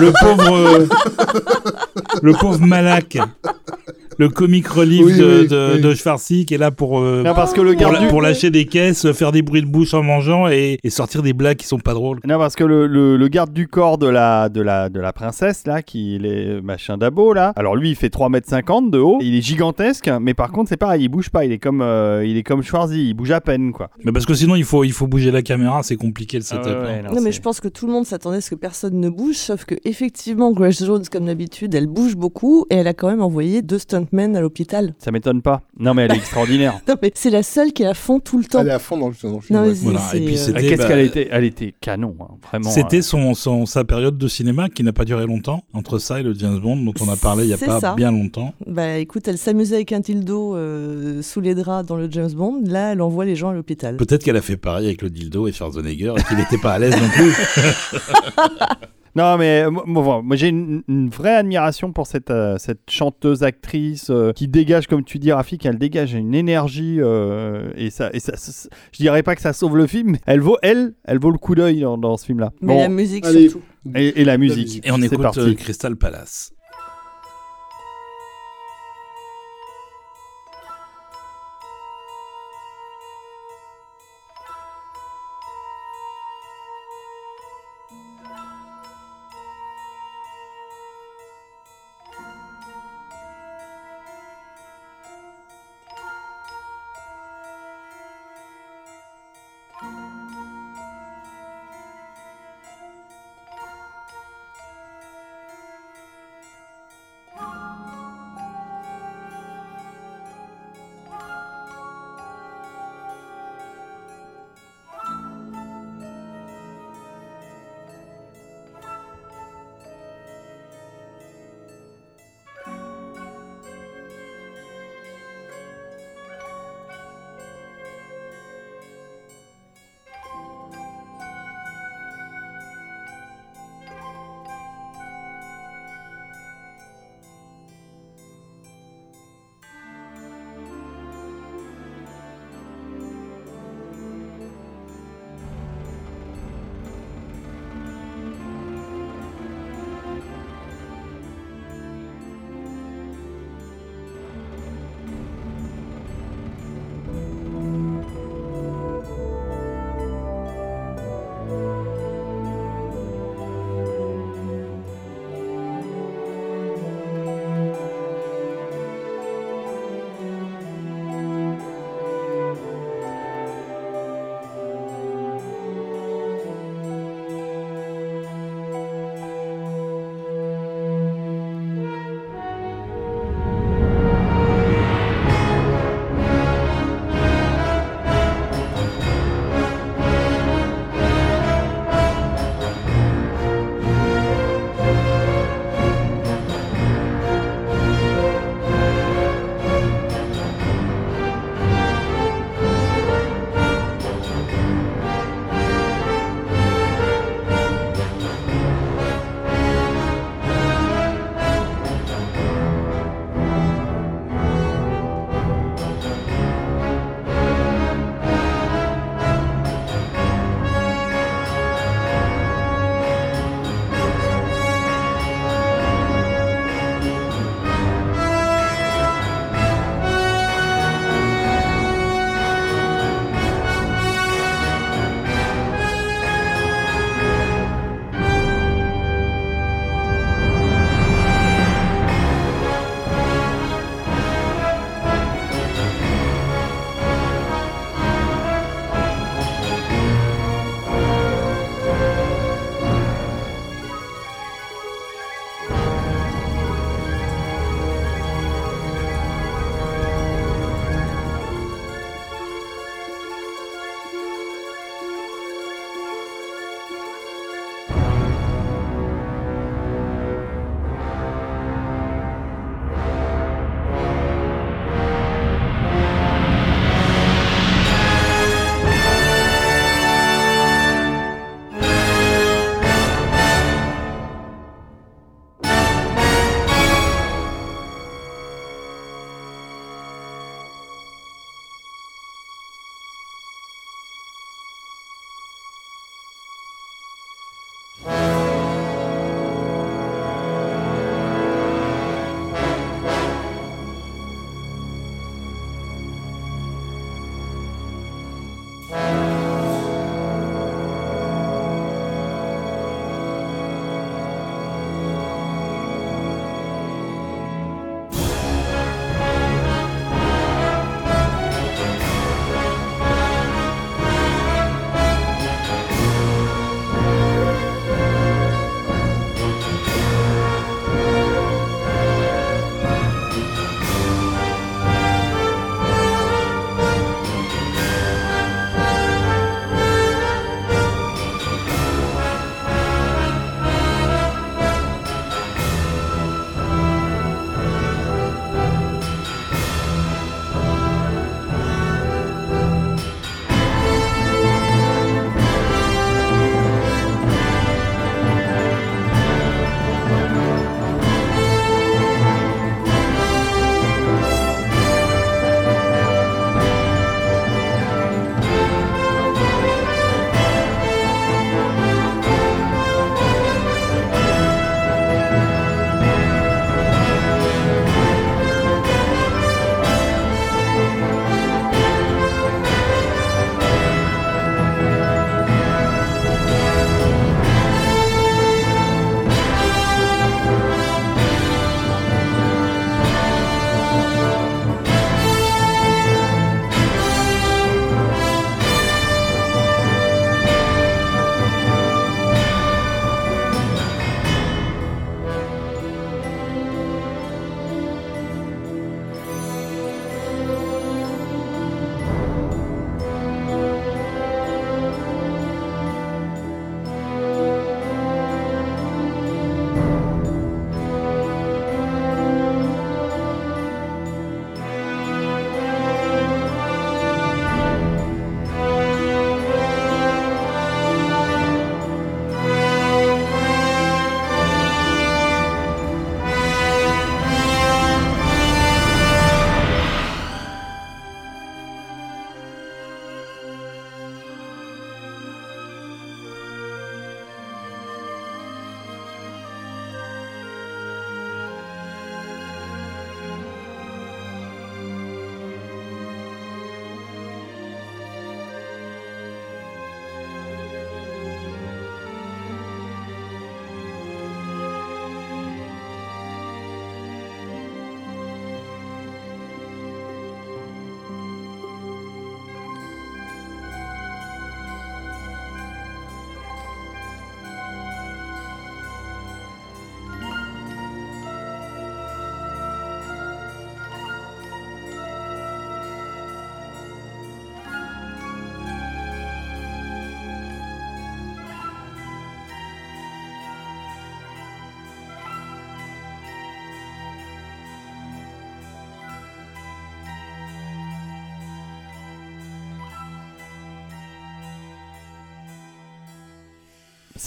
le, le pauvre. euh, le pauvre Malak. Le comic relief Oui, de, oui, de, oui. de Schwarzy qui est là pour, euh, Non, parce que le pour, garde la- du... pour lâcher des caisses, faire des bruits de bouche en mangeant et, et sortir des blagues qui sont pas drôles. Non, parce que le, le- le garde du corps de la, de la, de la princesse, là, qui est machin d'abo, là, alors lui, il fait 3m50 de haut, il est gigantesque, mais par contre, c'est pareil, il bouge pas, il est comme, euh, il est comme Schwarzy, il bouge à peine, quoi. Mais parce que sinon, il faut, il faut bouger la caméra, c'est compliqué le Ah setup. hein. Non, mais je pense que tout le monde s'attendait à ce que personne ne bouge, sauf que effectivement, Grace Jones, comme d'habitude, elle bouge beaucoup et elle a quand même envoyé deux à l'hôpital. Ça m'étonne pas. Non, mais elle est extraordinaire. Non, mais c'est la seule qui est à fond tout le temps. Elle est à fond dans le, dans le film. Non, ouais. mais c'est- Voilà, et puis euh, c'est- Ah, C'était, Qu'est-ce bah, qu'elle était Elle était canon, hein, vraiment. C'était euh. son, son, sa période de cinéma qui n'a pas duré longtemps, entre ça et le James Bond dont on a parlé il y a pas ça. bien longtemps. Bah écoute, elle s'amusait avec un dildo euh, sous les draps dans le James Bond. Là, elle envoie les gens à l'hôpital. Peut-être qu'elle a fait pareil avec le dildo et Schwarzenegger et qu'il n'était pas à l'aise non plus. Non, mais euh, moi, moi, moi, j'ai une, une vraie admiration pour cette, euh, cette chanteuse actrice euh, qui dégage, comme tu dis, Rafik, elle dégage une énergie euh, et ça, et ça, je dirais pas que ça sauve le film, mais elle vaut, elle, elle vaut le coup d'œil dans, dans ce film-là. Mais Bon, la musique allez. surtout. et, et la musique. musique. Et on écoute parti. euh, Crystal Palace.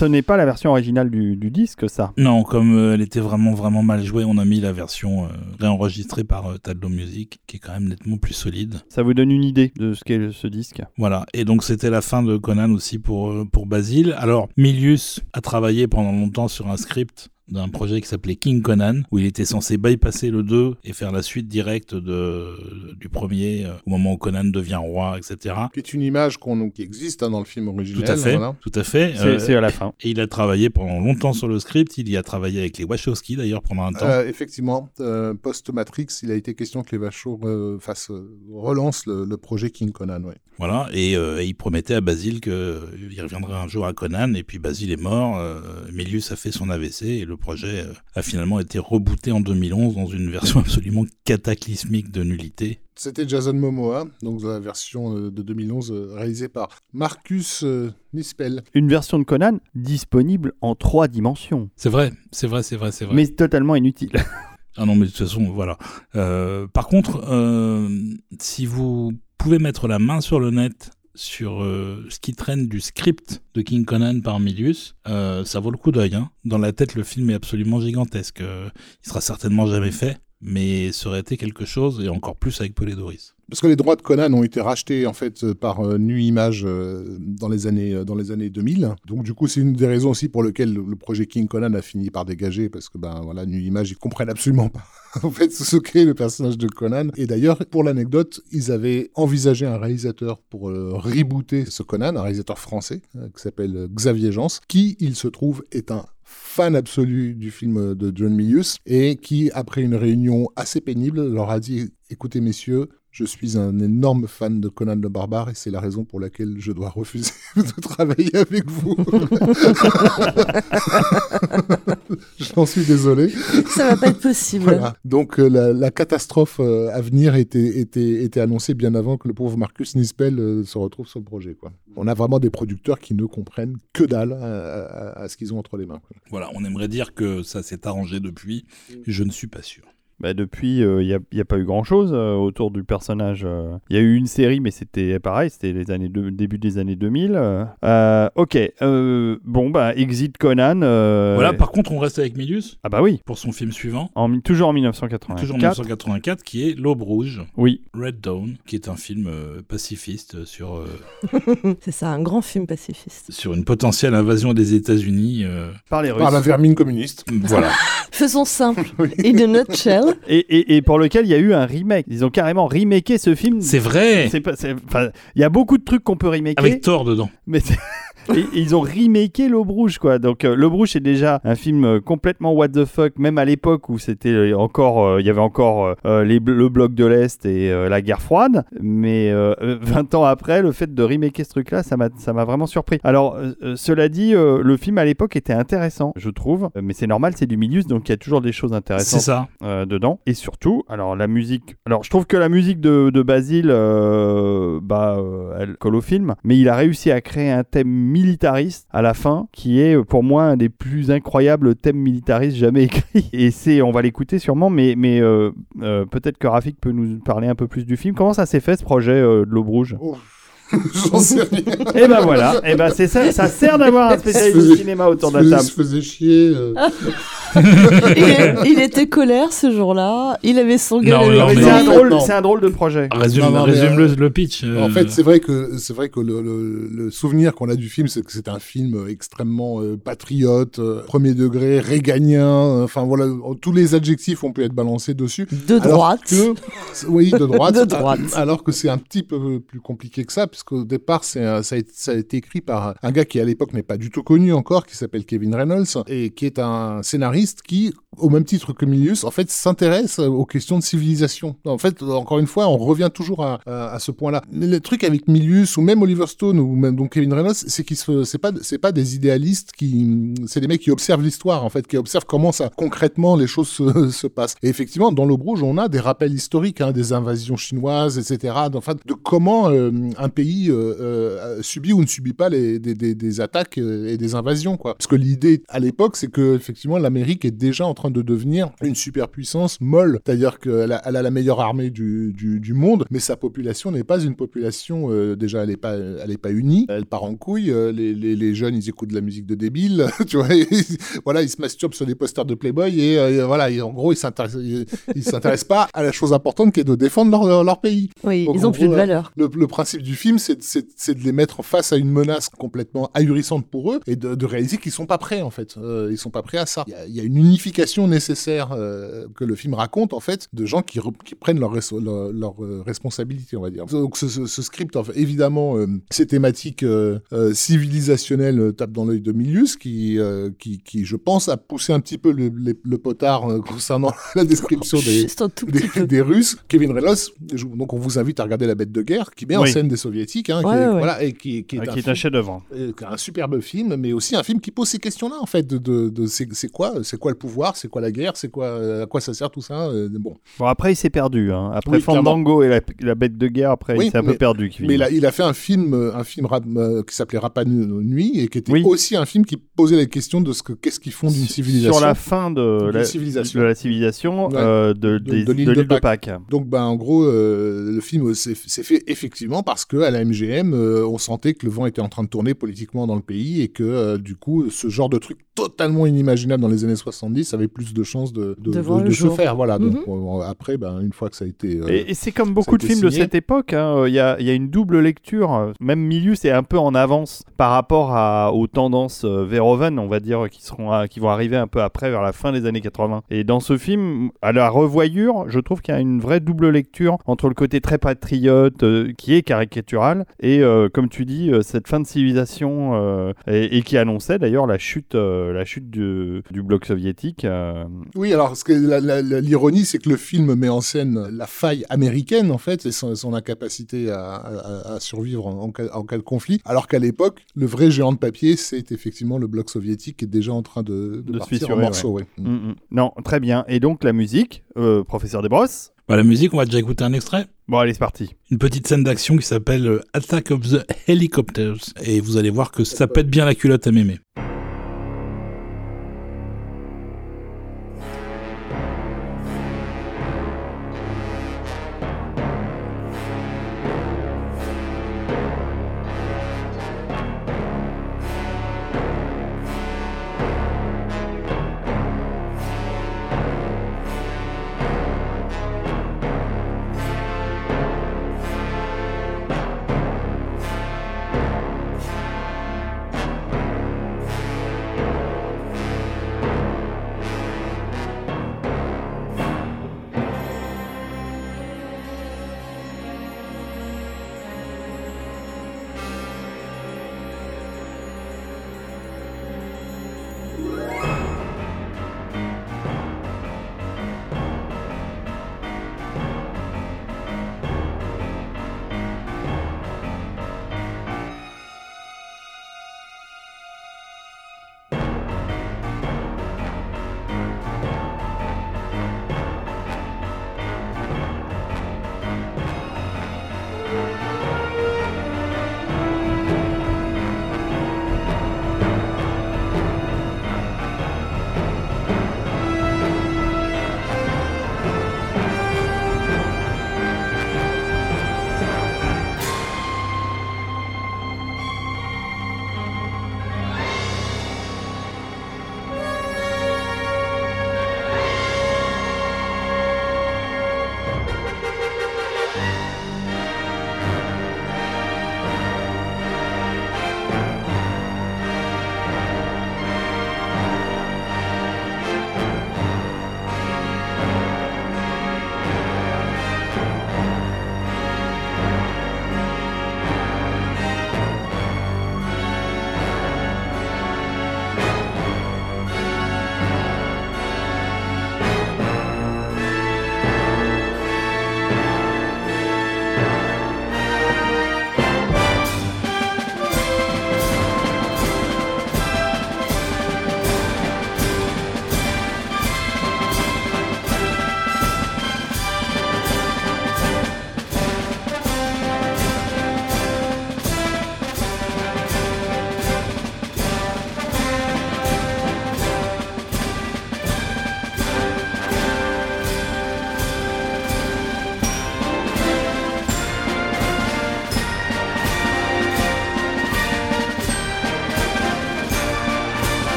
Ce n'est pas la version originale du, du disque, ça. Non, comme euh, elle était vraiment vraiment mal jouée, on a mis la version euh, réenregistrée par euh, Tadlo Music, qui est quand même nettement plus solide. Ça vous donne une idée de ce qu'est ce disque. Voilà, et donc c'était la fin de Conan aussi pour, euh, pour Basile. Alors, Milius a travaillé pendant longtemps sur un script d'un projet qui s'appelait King Conan, où il était censé bypasser le 2 et faire la suite directe de, du premier, euh, au moment où Conan devient roi, etc. Qui est une image qu'on, qui existe hein, dans le film original. Tout à fait, voilà. tout à fait. C'est Euh, c'est à la fin. et il a travaillé pendant longtemps sur le script, il y a travaillé avec les Wachowski d'ailleurs pendant un temps. Euh, effectivement, euh, post-Matrix, il a été question que les Vachos euh, fassent, relancent le, le projet King Conan. Ouais. Voilà, et, euh, et il promettait à Basile qu'il reviendrait un jour à Conan, et puis Basile est mort, euh, Milius a fait son AVC, et le projet euh, a finalement été rebooté en 2011 dans une version absolument cataclysmique de nullité. C'était Jason Momoa, donc dans la version euh, de 2011 euh, réalisée par Marcus Nispel. Une version de Conan disponible en trois dimensions, C'est vrai, c'est vrai, c'est vrai, c'est vrai. mais totalement inutile. Ah non, mais de toute façon, voilà. Euh, par contre, euh, si vous pouvez mettre la main sur le net sur euh, ce qui traîne du script de King Conan par Milius, euh, ça vaut le coup d'œil. hein. Dans la tête, le film est absolument gigantesque. Euh, il sera certainement jamais fait, mais ça aurait été quelque chose, et encore plus avec Polydoris. Parce que les droits de Conan ont été rachetés en fait euh, par euh, Nu Image euh, dans les années euh, dans les années 2000. Donc du coup, c'est une des raisons aussi pour lesquelles le, projet King Conan a fini par dégager parce que ben voilà, Nu Image ils comprennent absolument pas en fait ce qu'est le personnage de Conan. Et d'ailleurs, pour l'anecdote, ils avaient envisagé un réalisateur pour rebooter ce Conan, un réalisateur français qui s'appelle Xavier Jans, qui il se trouve est un fan absolu du film de John Milius et qui, après une réunion assez pénible, leur a dit écoutez messieurs, je suis un énorme fan de Conan le Barbare et c'est la raison pour laquelle je dois refuser de travailler avec vous. J'en suis désolé. Ça va pas être possible. Voilà. Donc euh, la, la catastrophe euh, à venir était, était, était annoncée bien avant que le pauvre Marcus Nispel euh, se retrouve sur le projet. Quoi. On a vraiment des producteurs qui ne comprennent que dalle à, à- à ce qu'ils ont entre les mains. quoi. Voilà, on aimerait dire que ça s'est arrangé depuis, je ne suis pas sûr. Bah, depuis, il n'y a, y a pas eu grand-chose euh, autour du personnage. Il y a eu une série, mais c'était pareil, c'était les années de- début des années 2000. euh. Euh, ok, euh, bon, bah, Exit Conan. euh, Voilà, par contre, on reste avec Milius Ah bah oui, pour son film suivant, en, toujours en 1984. toujours en 1984, qui est L'Aube Rouge. Oui, Red Dawn, qui est un film euh, pacifiste sur, euh, C'est ça, un grand film pacifiste. sur une potentielle invasion des États-Unis. euh, par les Russes. Par la vermine communiste. voilà. Faisons simple. In a nutshell, Et, et- et pour lequel il y a eu un remake. Ils ont carrément remaké ce film. C'est vrai Il y a beaucoup de trucs qu'on peut remaker. Avec Thor dedans. Mais et- et ils ont remaké L'Aube Rouge, quoi. Donc, euh, L'Aube Rouge, c'est déjà un film euh, complètement what the fuck, même à l'époque où c'était euh, encore, euh, il y avait encore euh, les, le bloc de l'Est et la guerre froide. Mais euh, euh, 20 ans après, le fait de remaker ce truc-là, ça m'a vraiment surpris. Alors, cela dit, le film à l'époque était intéressant, je trouve. Mais c'est normal, c'est du Milius, donc il y a toujours des choses intéressantes ça. dedans. Et surtout, alors la musique. Alors je trouve que la musique de, de Basile, bah, elle colle au film, mais il a réussi à créer un thème militariste à la fin, qui est euh, pour moi un des plus incroyables thèmes militaristes jamais écrits. Et c'est, on va l'écouter sûrement, mais, euh, euh, peut-être que Rafik peut nous parler un peu plus du film. Comment ça s'est fait ce projet de l'Aube Rouge? J'en sais rien. Et ben voilà, et ben c'est ça, ça sert d'avoir un spécialiste du cinéma autour de la Il table. se faisait chier. euh. il, il était colère ce jour-là. Il avait son gueule C'est un drôle, un de projet. Résume, Non, non, mais, résume euh, le, le pitch. euh, En fait, c'est vrai que c'est vrai que le, le- le souvenir qu'on a du film, c'est que c'est un film extrêmement euh, patriote, euh, premier degré, réganien. euh, Enfin voilà, tous les adjectifs ont pu être balancés dessus. de droite. que- oui, de droite. De droite. Alors que c'est un petit peu plus compliqué que ça, départ, ça, a, été- ça a été écrit par un gars qui à l'époque n'est pas du tout connu encore, qui s'appelle Kevin Reynolds, et qui est un scénariste qui, au même titre que Milius, en fait, s'intéresse aux questions de civilisation. En fait, encore une fois, on revient toujours à, à- ce point-là. Le truc avec Milius ou même Oliver Stone ou même donc Kevin Reynolds, c'est qu'ils c'est pas, c'est pas des idéalistes qui, c'est des mecs qui observent l'histoire en fait, qui observent comment ça concrètement les choses se, se passent. Et effectivement, dans l'Aube Rouge, on a des rappels historiques, hein, des invasions chinoises, etc. Enfin, de comment euh, un pays euh, euh, subit ou ne subit pas des, des, des attaques et des invasions, quoi. Parce que l'idée à l'époque, c'est que effectivement, l'Amérique est déjà en train train de devenir une superpuissance molle, c'est-à-dire qu'elle a, elle a la meilleure armée du, du, du monde, mais sa population n'est pas une population euh, déjà elle est pas elle est pas unie, elle part en couille. euh, les, les, les jeunes ils écoutent de la musique de débile, tu vois, ils- voilà ils se masturbent sur des posters de Playboy et euh, voilà et en gros ils s'intéressent ils, s'intéressent pas à la chose importante qui est de défendre leur, leur, pays. Oui, Donc, ils ont plus de valeur. Le, le principe du film, c'est c'est- c'est de les mettre face à une menace complètement ahurissante pour eux et de, de réaliser qu'ils sont pas prêts en fait. Ils sont pas prêts à ça. Il y a, il y a une unification nécessaire euh, que le film raconte en fait de gens qui, re- qui prennent leur, res- leur, leur, euh, responsabilité, on va dire. Donc ce, ce- ce script, enfin, évidemment, euh, ces thématiques euh, euh, civilisationnelles tapent dans l'œil de Milius, qui, euh, qui, qui, je pense, a poussé un petit peu le, le- le potard euh, concernant la description des, Russes. Kevin Relos, donc on vous invite à regarder La Bête de guerre, qui met en scène des soviétiques, hein, qui, Ouais, est, ouais. voilà, et qui, qui est Ah, un qui est film- un chef-d'œuvre. euh, un superbe film, mais aussi un film qui pose ces questions-là, en fait, de, de, de- c'est c'est quoi, c'est quoi le pouvoir, c'est quoi la guerre, c'est quoi, euh, à quoi ça sert tout ça, euh, bon. Bon, après, il s'est perdu. hein. Après Oui, clairement. Fandango et la, la bête de guerre, après, Oui, il s'est un peu perdu. Kevin. Mais il a, il a fait un film, euh, un film rap- euh, qui s'appelait Rapa Nuit et qui était Oui. aussi un film qui posait la question de ce que qu'est-ce qu'ils font d'une civilisation. Sur la fin de la civilisation. de la civilisation Ouais. euh, de, De- des- de l'île de Pâques. Donc, ben, en gros, le film s'est fait effectivement parce que à la MGM, on sentait que le vent était en train de tourner politiquement dans le pays et que du coup, ce genre de truc totalement inimaginable dans les années 70 avait plus de chances de, de, De se faire. Voilà. Donc, Mhm. euh, après, ben, une fois que ça a été. euh, Et, et c'est comme beaucoup de films de cette époque, hein, euh, il y, a, il y a une double lecture. Même Milius est un peu en avance par rapport à, aux tendances euh, Verhoeven, on va dire, qui, seront, à- qui vont arriver un peu après, vers la fin des années 80. Et dans ce film, à la revoyure, je trouve qu'il y a une vraie double lecture entre le côté très patriote, euh, qui est caricatural, et euh, comme tu dis, euh, cette fin de civilisation, euh, et, et qui annonçait d'ailleurs la chute, euh, la chute du, du bloc soviétique. Euh, Oui, alors ce que la- la- la- l'ironie, c'est que le film met en scène la faille américaine, en fait, et son, son incapacité à, à- à survivre en, en cas, en cas de conflit, alors qu'à l'époque, le vrai géant de papier, c'est effectivement le bloc soviétique qui est déjà en train de, de De partir en morceaux. ouais. mm, mm. Non, très bien. Et donc la musique, euh, professeur Desbrosses Bah, la musique, on va déjà écouter un extrait. Bon, allez, c'est parti. Une petite scène d'action qui s'appelle euh, Attack of the Helicopters. Et vous allez voir que ça pète bien la culotte à mémé.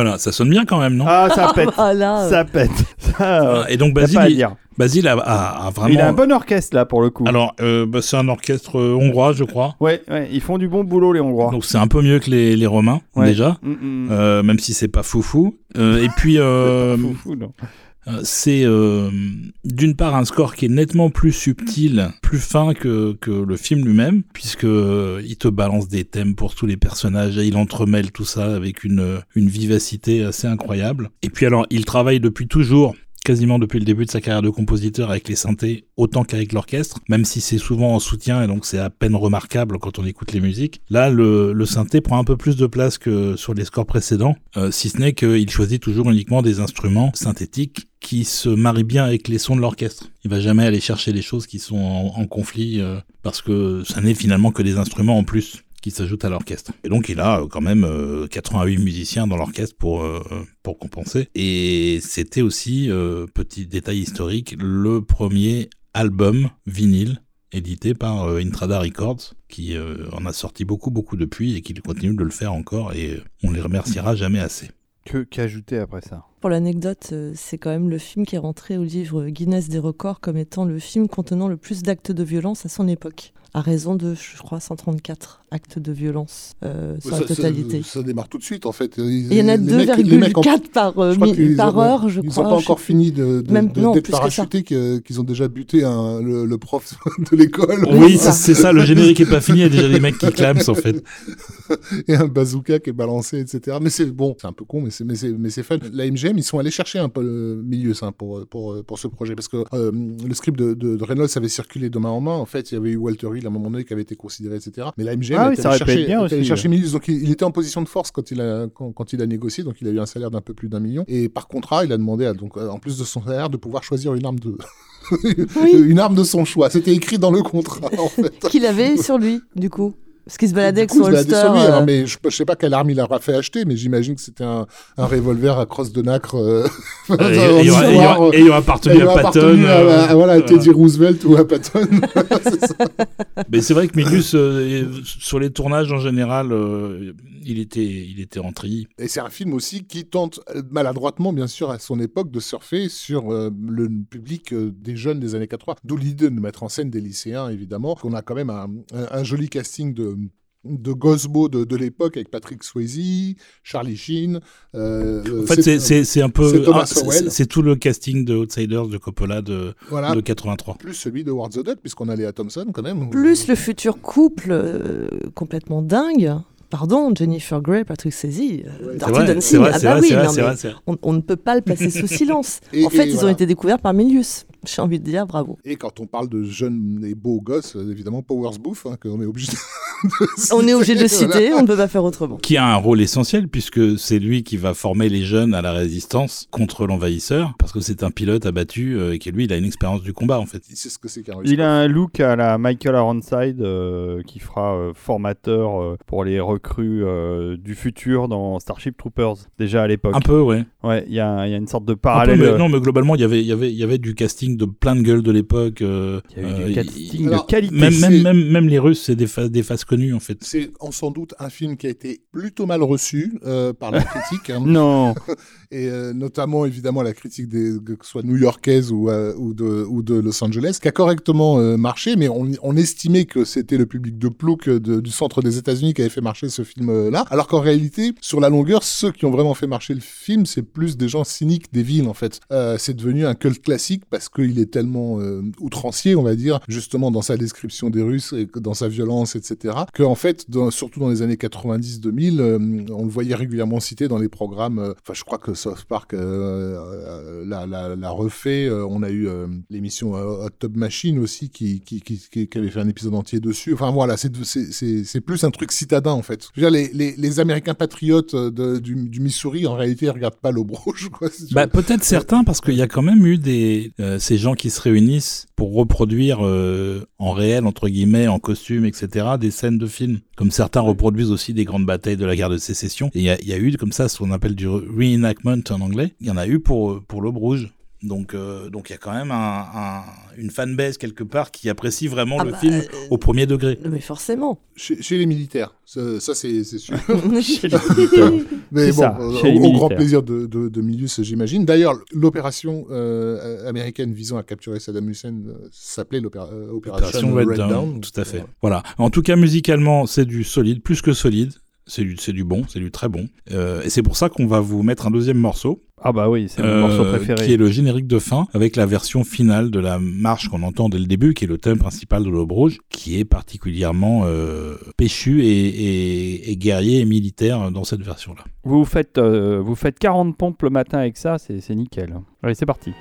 Voilà, ça sonne bien quand même, non? Ah, ça pète. Ah là, Ça pète. Ça, euh, Et donc y a pas à Basile, il- dire. Basile a, a- a vraiment. Il a un bon orchestre là pour le coup. Alors, euh, bah, c'est un orchestre euh, hongrois, je crois. Ouais, ouais, ils font du bon boulot les Hongrois. Donc c'est un peu mieux que les, les Romains Ouais. déjà, Mm, mm. euh, même si c'est pas foufou. Euh, et puis euh, Fou, fou, non. Euh, c'est euh, d'une part un score qui est nettement plus subtil, plus fin que, que le film lui-même, puisque euh, il te balance des thèmes pour tous les personnages et il entremêle tout ça avec une, une vivacité assez incroyable. Et puis alors, il travaille depuis toujours quasiment depuis le début de sa carrière de compositeur avec les synthés autant qu'avec l'orchestre, même si c'est souvent en soutien et donc c'est à peine remarquable quand on écoute les musiques. Là, le, le synthé prend un peu plus de place que sur les scores précédents, euh, si ce n'est qu'il choisit toujours uniquement des instruments synthétiques qui se marient bien avec les sons de l'orchestre. Il va jamais aller chercher des choses qui sont en, conflit euh, parce que ça n'est finalement que des instruments en plus qui s'ajoutent à l'orchestre. Et donc il a euh, quand même euh, 88 musiciens dans l'orchestre pour euh, pour compenser. Et c'était aussi euh, petit détail historique le premier album vinyle édité par euh, Intrada Records qui euh, en a sorti beaucoup beaucoup depuis et qui continue de le faire encore et euh, on les remerciera jamais assez. Que qu'ajouter après ça? Pour l'anecdote, euh, c'est quand même le film qui est rentré au livre Guinness des records comme étant le film contenant le plus d'actes de violence à son époque, à raison de, je crois, 134 actes de violence euh, sur Ça- la totalité. Ça, ça démarre tout de suite, en fait. Il y en a 2,4 par, euh, mi- ont- heure, je ils crois. n'ont pas encore fini de, de- Même- de- non, d'être plus que ça. parachutés, que- qu'ils ont déjà buté un- le, le prof de l'école. Oui, c'est ça, le générique est pas fini, il y a déjà des mecs qui clament en fait. et un bazooka qui est balancé, etc. Mais c'est bon, c'est un peu con, mais c'est mais c'est mais c'est fun. La MGM, ils sont allés chercher un peu le milieu ça, pour pour pour ce projet parce que euh, le script de, de, de Reynolds avait circulé de main en main. En fait, il y avait eu Walter À un moment donné qui avait été considéré, etc. Mais la MGM Ah oui, ça chercher, bien aussi, chercher Milius. donc il, il était en position de force quand il a quand, quand il a négocié, donc il a eu un salaire d'un peu plus d'un million. Et par contrat, il a demandé à, donc euh, en plus de son salaire de pouvoir choisir une arme de Oui. une arme de son choix. C'était écrit dans le contrat en fait. Qu'il avait sur lui, du coup. Parce qu'il se baladait avec son holster. sur lui, euh, alors, mais je, je sais pas quelle arme il aura fait acheter, mais j'imagine que c'était un, un revolver à crosse de nacre. euh, Et il aura- appartenu à Patton. à, euh, à- voilà, à euh, Teddy Roosevelt ou à Patton. C'est ça. Mais c'est vrai que Milius, euh, sur les tournages en général, euh, il était, il était en tri. Et c'est un film aussi qui tente maladroitement, bien sûr, à son époque, de surfer sur euh, le public euh, des jeunes des années 80. D'où l'idée de mettre en scène des lycéens, évidemment. On a quand même un, un- un joli casting de de Gosbo de, de l'époque avec Patrick Swayze, Charlie Sheen. euh, En fait, c'est- c'est c'est un peu, c'est Thomas ah, c'est- Sowell. c'est c'est tout le casting de Outsiders de Coppola de, voilà, de 83. plus celui de Ward the Duck, puisqu'on a Léa Thompson quand même. Plus le futur couple euh, complètement dingue. Pardon, Jennifer Grey, Patrick Swayze, euh, Dirty Dancing. ah bah oui, vrai, non, mais on, on ne peut pas le passer sous silence. Et- en fait, ils ont été découverts par Milius. J'ai envie de dire bravo. Et quand on parle de jeunes et beaux gosses, évidemment, Powers Booth, hein, qu'on est obligé de On est obligé de le citer, voilà. citer, on ne peut pas faire autrement. Qui a un rôle essentiel puisque c'est lui qui va former les jeunes à la résistance contre l'envahisseur parce que c'est un pilote abattu euh, et que lui il a une expérience du combat en fait. Il sait ce que c'est qu'un Il a un look à la Michael Ironside euh, qui fera euh, formateur euh, pour les recrues euh, du futur dans Starship Troopers déjà à l'époque. Un peu ouais. Ouais, il y, a il y a une sorte de Un peu, parallèle. mais, euh, non mais globalement il y avait il y avait il y avait du casting de plein de gueules de l'époque. euh, Il y a eu euh, du il- casting Alors, de qualité. Même, C'est- même, même, même les Russes, c'est des, fa- des faces connues en fait. C'est sans doute un film qui a été plutôt mal reçu euh, par la critique, hein, Non, et euh, notamment évidemment la critique des, que ce soit new-yorkaise ou, euh, ou, de, ou de Los Angeles, qui a correctement euh, marché, mais on, on estimait que c'était le public de plouc de- du centre des États-Unis qui avait fait marcher ce film-là, alors qu'en réalité, sur la longueur, ceux qui ont vraiment fait marcher le film, c'est plus des gens cyniques des villes en fait. Euh, c'est devenu un culte classique parce qu'il est tellement euh, outrancier, on va dire, justement dans sa description des Russes et dans sa violence, etc., que en fait, dans- surtout dans les années 90-2000, euh, on le voyait régulièrement cité dans les programmes. euh, Enfin, je crois que South Park euh, euh, l'a, l'a- l'a refait. euh, on a eu euh, l'émission euh, Hot Tub Machine aussi qui, qui, qui, qui- avait fait un épisode entier dessus. Enfin voilà, c'est, c'est, plus un truc citadin en fait. Je veux dire, les, les, les Américains patriotes de- du, du Missouri, en réalité, ils regardent pas tu Bah, peut-être certains, parce qu'il y a quand même eu des, euh, ces gens qui se réunissent pour reproduire euh, en réel, entre guillemets, en costume, etc., des scènes de films. Comme certains reproduisent aussi des grandes batailles de la guerre de sécession. Et il y a, il y a eu comme ça ce qu'on appelle du reenactment en anglais. Il y en a eu pour, pour l'Aube Rouge. Donc, euh, donc il y a quand même un, un, une fanbase quelque part qui apprécie vraiment Ah le bah, film euh, au premier degré. Mais forcément. Chez, chez les militaires, ça, ça, c'est sûr. Chez les militaires. Mais C'est bon, ça, euh, chez les au, au grand plaisir de, de, de Milius, j'imagine. D'ailleurs, l'opération euh, américaine visant à capturer Saddam Hussein euh, s'appelait l'opéra- euh, Opération opération Red Red Dawn, Dawn. tout à fait. Voilà. Voilà. En tout cas, musicalement, c'est du solide, plus que solide. C'est du, c'est du bon, c'est du très bon. Euh, et c'est pour ça qu'on va vous mettre un deuxième morceau, Ah bah oui, c'est mon euh, morceau préféré. qui est le générique de fin, avec la version finale de la marche qu'on entend dès le début, qui est le thème principal de l'Aube Rouge, qui est particulièrement euh, péchu et, et- et guerrier et militaire dans cette version-là. Vous faites, euh, vous faites 40 pompes le matin avec ça, c'est c'est nickel. Allez, c'est parti.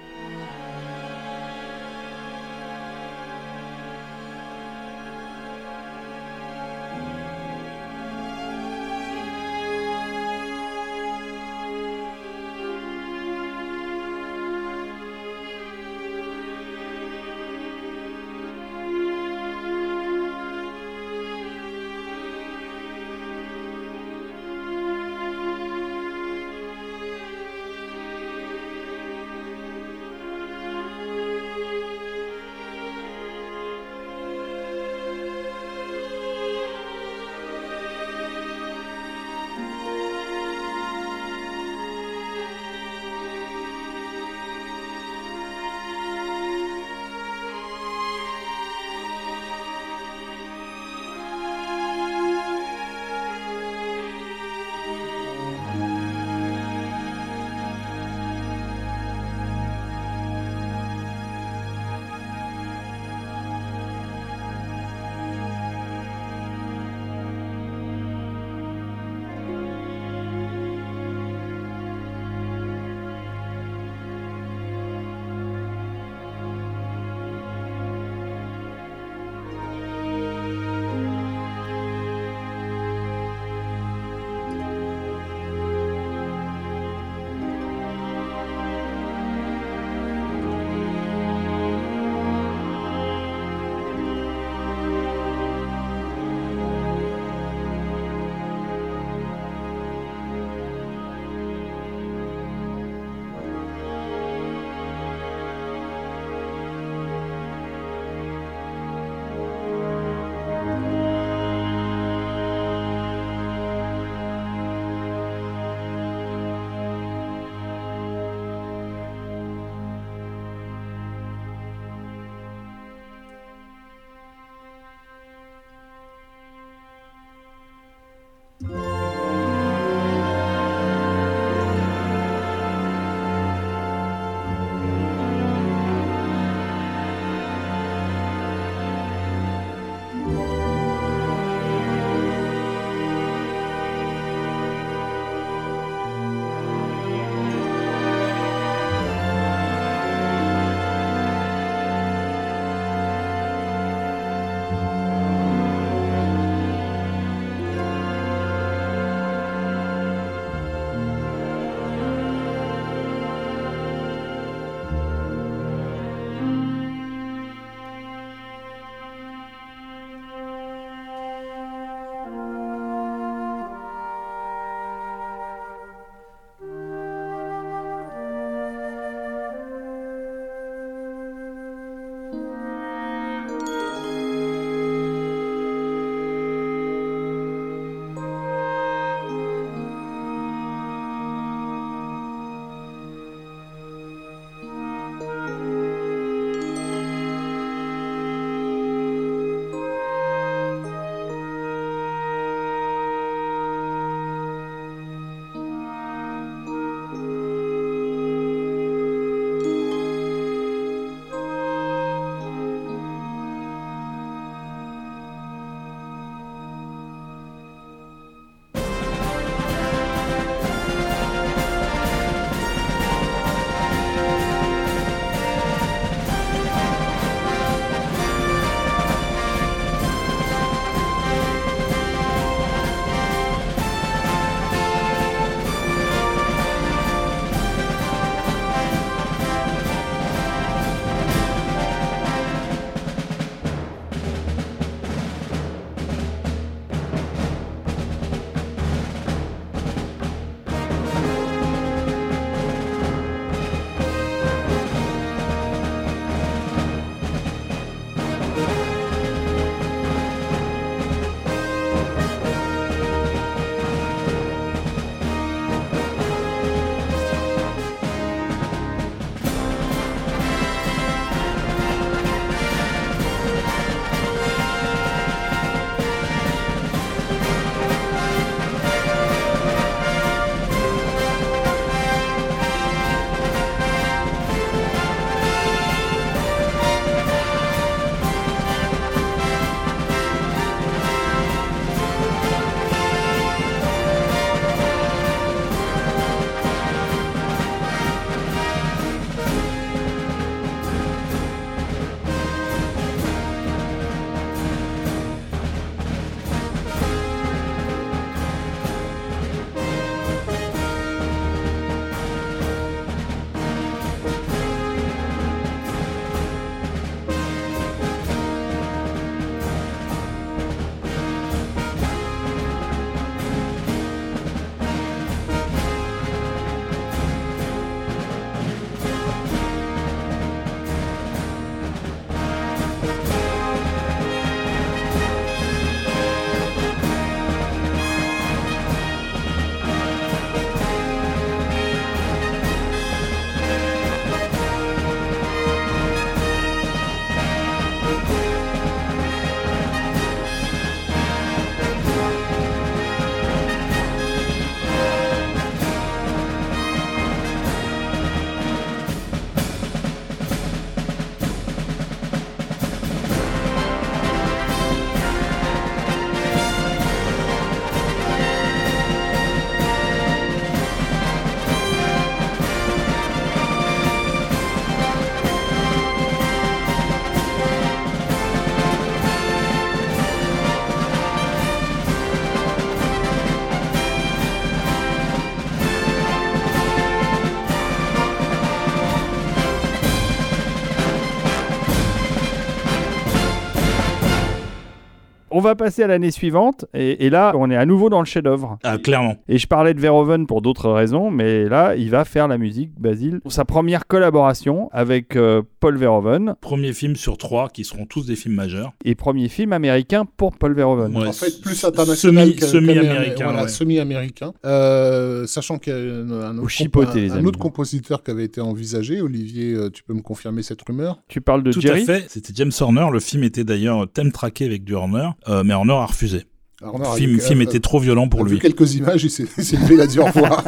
On va passer à l'année suivante, et, et là, on est à nouveau dans le chef-d'œuvre. Ah, clairement. Et je parlais de Verhoeven pour d'autres raisons, mais là, il va faire la musique, Basile, pour sa première collaboration avec euh, Paul Verhoeven, Premier film sur trois qui seront tous des films majeurs. et premier film américain pour Paul Verhoeven. Ouais, en fait, plus international semi-américain, voilà, ouais. semi-américain. Euh, sachant qu'il y a un, autre, un autre compositeur qui avait été envisagé. Olivier, euh, tu peux me confirmer cette rumeur? Tu parles de Tout Jerry? à fait. C'était James Horner. Le film était d'ailleurs thème traqué avec du Horner, mais Horner a refusé. Alors, on Le a- film, avec, film euh, était trop violent pour a lui. vu quelques images, il s'est il s'est levé, il a dit au revoir.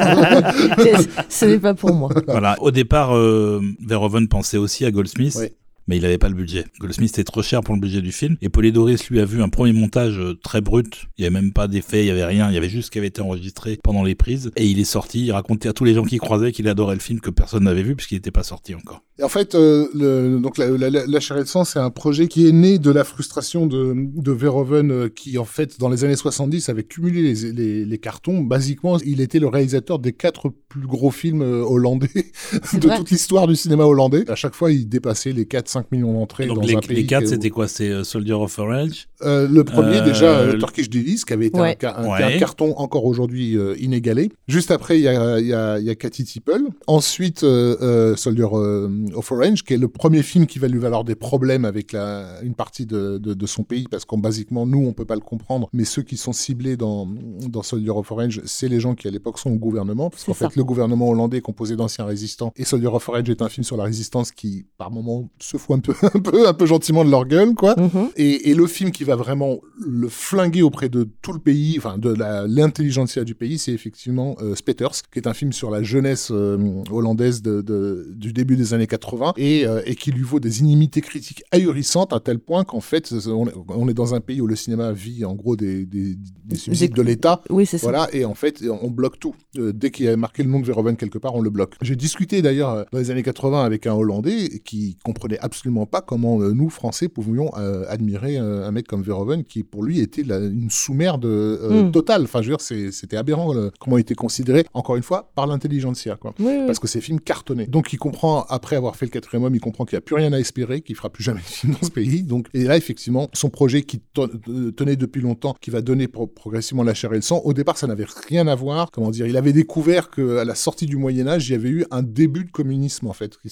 Ce n'est pas pour moi. Voilà. Au départ, euh, Verhoeven pensait aussi à Goldsmith. Oui. Mais il n'avait pas le budget. Goldsmith était trop cher pour le budget du film. Et Polydoris lui a vu un premier montage euh, très brut. Il n'y avait même pas d'effet, il n'y avait rien. Il y avait juste ce qui avait été enregistré pendant les prises. Et il est sorti, il racontait à tous les gens qui croisaient qu'il adorait le film que personne n'avait vu puisqu'il n'était pas sorti encore. Et en fait, euh, le, donc la, la, la, la chair et le sang, c'est un projet qui est né de la frustration de, de Verhoeven, euh, qui en fait, dans les années 70, avait cumulé les, les, les cartons. Basiquement, il était le réalisateur des quatre plus gros films euh, hollandais de vrai. toute l'histoire du cinéma hollandais. À chaque fois, il dépassait les 4-5 millions d'entrées dans Donc les, un pays. les c'était quoi? C'est euh, Soldier of Orange? Euh, le premier, Euh, déjà, le- Turkish Delice, qui avait été Ouais. un, ca- un- Ouais. un carton encore aujourd'hui euh, inégalé. Juste après, il y a, y, a, il y a Cathy Tipple. Ensuite, euh, euh, Soldier of Orange, qui est le premier film qui va lui valoir des problèmes avec la, une partie de, de, de son pays, parce qu'en basiquement, nous, on peut pas le comprendre, mais ceux qui sont ciblés dans, dans Soldier of Orange, c'est les gens qui, à l'époque, sont au gouvernement, parce qu'en fait, le gouvernement hollandais est composé d'anciens résistants, et Soldier of Orange est un film sur la résistance qui, par moments, se fout un peu, un peu, un peu gentiment de leur gueule, quoi. Mhm. Et, et le film qui va vraiment le flinguer auprès de tout le pays, enfin de l'intelligentsia du pays, c'est effectivement euh, Spetters, qui est un film sur la jeunesse euh, hollandaise de, de- du début des années 80 et, euh, et qui lui vaut des inimitiés critiques ahurissantes à tel point qu'en fait, on est, on est dans un pays où le cinéma vit en gros des, des, des subsides de l'État. Oui, c'est ça. Voilà, et en fait, on bloque tout. Euh, dès qu'il y a marqué le nom de Verhoeven quelque part, on le bloque. J'ai discuté d'ailleurs dans les années 80 avec un Hollandais qui comprenait absolument pas comment euh, nous, Français, pouvions euh, admirer euh, un mec comme Verhoeven qui, pour lui, était la- une sous-merde euh, Mm. totale. Enfin, je veux dire, c'était aberrant le- comment il était considéré, encore une fois, par l'intelligentsia, quoi. Oui, oui. Parce que ces films cartonnaient. Donc il comprend, après avoir fait le quatrième homme, il comprend qu'il n'y a plus rien à espérer, qu'il fera plus jamais de film dans ce pays. Donc, et là, effectivement, son projet qui tenait depuis longtemps, qui va donner pro- progressivement la chair et le sang, au départ, ça n'avait rien à voir. Comment dire Il avait découvert qu'à la sortie du Moyen-Âge, il y avait eu un début de communisme, en fait, qui,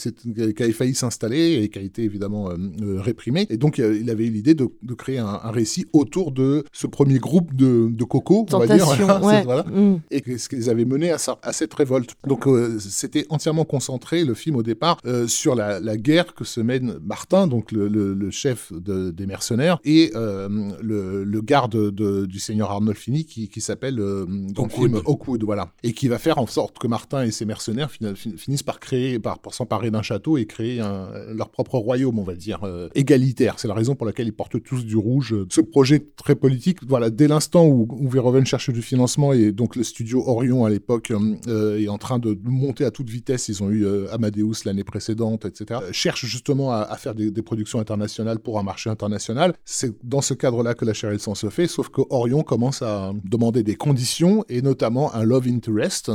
avait failli s'installer et qui été évidemment euh, euh, réprimé. Et donc, il avait eu l'idée de, de créer un, un récit autour de ce premier groupe de, de cocos, on va dire. Tentation, Voilà, c'est- ouais. voilà Mm. et ce qu'ils avaient mené à, ça, à cette révolte. Donc euh, c'était entièrement concentré, le film au départ, euh, sur la, la guerre que se mène Martin, donc le, le- le chef de- des mercenaires, et euh, le, le garde de- du seigneur Arnolfini qui, qui s'appelle euh, dans le film Hawkwood, voilà. Et qui va faire en sorte que Martin et ses mercenaires fin- fin- finissent par créer, par, s'emparer d'un château et créer un- leur propre royaume, on va dire, euh, égalitaire. C'est la raison pour laquelle ils portent tous du rouge. Ce projet très politique, voilà, dès l'instant où, où Verhoeven cherche du financement et donc le studio Orion à l'époque euh, est en train de, monter à toute vitesse, ils ont eu euh, Amadeus l'année précédente, etc., cherche justement à, faire des, productions internationales pour un marché international. C'est dans ce cadre-là que la le sang se fait, sauf que Orion commence à demander des conditions et notamment un love interest.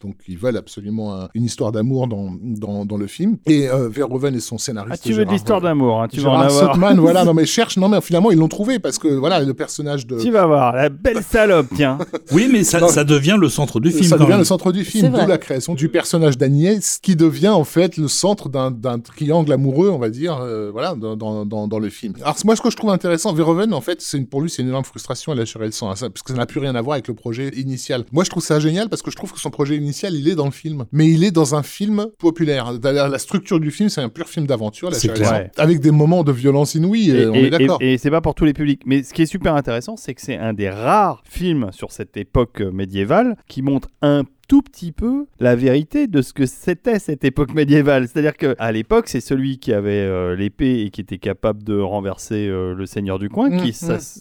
donc ils veulent absolument un- une histoire d'amour dans, dans, dans le film. Et Verhoeven et son scénariste. Ah, tu veux de l'histoire d'amour, hein, tu vas en avoir. Sotman, voilà, non mais cherche, non mais finalement ils l'ont trouvé parce que voilà, le personnage de. Tu vas voir, la belle salope, tiens. Oui, mais ça, Non. ça devient le centre du film ça quand devient même. le centre du C'est film, vrai. d'où la création du personnage d'Agnès, qui devient en fait le centre d'un triangle amoureux, on va dire, euh, voilà, dans, dans, le film. Alors moi, ce que je trouve intéressant, Verhoeven, en fait, c'est pour lui, c'est une énorme frustration à la le sang, hein, ça- parce que ça n'a plus rien à voir avec le projet initial. Moi, je trouve ça génial parce que je trouve que son projet initial, il est dans le film, mais il est dans un film populaire. D'ailleurs, La structure du film, c'est un pur film la le clair. avec des moments de violence inouïe, Et, on et- est d'accord. et- et c'est pas pour tous les publics. Mais ce qui est super intéressant, c'est que c'est un des rares films sur cette époque médiévale qui montre un tout petit peu la vérité de ce que c'était cette époque médiévale. C'est-à-dire que à l'époque, c'est celui qui avait euh, l'épée et qui était capable de renverser euh, le seigneur du coin, qui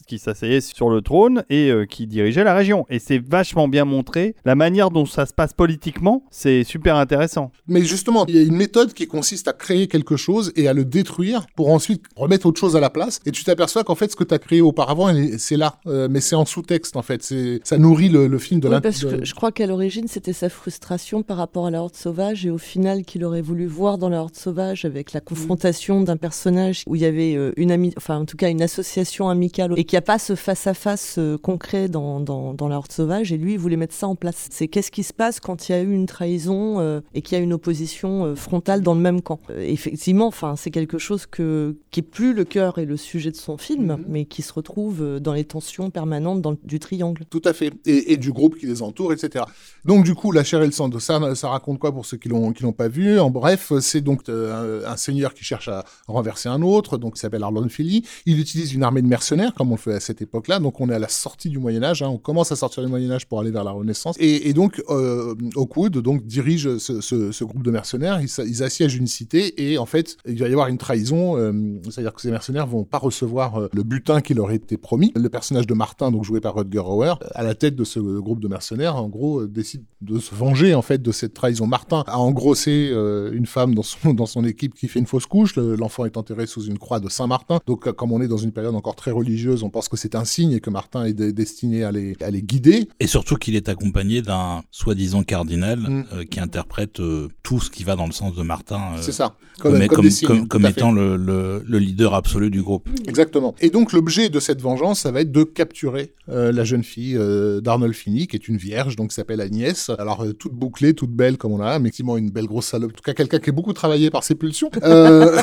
qui s'asseyait sur le trône et euh, qui dirigeait la région. Et c'est vachement bien montré. La manière dont ça se passe politiquement, c'est super intéressant. Mais justement, il y a une méthode qui consiste à créer quelque chose et à le détruire pour ensuite remettre autre chose à la place. Et tu t'aperçois qu'en fait, ce que tu as créé auparavant, c'est là. Euh, mais c'est en sous-texte, en fait. C'est- Ça nourrit le, le film de Oui, parce de- que je crois qu'à l'origine, c'était sa frustration par rapport à la Horde sauvage et au final qu'il aurait voulu voir dans la Horde sauvage avec la confrontation d'un personnage où il y avait euh, une amie, enfin en tout cas une association amicale et qu'il n'y a pas ce face-à-face euh, concret dans, dans, dans, la Horde sauvage et lui il voulait mettre ça en place. C'est qu'est-ce qui se passe quand il y a eu une trahison euh, et qu'il y a une opposition frontale dans le même camp? effectivement, enfin c'est quelque chose que, qui est plus le cœur et le sujet de son film, mm-hmm. mais qui se retrouve dans les tensions permanentes dans, du triangle. Tout à fait. Et, et, du groupe qui les entoure, etc. Donc du coup, la chair et le sang, ça, ça raconte quoi pour ceux qui l'ont qui l'ont pas vu? En bref, c'est donc un, seigneur qui cherche à renverser un autre, donc il s'appelle Arlon Philly. Il utilise une armée de mercenaires, comme on le fait à cette époque-là. Donc on est à la sortie du Moyen Âge. Hein. On commence à sortir du Moyen Âge pour aller vers la Renaissance. Et, donc euh, donc dirige ce, groupe de mercenaires. Ils, assiègent une cité et en fait il va y avoir une trahison. Euh, c'est-à-dire que ces mercenaires vont pas recevoir euh, le butin qui leur été promis. Le personnage de Martin, donc joué par Rutger Hauer, à la tête de ce groupe de mercenaires, en gros euh, décide de se venger en fait de cette trahison. Martin a engrossé une femme dans son dans son équipe qui fait une fausse couche. L'enfant est enterré sous une croix de Saint-Martin. Donc, comme on est dans une période encore très religieuse, on pense que c'est un signe et que Martin est destiné à les, à les guider. Et surtout qu'il est accompagné d'un soi-disant cardinal mm. euh, qui interprète euh, tout ce qui va dans le sens de Martin. Euh, c'est ça. Comme, comme, comme, étant le, le, le, leader absolu du groupe. Exactement. Et donc, l'objet de cette vengeance, ça va être de capturer la jeune fille d'Arnold Finney, qui est une vierge, donc qui s'appelle Agnès. Alors, toute bouclée, toute belle comme on a, mais effectivement une belle grosse salope. En tout cas, quelqu'un qui est beaucoup travaillé par ses pulsions. Euh...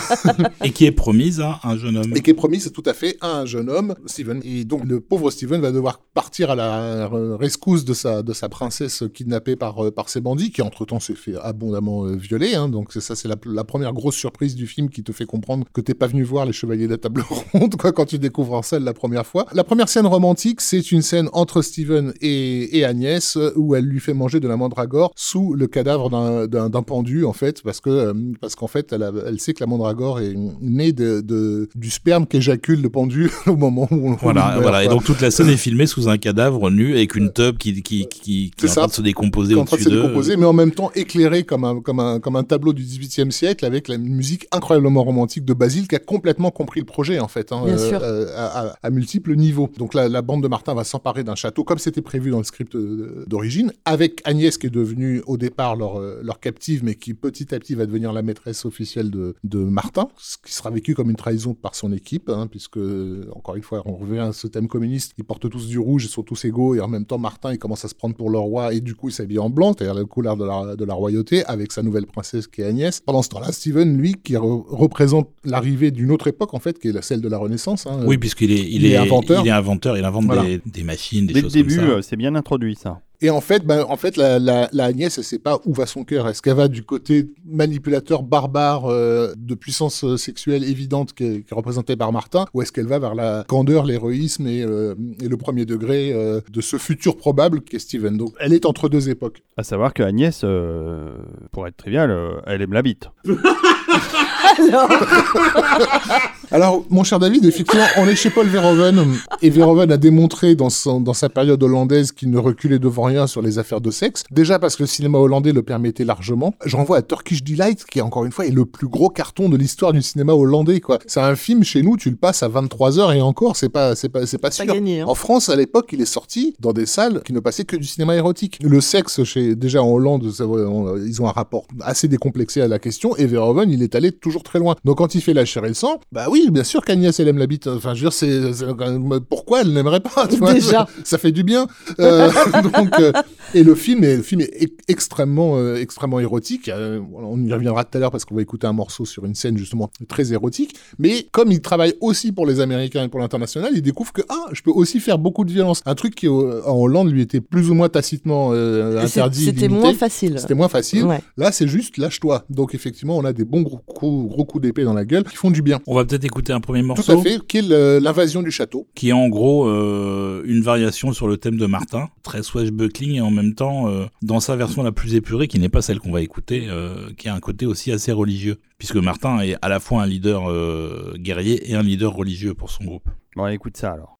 et qui est promise à un jeune homme. Et qui est promise tout à fait à un jeune homme, Steven. Et donc le pauvre Steven va devoir partir à la rescousse de sa, de sa princesse kidnappée par, euh, par ces bandits, qui entre-temps s'est fait abondamment euh, violer. Hein. Donc ça, c'est la, la, première grosse surprise du film qui te fait comprendre que t'es pas venu voir les Chevaliers de la Table Ronde, quoi, quand tu découvres en la première fois. La première scène romantique, c'est une scène entre Steven et, et Agnès, où elle lui fait manger de la mandragore sous le cadavre d'un pendu, en fait, parce que euh, parce qu'en fait, elle, elle, sait que la mandragore est née de, de du sperme qu'éjacule le pendu au moment où on Voilà, voilà. Et donc toute la scène est filmée sous un cadavre nu avec une tube qui, qui, qui, qui est, en train de se décomposer au-dessus d'eux. décomposer, mais en même temps éclairé comme un, comme un, comme un tableau du 18e siècle avec la musique incroyablement romantique de Basile qui a complètement compris le projet, en fait, hein, euh, euh, à, à, multiples niveaux. Donc la, la bande de Martin va s'emparer d'un château comme c'était prévu dans le script euh, d'origine, avec Agnès qui est devenue au départ leur, leur captive, mais qui petit à petit va devenir la maîtresse officielle de, de Martin, ce qui sera vécu comme une trahison par son équipe, hein, puisque, encore une fois, on revient à ce thème communiste, ils portent tous du rouge, ils sont tous égaux, et en même temps, Martin, il commence à se prendre pour le roi, et du coup, il s'habille en blanc, c'est-à-dire la couleur de la, de la royauté, avec sa nouvelle princesse qui est Agnès. Pendant ce temps-là, Steven, lui, qui représente l'arrivée d'une autre époque, en fait, qui est celle de la Renaissance. Hein, oui, puisqu'il est, il, est, inventeur. Il est inventeur, il invente des, des, machines, des Dès choses le début, euh, c'est bien introduit, ça. Et en fait, ben, en fait, la, la, la Agnès, elle sait pas où va son cœur. Est-ce qu'elle va du côté manipulateur, barbare, euh, de puissance euh, sexuelle évidente qui est, qui est représentée par Martin, ou est-ce qu'elle va vers la candeur, l'héroïsme et, euh, et, le premier degré euh, de ce futur probable qu'est Steven? Donc, elle est entre deux époques. À savoir que Agnès, euh, pour être trivial, elle aime la bite. Alors... Alors, mon cher David, effectivement, on est chez Paul Verhoeven, et Verhoeven a démontré dans, son, dans sa période hollandaise qu'il ne reculait devant rien sur les affaires de sexe. Déjà parce que le cinéma hollandais le permettait largement. Je renvoie à Turkish Delight, qui encore une fois est le plus gros carton de l'histoire du cinéma hollandais, quoi. C'est un film chez nous, tu le passes à 23 heures et encore, c'est pas, c'est pas, c'est pas sûr. Pas gagné, hein. En France, à l'époque, il est sorti dans des salles qui ne passaient que du cinéma érotique. Le sexe, chez, déjà en Hollande, ils ont un rapport assez décomplexé à la question, et Verhoeven, il est allé toujours très loin. Donc quand il fait la chair et le sang, bah oui, bien sûr qu'Agnès elle aime la bite. Enfin, je veux dire, c'est pourquoi elle n'aimerait pas tu vois? Déjà, ça fait du bien. Euh, donc, euh, et le film est, le film est extrêmement, euh, extrêmement érotique. Euh, on y reviendra tout à l'heure parce qu'on va écouter un morceau sur une scène justement très érotique. Mais comme il travaille aussi pour les Américains et pour l'international, il découvre que ah, je peux aussi faire beaucoup de violence. Un truc qui en Hollande lui était plus ou moins tacitement interdit. C'était moins facile. C'était moins facile. Ouais. Là, c'est juste lâche-toi. Donc effectivement, on a des bons gros coups, gros coups d'épée dans la gueule qui font du bien. On va peut-être écouter un premier morceau. Tout à fait, qui est l'invasion du château. Qui est en gros euh, une variation sur le thème de Martin, très swashbuckling et en même temps, euh, dans sa version la plus épurée, qui n'est pas celle qu'on va écouter, euh, qui a un côté aussi assez religieux. Puisque Martin est à la fois un leader euh, guerrier et un leader religieux pour son groupe. Bon, écoute ça alors.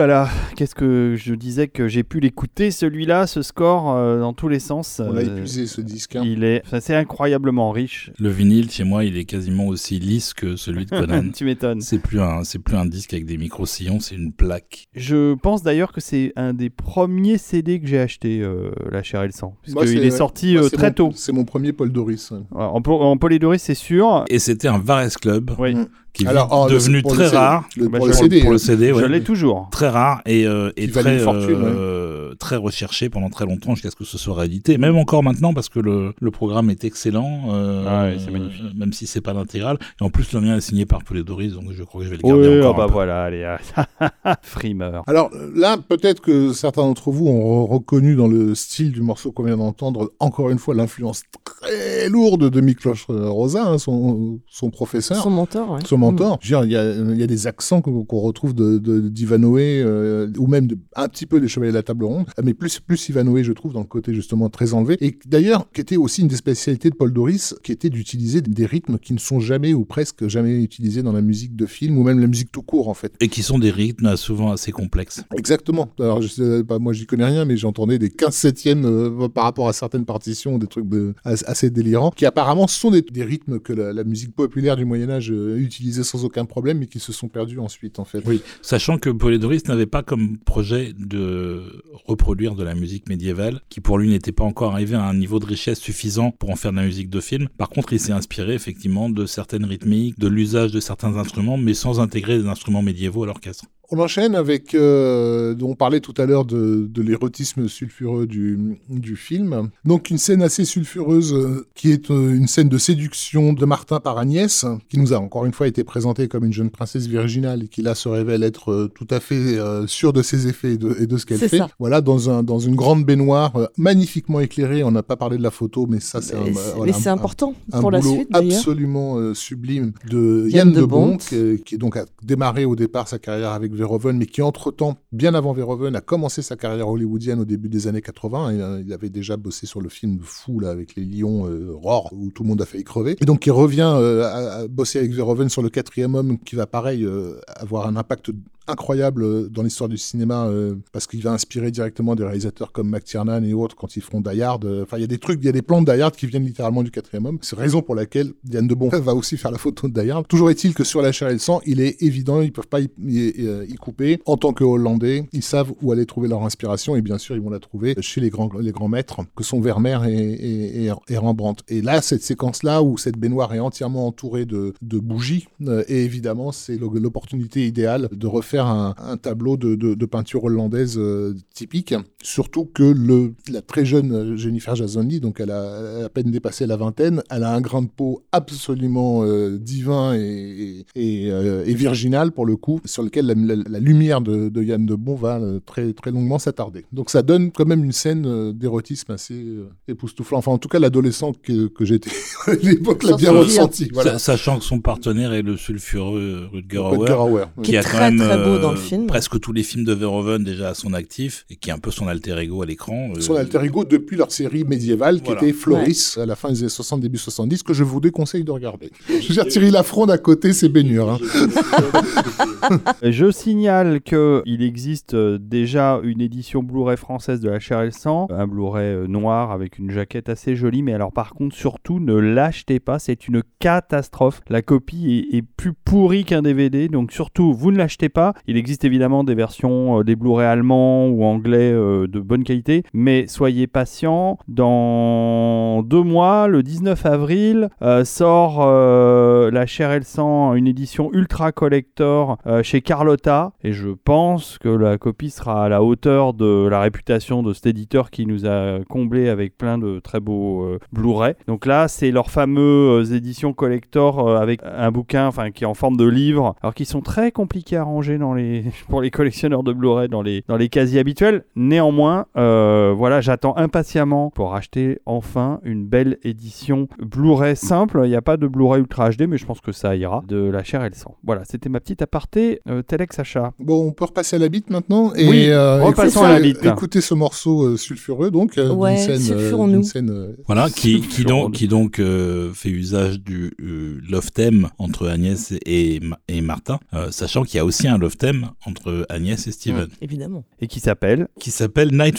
Là là, qu'est-ce que je disais que j'ai pu l'écouter celui-là, ce score euh, dans tous les sens. On l'a euh, épuisé ce disque. hein. Il est, enfin, c'est incroyablement riche. Le vinyle, chez moi, il est quasiment aussi lisse que celui de Conan. tu m'étonnes. c'est plus un, c'est plus un disque avec des micro-sillons, c'est une plaque. Je pense d'ailleurs que c'est un des premiers CD que j'ai acheté, euh, La chair et le sang. Parce qu'il est sorti Moi, euh, très mon- tôt. C'est mon premier Paul Doris. ouais. Ouais, En, po- en Polydoris, c'est sûr. Et c'était un Vares Club Oui, Qui est Alors, oh, devenu très rare. le- Bah, pour je- le CD. pour le hein. Je l'ai toujours. très rare et, euh, et très, fortune, euh, très recherché pendant très longtemps jusqu'à ce que ce soit réédité. Même encore maintenant parce que le, le programme est excellent. euh, Ah ouais, c'est magnifique. euh, Même si c'est pas l'intégrale. Et en plus, le mien est signé par Polidoris, donc je crois que je vais le garder Oui, encore. ah bah un peu. voilà, allez. Frimeur. Alors là, peut-être que certains d'entre vous ont re- reconnu dans le style du morceau qu'on vient d'entendre, encore une fois, l'influence très lourde de Miklos Rosa, hein, son, son professeur. Son mentor, ouais. Son mentor. Je veux dire, Il y y a des accents qu'on retrouve de, de, d'Ivanoé, euh, ou même de, un petit peu des Chevaliers de la Table Ronde, mais plus, plus Ivanoé, je trouve, dans le côté justement très enlevé. Et d'ailleurs, qui était aussi une des spécialités de Paul Doris, qui était d'utiliser des rythmes qui ne sont jamais ou presque jamais utilisés dans la musique de film, ou même la musique tout court, en fait. Et qui sont des rythmes souvent assez complexes. Exactement. Alors, je sais pas, moi, j'y connais rien, mais j'entendais des 15 septièmes euh, par rapport à certaines partitions, des trucs de, as- assez délirants, qui apparemment sont des, des rythmes que la, la musique populaire du Moyen-Âge euh, sans aucun problème, mais qui se sont perdus ensuite, en fait. Oui. Sachant que Polidoris n'avait pas comme projet de reproduire de la musique médiévale, qui pour lui n'était pas encore arrivé à un niveau de richesse suffisant pour en faire de la musique de film. Par contre, il s'est inspiré effectivement de certaines rythmiques, de l'usage de certains instruments, mais sans intégrer des instruments médiévaux à l'orchestre. On enchaîne avec, euh, on parlait tout à l'heure de, de l'érotisme sulfureux du, du film. Donc une scène assez sulfureuse euh, qui est euh, une scène de séduction de Martin par Agnès, qui nous a encore une fois été présentée comme une jeune princesse virginale et qui là se révèle être tout à fait sûre de ses effets et de, et de ce qu'elle fait. ça. Voilà, dans, un, dans une grande baignoire magnifiquement éclairée. On n'a pas parlé de la photo, mais ça c'est un, Mais c'est- voilà, important un pour la suite, absolument sublime de Yann Yann, de qui, qui donc a démarré au départ sa carrière avec Verhoeven, mais qui entre-temps, bien avant Verhoeven, a commencé sa carrière hollywoodienne au début des années 80. Et, euh, il avait déjà bossé sur le film fou là, avec les lions euh, Roar, où tout le monde a failli crever. Et donc il revient euh, à, à bosser avec Verhoeven sur le quatrième homme, qui va pareil euh, avoir un impact incroyable euh, dans l'histoire du cinéma euh, parce qu'il va inspirer directement des réalisateurs comme McTiernan et autres quand ils feront Die. Euh, Enfin, il y a des trucs, il y a des plans de Die qui viennent littéralement du quatrième homme. C'est raison pour laquelle Diane de Bon va aussi faire la photo de Die Hard. Toujours est-il que sur la chair et le sang, il est évident, ils peuvent pas y, couper. En tant que Hollandais, ils savent où aller trouver leur inspiration et bien sûr, ils vont la trouver chez les grands, les grands maîtres que sont Vermeer et, Rembrandt. Et là, cette séquence-là où cette baignoire est entièrement entourée de, bougies, et évidemment, c'est l'opportunité idéale de refaire un, un tableau de, de- de peinture hollandaise euh, typique. Surtout que le, la très jeune euh, Jennifer Jason Leigh, donc elle a, elle a à peine dépassé la vingtaine, elle a un grain de peau absolument euh, divin et, et, et, euh, et virginal pour le coup, sur lequel la, la- la lumière de, de Yann de Bon va euh, très, très longuement s'attarder. Donc ça donne quand même une scène euh, d'érotisme assez euh, époustouflant. Enfin, en tout cas, l'adolescent que, que j'étais à l'époque l'a bien ressenti. Voilà. Sachant que son partenaire est le sulfureux Rutger Hauer. Qui Qui est a quand très, même euh, dans le film. presque tous les films de Verhoeven déjà à son actif et qui est un peu son alter ego à l'écran. euh, son alter ego depuis leur série médiévale qui Voilà. était Floris à la fin des années 60, début 70, que je vous déconseille de regarder. Je veux dire, Thierry Lafronde à côté, c'est baignure. Hein. Je signale que il existe euh, déjà une édition Blu-ray française de La Chair et le Sang, un Blu-ray noir avec une jaquette assez jolie, mais alors par contre surtout ne l'achetez pas, c'est une catastrophe. La copie est, est plus pourrie qu'un DVD, donc surtout vous ne l'achetez pas. Il existe évidemment des versions euh, des Blu-ray allemands ou anglais euh, de bonne qualité, mais soyez patients. Dans deux mois, le 19 avril, euh, sort La Chair et le Sang, une édition ultra collector chez Carlotta, et je pense que la copie sera à la hauteur de la réputation de cet éditeur qui nous a comblé avec plein de très beaux Blu-ray. Donc là, c'est leurs fameuses éditions collector avec un bouquin, qui est en forme de livre, alors qui sont très compliqués à ranger dans les pour les collectionneurs de Blu-ray dans les dans les casiers habituels. Néanmoins, euh, voilà, j'attends impatiemment pour acheter enfin une belle édition Blu-ray simple. Il n'y a pas de Blu-ray Ultra HD, mais je pense que ça ira, de la chair et le sang. Voilà, c'était ma petite aparté. Euh, Telex Sacha. Bon, on peut repasser à la bite maintenant. Et, Oui, euh, repassons à la bite. Écoutez ce morceau euh, sulfureux, donc, euh, Ouais, d'une scène. euh, scène, euh, Voilà, qui, qui donc, qui donc euh, fait usage du euh, love theme entre Agnès et, et Martin, euh, sachant qu'il y a aussi un love theme entre Agnès et Steven, Évidemment. Et qui s'appelle qui s'appelle Night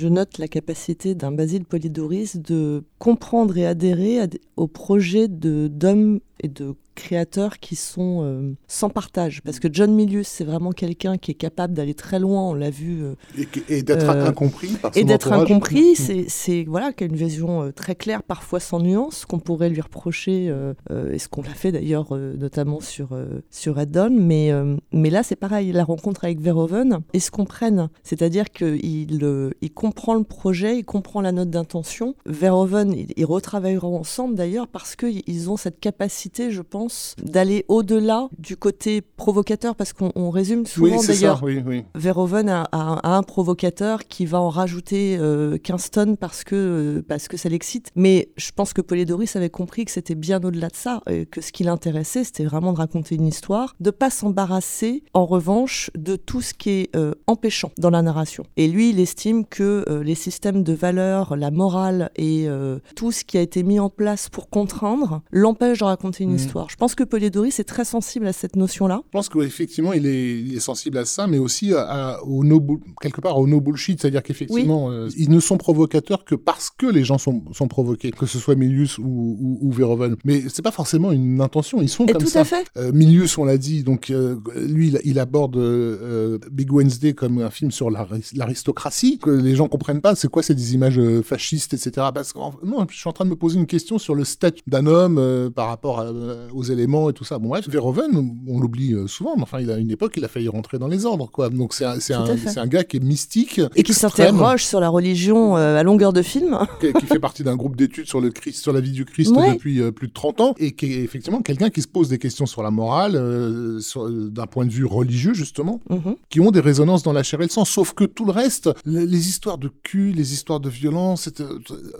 Je note la capacité d'un Basile Polidoris de comprendre et adhérer au projet d'hommes et de créateurs qui sont euh, sans partage. Parce que John Milius, c'est vraiment quelqu'un qui est capable d'aller très loin, on l'a vu, euh, Et, et d'être Euh, incompris par son et d'être incompris. Mm. C'est, c'est voilà, qui a une vision très claire, parfois sans nuance, qu'on pourrait lui reprocher, et ce qu'on l'a fait d'ailleurs, notamment sur sur Red Dawn. Mais mais là, c'est pareil. La rencontre avec Verhoeven, ils se comprennent. C'est-à-dire qu'il il comprend le projet, il comprend la note d'intention. Verhoeven, ils, ils retravailleront ensemble d'ailleurs parce qu'ils ont cette capacité, je pense, d'aller au-delà du côté provocateur, parce qu'on on résume Oui, souvent c'est d'ailleurs oui, oui. Verhoeven a, a- a un provocateur qui va en rajouter euh, 15 tonnes parce que, euh, parce que ça l'excite. Mais je pense que Polidori avait compris que c'était bien au-delà de ça, et que ce qui l'intéressait, c'était vraiment de raconter une histoire, de pas s'embarrasser, en revanche, de tout ce qui est euh, empêchant dans la narration. Et lui, il estime que euh, les systèmes de valeurs, la morale et tout ce qui a été mis en place pour contraindre l'empêche de raconter une Mhm. histoire. Je pense que Polidori est très sensible à cette notion-là. Je pense qu'effectivement, il est, il est sensible à ça, mais aussi à, au no quelque part au no bullshit, c'est-à-dire qu'effectivement, euh, ils ne sont provocateurs que parce que les gens sont, sont provoqués, que ce soit Milius ou, ou, ou Verhoeven. Mais c'est pas forcément une intention, ils sont Et comme tout ça. à fait. Euh, Milius, on l'a dit, donc euh, lui, il, il aborde Big Wednesday comme un film sur l'ari- l'aristocratie, que les gens comprennent pas. C'est quoi, c'est des images fascistes, etc. Parce que non, je suis en train de me poser une question sur le statut d'un homme par rapport à, aux éléments et tout ça. Bon bref, Verhoeven, on l'oublie euh, souvent, mais enfin, il a une époque, il a failli rentrer dans les ordres, quoi. Donc c'est un, un, un gars qui est mystique et qui s'interroge sur la religion euh, à longueur de film. qui, qui fait partie d'un groupe d'études sur le Christ, sur la vie du Christ Ouais. depuis euh, plus de 30 ans, et qui est effectivement quelqu'un qui se pose des questions sur la morale, euh, d'un point de vue religieux justement, Mhm. qui ont des résonances dans la chair et le sang. Sauf que tout le reste, le- les histoires de cul, les histoires de violence,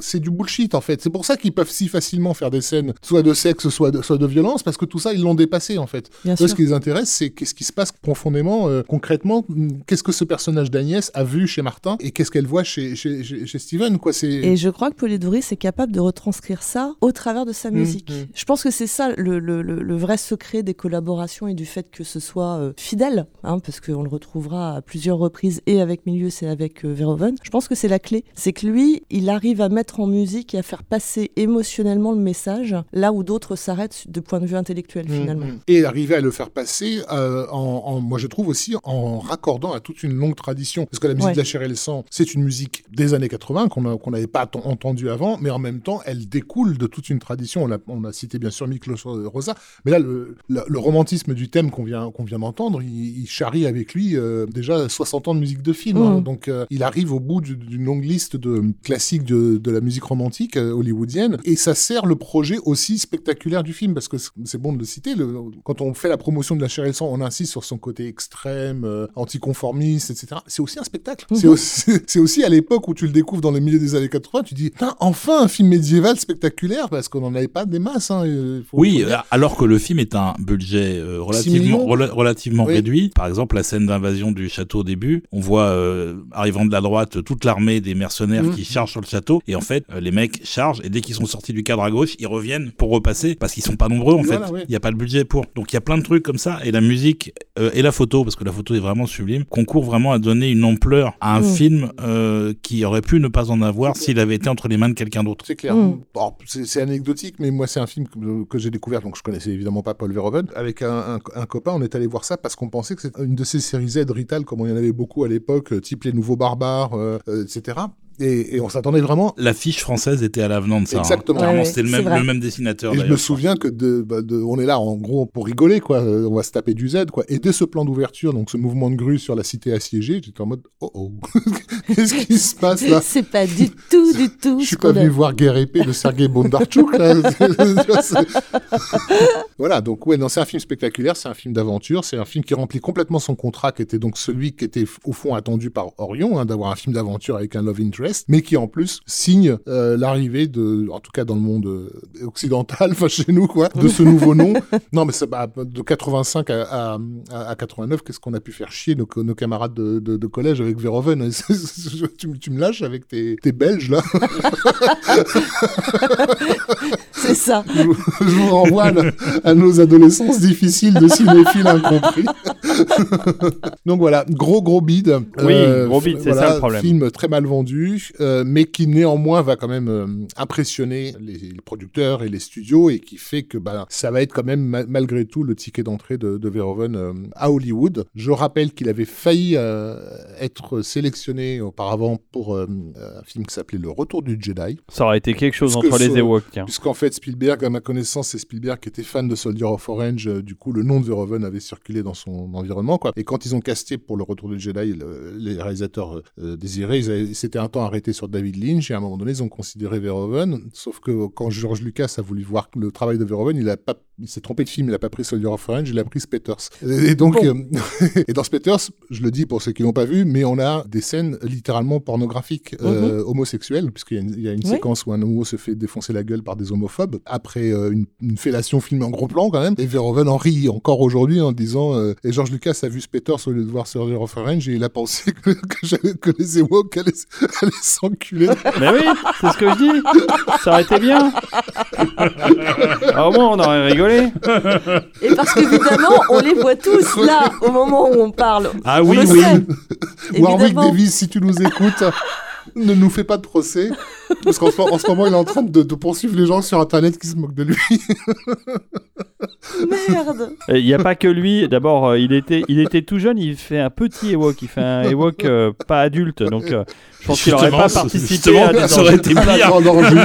c'est, du bullshit en fait. C'est pour ça qu'ils peuvent si facilement faire des scènes, soit de sexe, soit de, soit de violence, parce que tout ça, ils l'ont dépassé en fait. Bien Eux, sûr. ce qui les intéresse, c'est qu'est-ce qui se passe profondément, euh, concrètement, qu'est-ce que ce personnage d'Agnès a vu chez Martin et qu'est-ce qu'elle voit chez, chez, chez, chez Steven, quoi. Et je crois que Polidori est capable de retranscrire ça au travers de sa Mm, musique. mm. Je pense que c'est ça le, le- le- le vrai secret des collaborations et du fait que ce soit euh, fidèle, hein, parce qu'on le retrouvera à plusieurs reprises et avec Milius et avec euh, Verhoeven. Je pense que c'est la clé. C'est que lui, il arrive à mettre en musique et à faire passer émotionnellement le message là où d'autres s'arrêtent de point de vue intellectuel finalement. Mm, mm. Et arriver à le faire passer, euh, en, en- moi je trouve aussi en raccordant à toute une longue tradition. Parce que la musique Ouais. de la chair et le sang, c'est une musique des années 80 qu'on n'avait pas entendue avant, mais en même temps, elle découle de toute une tradition. On a, on a cité bien sûr Miklos Rosa, mais là, le, le- le romantisme du thème qu'on vient, qu'on vient d'entendre, il, il charrie avec lui euh, déjà 60 ans de musique de film. hein. Mm. Donc euh, il arrive au bout du- d'une longue liste de classiques de, de la musique romantique hollywoodienne, et ça sert le projet aussi spectaculaire du film, parce que c'est- bon de le citer, le- quand on fait la promotion de la chair et le sang, on insiste sur son côté extrême, euh, anticonformiste, etc. C'est aussi un spectacle. Mhm. C'est aussi, à l'époque où tu le découvres dans le milieu des années 80, tu dis, enfin un film médiéval spectaculaire, parce qu'on n'en avait pas des masses. Hein, faut- Oui, faut euh, alors que le film est un budget euh, relativement, millions rela- relativement Oui. réduit. Par exemple, la scène d'invasion du château au début, on voit euh, arrivant de la droite toute l'armée des mercenaires Mhm. qui chargent sur le château. Et en fait, les mecs chargent et dès qu'ils sont sortis du cadre à gauche, ils reviennent pour repasser parce qu'ils sont pas nombreux en Voilà, fait. Il n'y a pas le budget pour. Donc il y a plein de trucs comme ça. Et la musique euh, et la photo, parce que la photo est vraiment sublime, concourt vraiment à donner une ampleur à un Mhm. film euh, qui aurait pu ne pas en avoir s'il avait été entre les mains de quelqu'un d'autre. C'est clair. Mm. Bon, c'est anecdotique, mais moi, c'est un film que, que j'ai découvert, donc je connaissais évidemment pas Paul Verhoeven. Avec un, un- un copain, on est allé voir ça parce qu'on pensait que c'était une de ces séries Z Rital, comme il y en avait beaucoup à l'époque, euh, type Les Nouveaux Barbares, euh, euh, etc. Et, et on s'attendait vraiment. L'affiche française était à l'avenant de ça. hein. Exactement. Clairement, Ouais, c'était le le même dessinateur. Et je me souviens que de, bah, de- on est là en gros pour rigoler, quoi. Euh, On va se taper du Z, quoi. Et dès ce plan d'ouverture, donc ce mouvement de grue sur la cité assiégée, j'étais en mode oh oh, qu'est-ce qui se passe là? C'est pas du tout, du tout. Je suis pas venu voir Guerre épée de Sergei Bondarchuk. là. Voilà, donc ouais, non, c'est un film spectaculaire, c'est un film d'aventure, c'est un film qui remplit complètement son contrat, qui était donc celui qui était au fond attendu par Orion, hein, d'avoir un film d'aventure avec un love interest, mais qui en plus signe euh, l'arrivée de, en tout cas dans le monde euh, occidental, enfin chez nous quoi, de ce nouveau nom. Non, mais ça, bah, de 85 à, à, à 89, qu'est-ce qu'on a pu faire chier nos, camarades de, de- de collège avec Verhoeven? Tu, me- tu me lâches avec tes, tes Belges là C'est ça. je, vous- je vous renvoie à, à nos adolescences difficiles de cinéphiles incompris. Donc voilà, gros gros bide. Oui, gros bide, c'est ça le problème. Film très mal vendu, euh, mais qui néanmoins va quand même euh, impressionner les, les producteurs et les studios et qui fait que bah, ça va être quand même ma- malgré tout le ticket d'entrée de, de Verhoeven euh, à Hollywood. Je rappelle qu'il avait failli être sélectionné auparavant pour un film qui s'appelait Le Retour du Jedi. Ça aurait été quelque chose entre les Ewoks. Puisqu'en fait, Spielberg, à ma connaissance, c'est Spielberg qui était fan de Soldier of Orange. du coup, le nom de Verhoeven avait circulé dans son environnement. Quoi. Et quand ils ont casté pour le Retour du Jedi, le- les réalisateurs désirés, s'étaient un temps arrêtés sur David Lynch. Et à un moment donné, ils ont considéré Verhoeven. Sauf que quand George Lucas a voulu voir le travail de Verhoeven, il a pas il s'est trompé de film, il a pas pris Soldier of Orange, il a pris Spetters. Et donc, euh, et dans Spetters, je le dis pour ceux qui l'ont pas vu, mais on a des scènes littéralement pornographiques, euh, homosexuelles, puisqu'il y a une, il y a une Oui. séquence où un homo se fait défoncer la gueule par des homophobes, après euh, une, une fellation filmée en gros plan quand même, et Verhoeven en rit encore aujourd'hui en disant, et George Lucas a vu Spetters au lieu de voir Soldier of Orange, et il a pensé que, que, que les Ewoks allaient, allaient s'enculer. Mais oui, c'est ce que je dis. Ça aurait été bien. Ah, au moins, on aurait rigolé. Et parce qu'évidemment, on les voit tous là, au moment où on parle. Ah On oui, oui. Warwick. Davis, si tu nous écoutes, ne nous fais pas de procès. Parce qu'en ce, en ce moment, il est en train de, de poursuivre les gens sur Internet qui se moquent de lui. Merde. Il n'y a pas que lui. D'abord, euh, il était, il était tout jeune. Il fait un petit Ewok. Il fait un Ewok euh, pas adulte. Donc, euh, je pense qu'il n'aurait pas participé à des ça aurait été À la pire. grande orgie.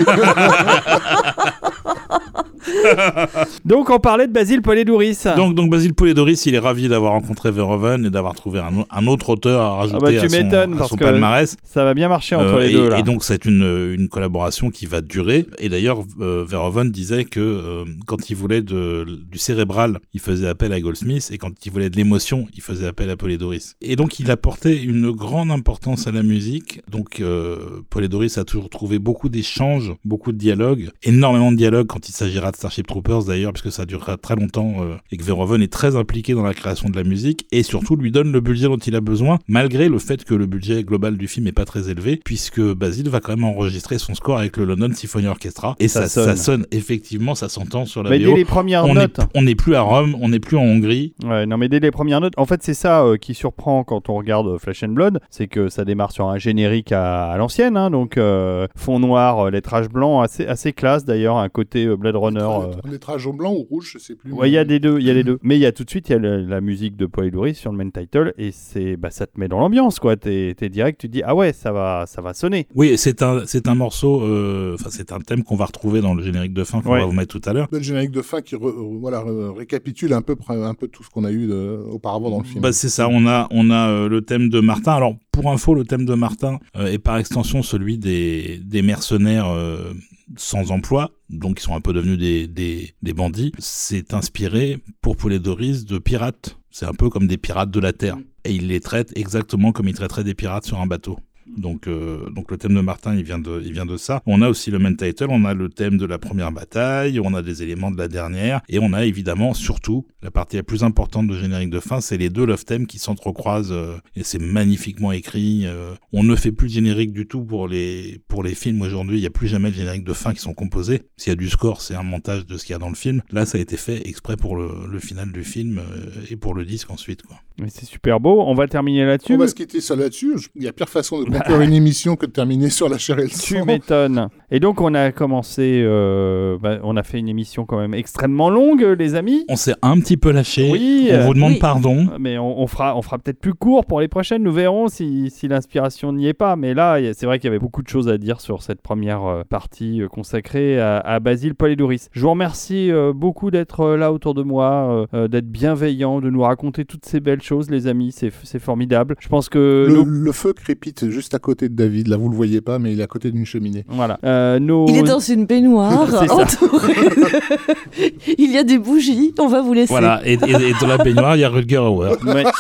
Donc, on parlait de Basile Poledouris. Donc, donc Basile Polidoris, il est ravi d'avoir rencontré Verhoeven et d'avoir trouvé un, au- un autre auteur à rajouter Ah bah, tu à son, parce que- palmarès. Ça va bien marcher entre Euh, les et, deux là. et donc c'est une, une collaboration qui va durer. Et d'ailleurs, euh, Verhoeven disait que euh, quand il voulait de, du cérébral, il faisait appel à Goldsmith, et quand il voulait de l'émotion, il faisait appel à Polidoris. Et donc il apportait une grande importance à la musique. Donc euh, Polidoris a toujours trouvé beaucoup d'échanges, beaucoup de dialogues, énormément de dialogues quand il s'agira de Starship Troopers d'ailleurs, puisque ça durera très longtemps euh, et que Verhoeven est très impliqué dans la création de la musique et surtout lui donne le budget dont il a besoin, malgré le fait que le budget global du film est pas très élevé, puisque Basile va quand même enregistrer son score avec le London Symphony Orchestra et ça, Ça ça, sonne. effectivement, ça s'entend sur la Mais dès les premières On notes. est- on n'est plus à Rome, on n'est plus en Hongrie. Ouais, non, mais dès les premières notes, en fait, c'est ça euh, qui surprend quand on regarde euh, Flesh and Blood, c'est que ça démarre sur un générique à, à l'ancienne, hein, donc euh, fond noir, euh, lettrage blanc, assez, assez classe d'ailleurs, un côté euh, Blade Runner. Euh, Un lettrage au blanc ou rouge, je sais plus. Ouais, il y a des deux, il y a les deux. Mais il y a tout de suite, il y a le- la musique de Paul Louris sur le main title et c'est, bah, ça te met dans l'ambiance, quoi. T'es, t'es direct, tu te dis ah ouais, ça va, ça va sonner. Oui, c'est un, c'est un morceau, euh, enfin c'est un thème qu'on va retrouver dans le générique de fin qu'on Ouais. va vous mettre tout à l'heure. Le générique de fin qui re- euh, voilà, euh, récapitule un peu, un peu tout ce qu'on a eu de- auparavant dans le film. Bah, c'est ça, on a, on a euh, le thème de Martin. Alors, pour info, le thème de Martin euh, est par extension celui des, mercenaires euh, sans emploi, donc qui sont un peu devenus des bandits. C'est inspiré, pour Poulet Doris, de pirates. C'est un peu comme des pirates de la Terre. Et il les traite exactement comme il traiterait des pirates sur un bateau. Donc, euh, donc le thème de Martin, il vient de, il vient de ça. On a aussi le main title, on a le thème de la première bataille, on a des éléments de la dernière, et on a évidemment, surtout, la partie la plus importante de générique de fin, c'est les deux love themes qui s'entrecroisent, euh, et c'est magnifiquement écrit. euh. on ne fait plus de générique du tout pour les, pour les films aujourd'hui, il n'y a plus jamais de générique de fin qui sont composés. S'il y a du score, c'est un montage de ce qu'il y a dans le film. Là, ça a été fait exprès pour le, le final du film, euh, et pour le disque ensuite, quoi. Mais c'est super beau. On va terminer là-dessus. On va se quitter ça là-dessus. Il y a pire façon de conclure une émission que de terminer sur la chair et le Tu sang. m'étonnes. Et donc on a commencé, euh, bah, on a fait une émission quand même extrêmement longue, les amis. On s'est un petit peu lâché, Oui, on euh, vous demande oui. pardon. Mais on, on fera, on fera peut-être plus court pour les prochaines. Nous verrons si, si l'inspiration n'y est pas. Mais là, c'est vrai qu'il y avait beaucoup de choses à dire sur cette première euh, partie consacrée à, à Basile Polydoris. Je vous remercie euh, beaucoup d'être là autour de moi, d'être bienveillant, de nous raconter toutes ces belles choses, les amis. C'est c'est formidable. Je pense que Le, le feu crépite juste à côté de David. Là, vous le voyez pas, mais il est à côté d'une cheminée. voilà. Euh, nos... Il est dans une baignoire, entouré de- Il y a des bougies, on va vous laisser. Voilà, et, et, et dans la baignoire, il y a Rutger Hauer. Ouais.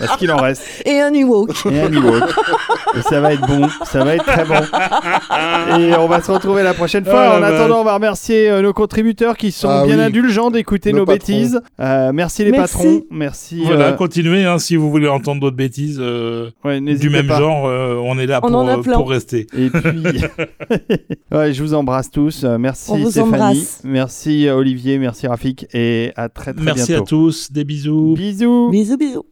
Est-ce qu'il en reste? Et un Ewok. et un Ewok. Et ça va être bon, ça va être très bon. Et on va se retrouver la prochaine fois. Ah, en attendant, on va remercier euh, nos contributeurs qui sont Ah bien oui. indulgents d'écouter Nos bêtises. Euh, merci les Merci. patrons, merci. Voilà, euh, continuez, hein, si vous voulez entendre d'autres bêtises euh, ouais, du même pas. genre, euh, on est là On pour, euh, rester. Et puis, ouais, je vous embrasse tous. Euh, Merci On vous Stéphanie, embrasse. merci euh, Olivier, merci Rafik, et à très très Merci bientôt. à tous, des bisous. Bisous. Bisous, bisous.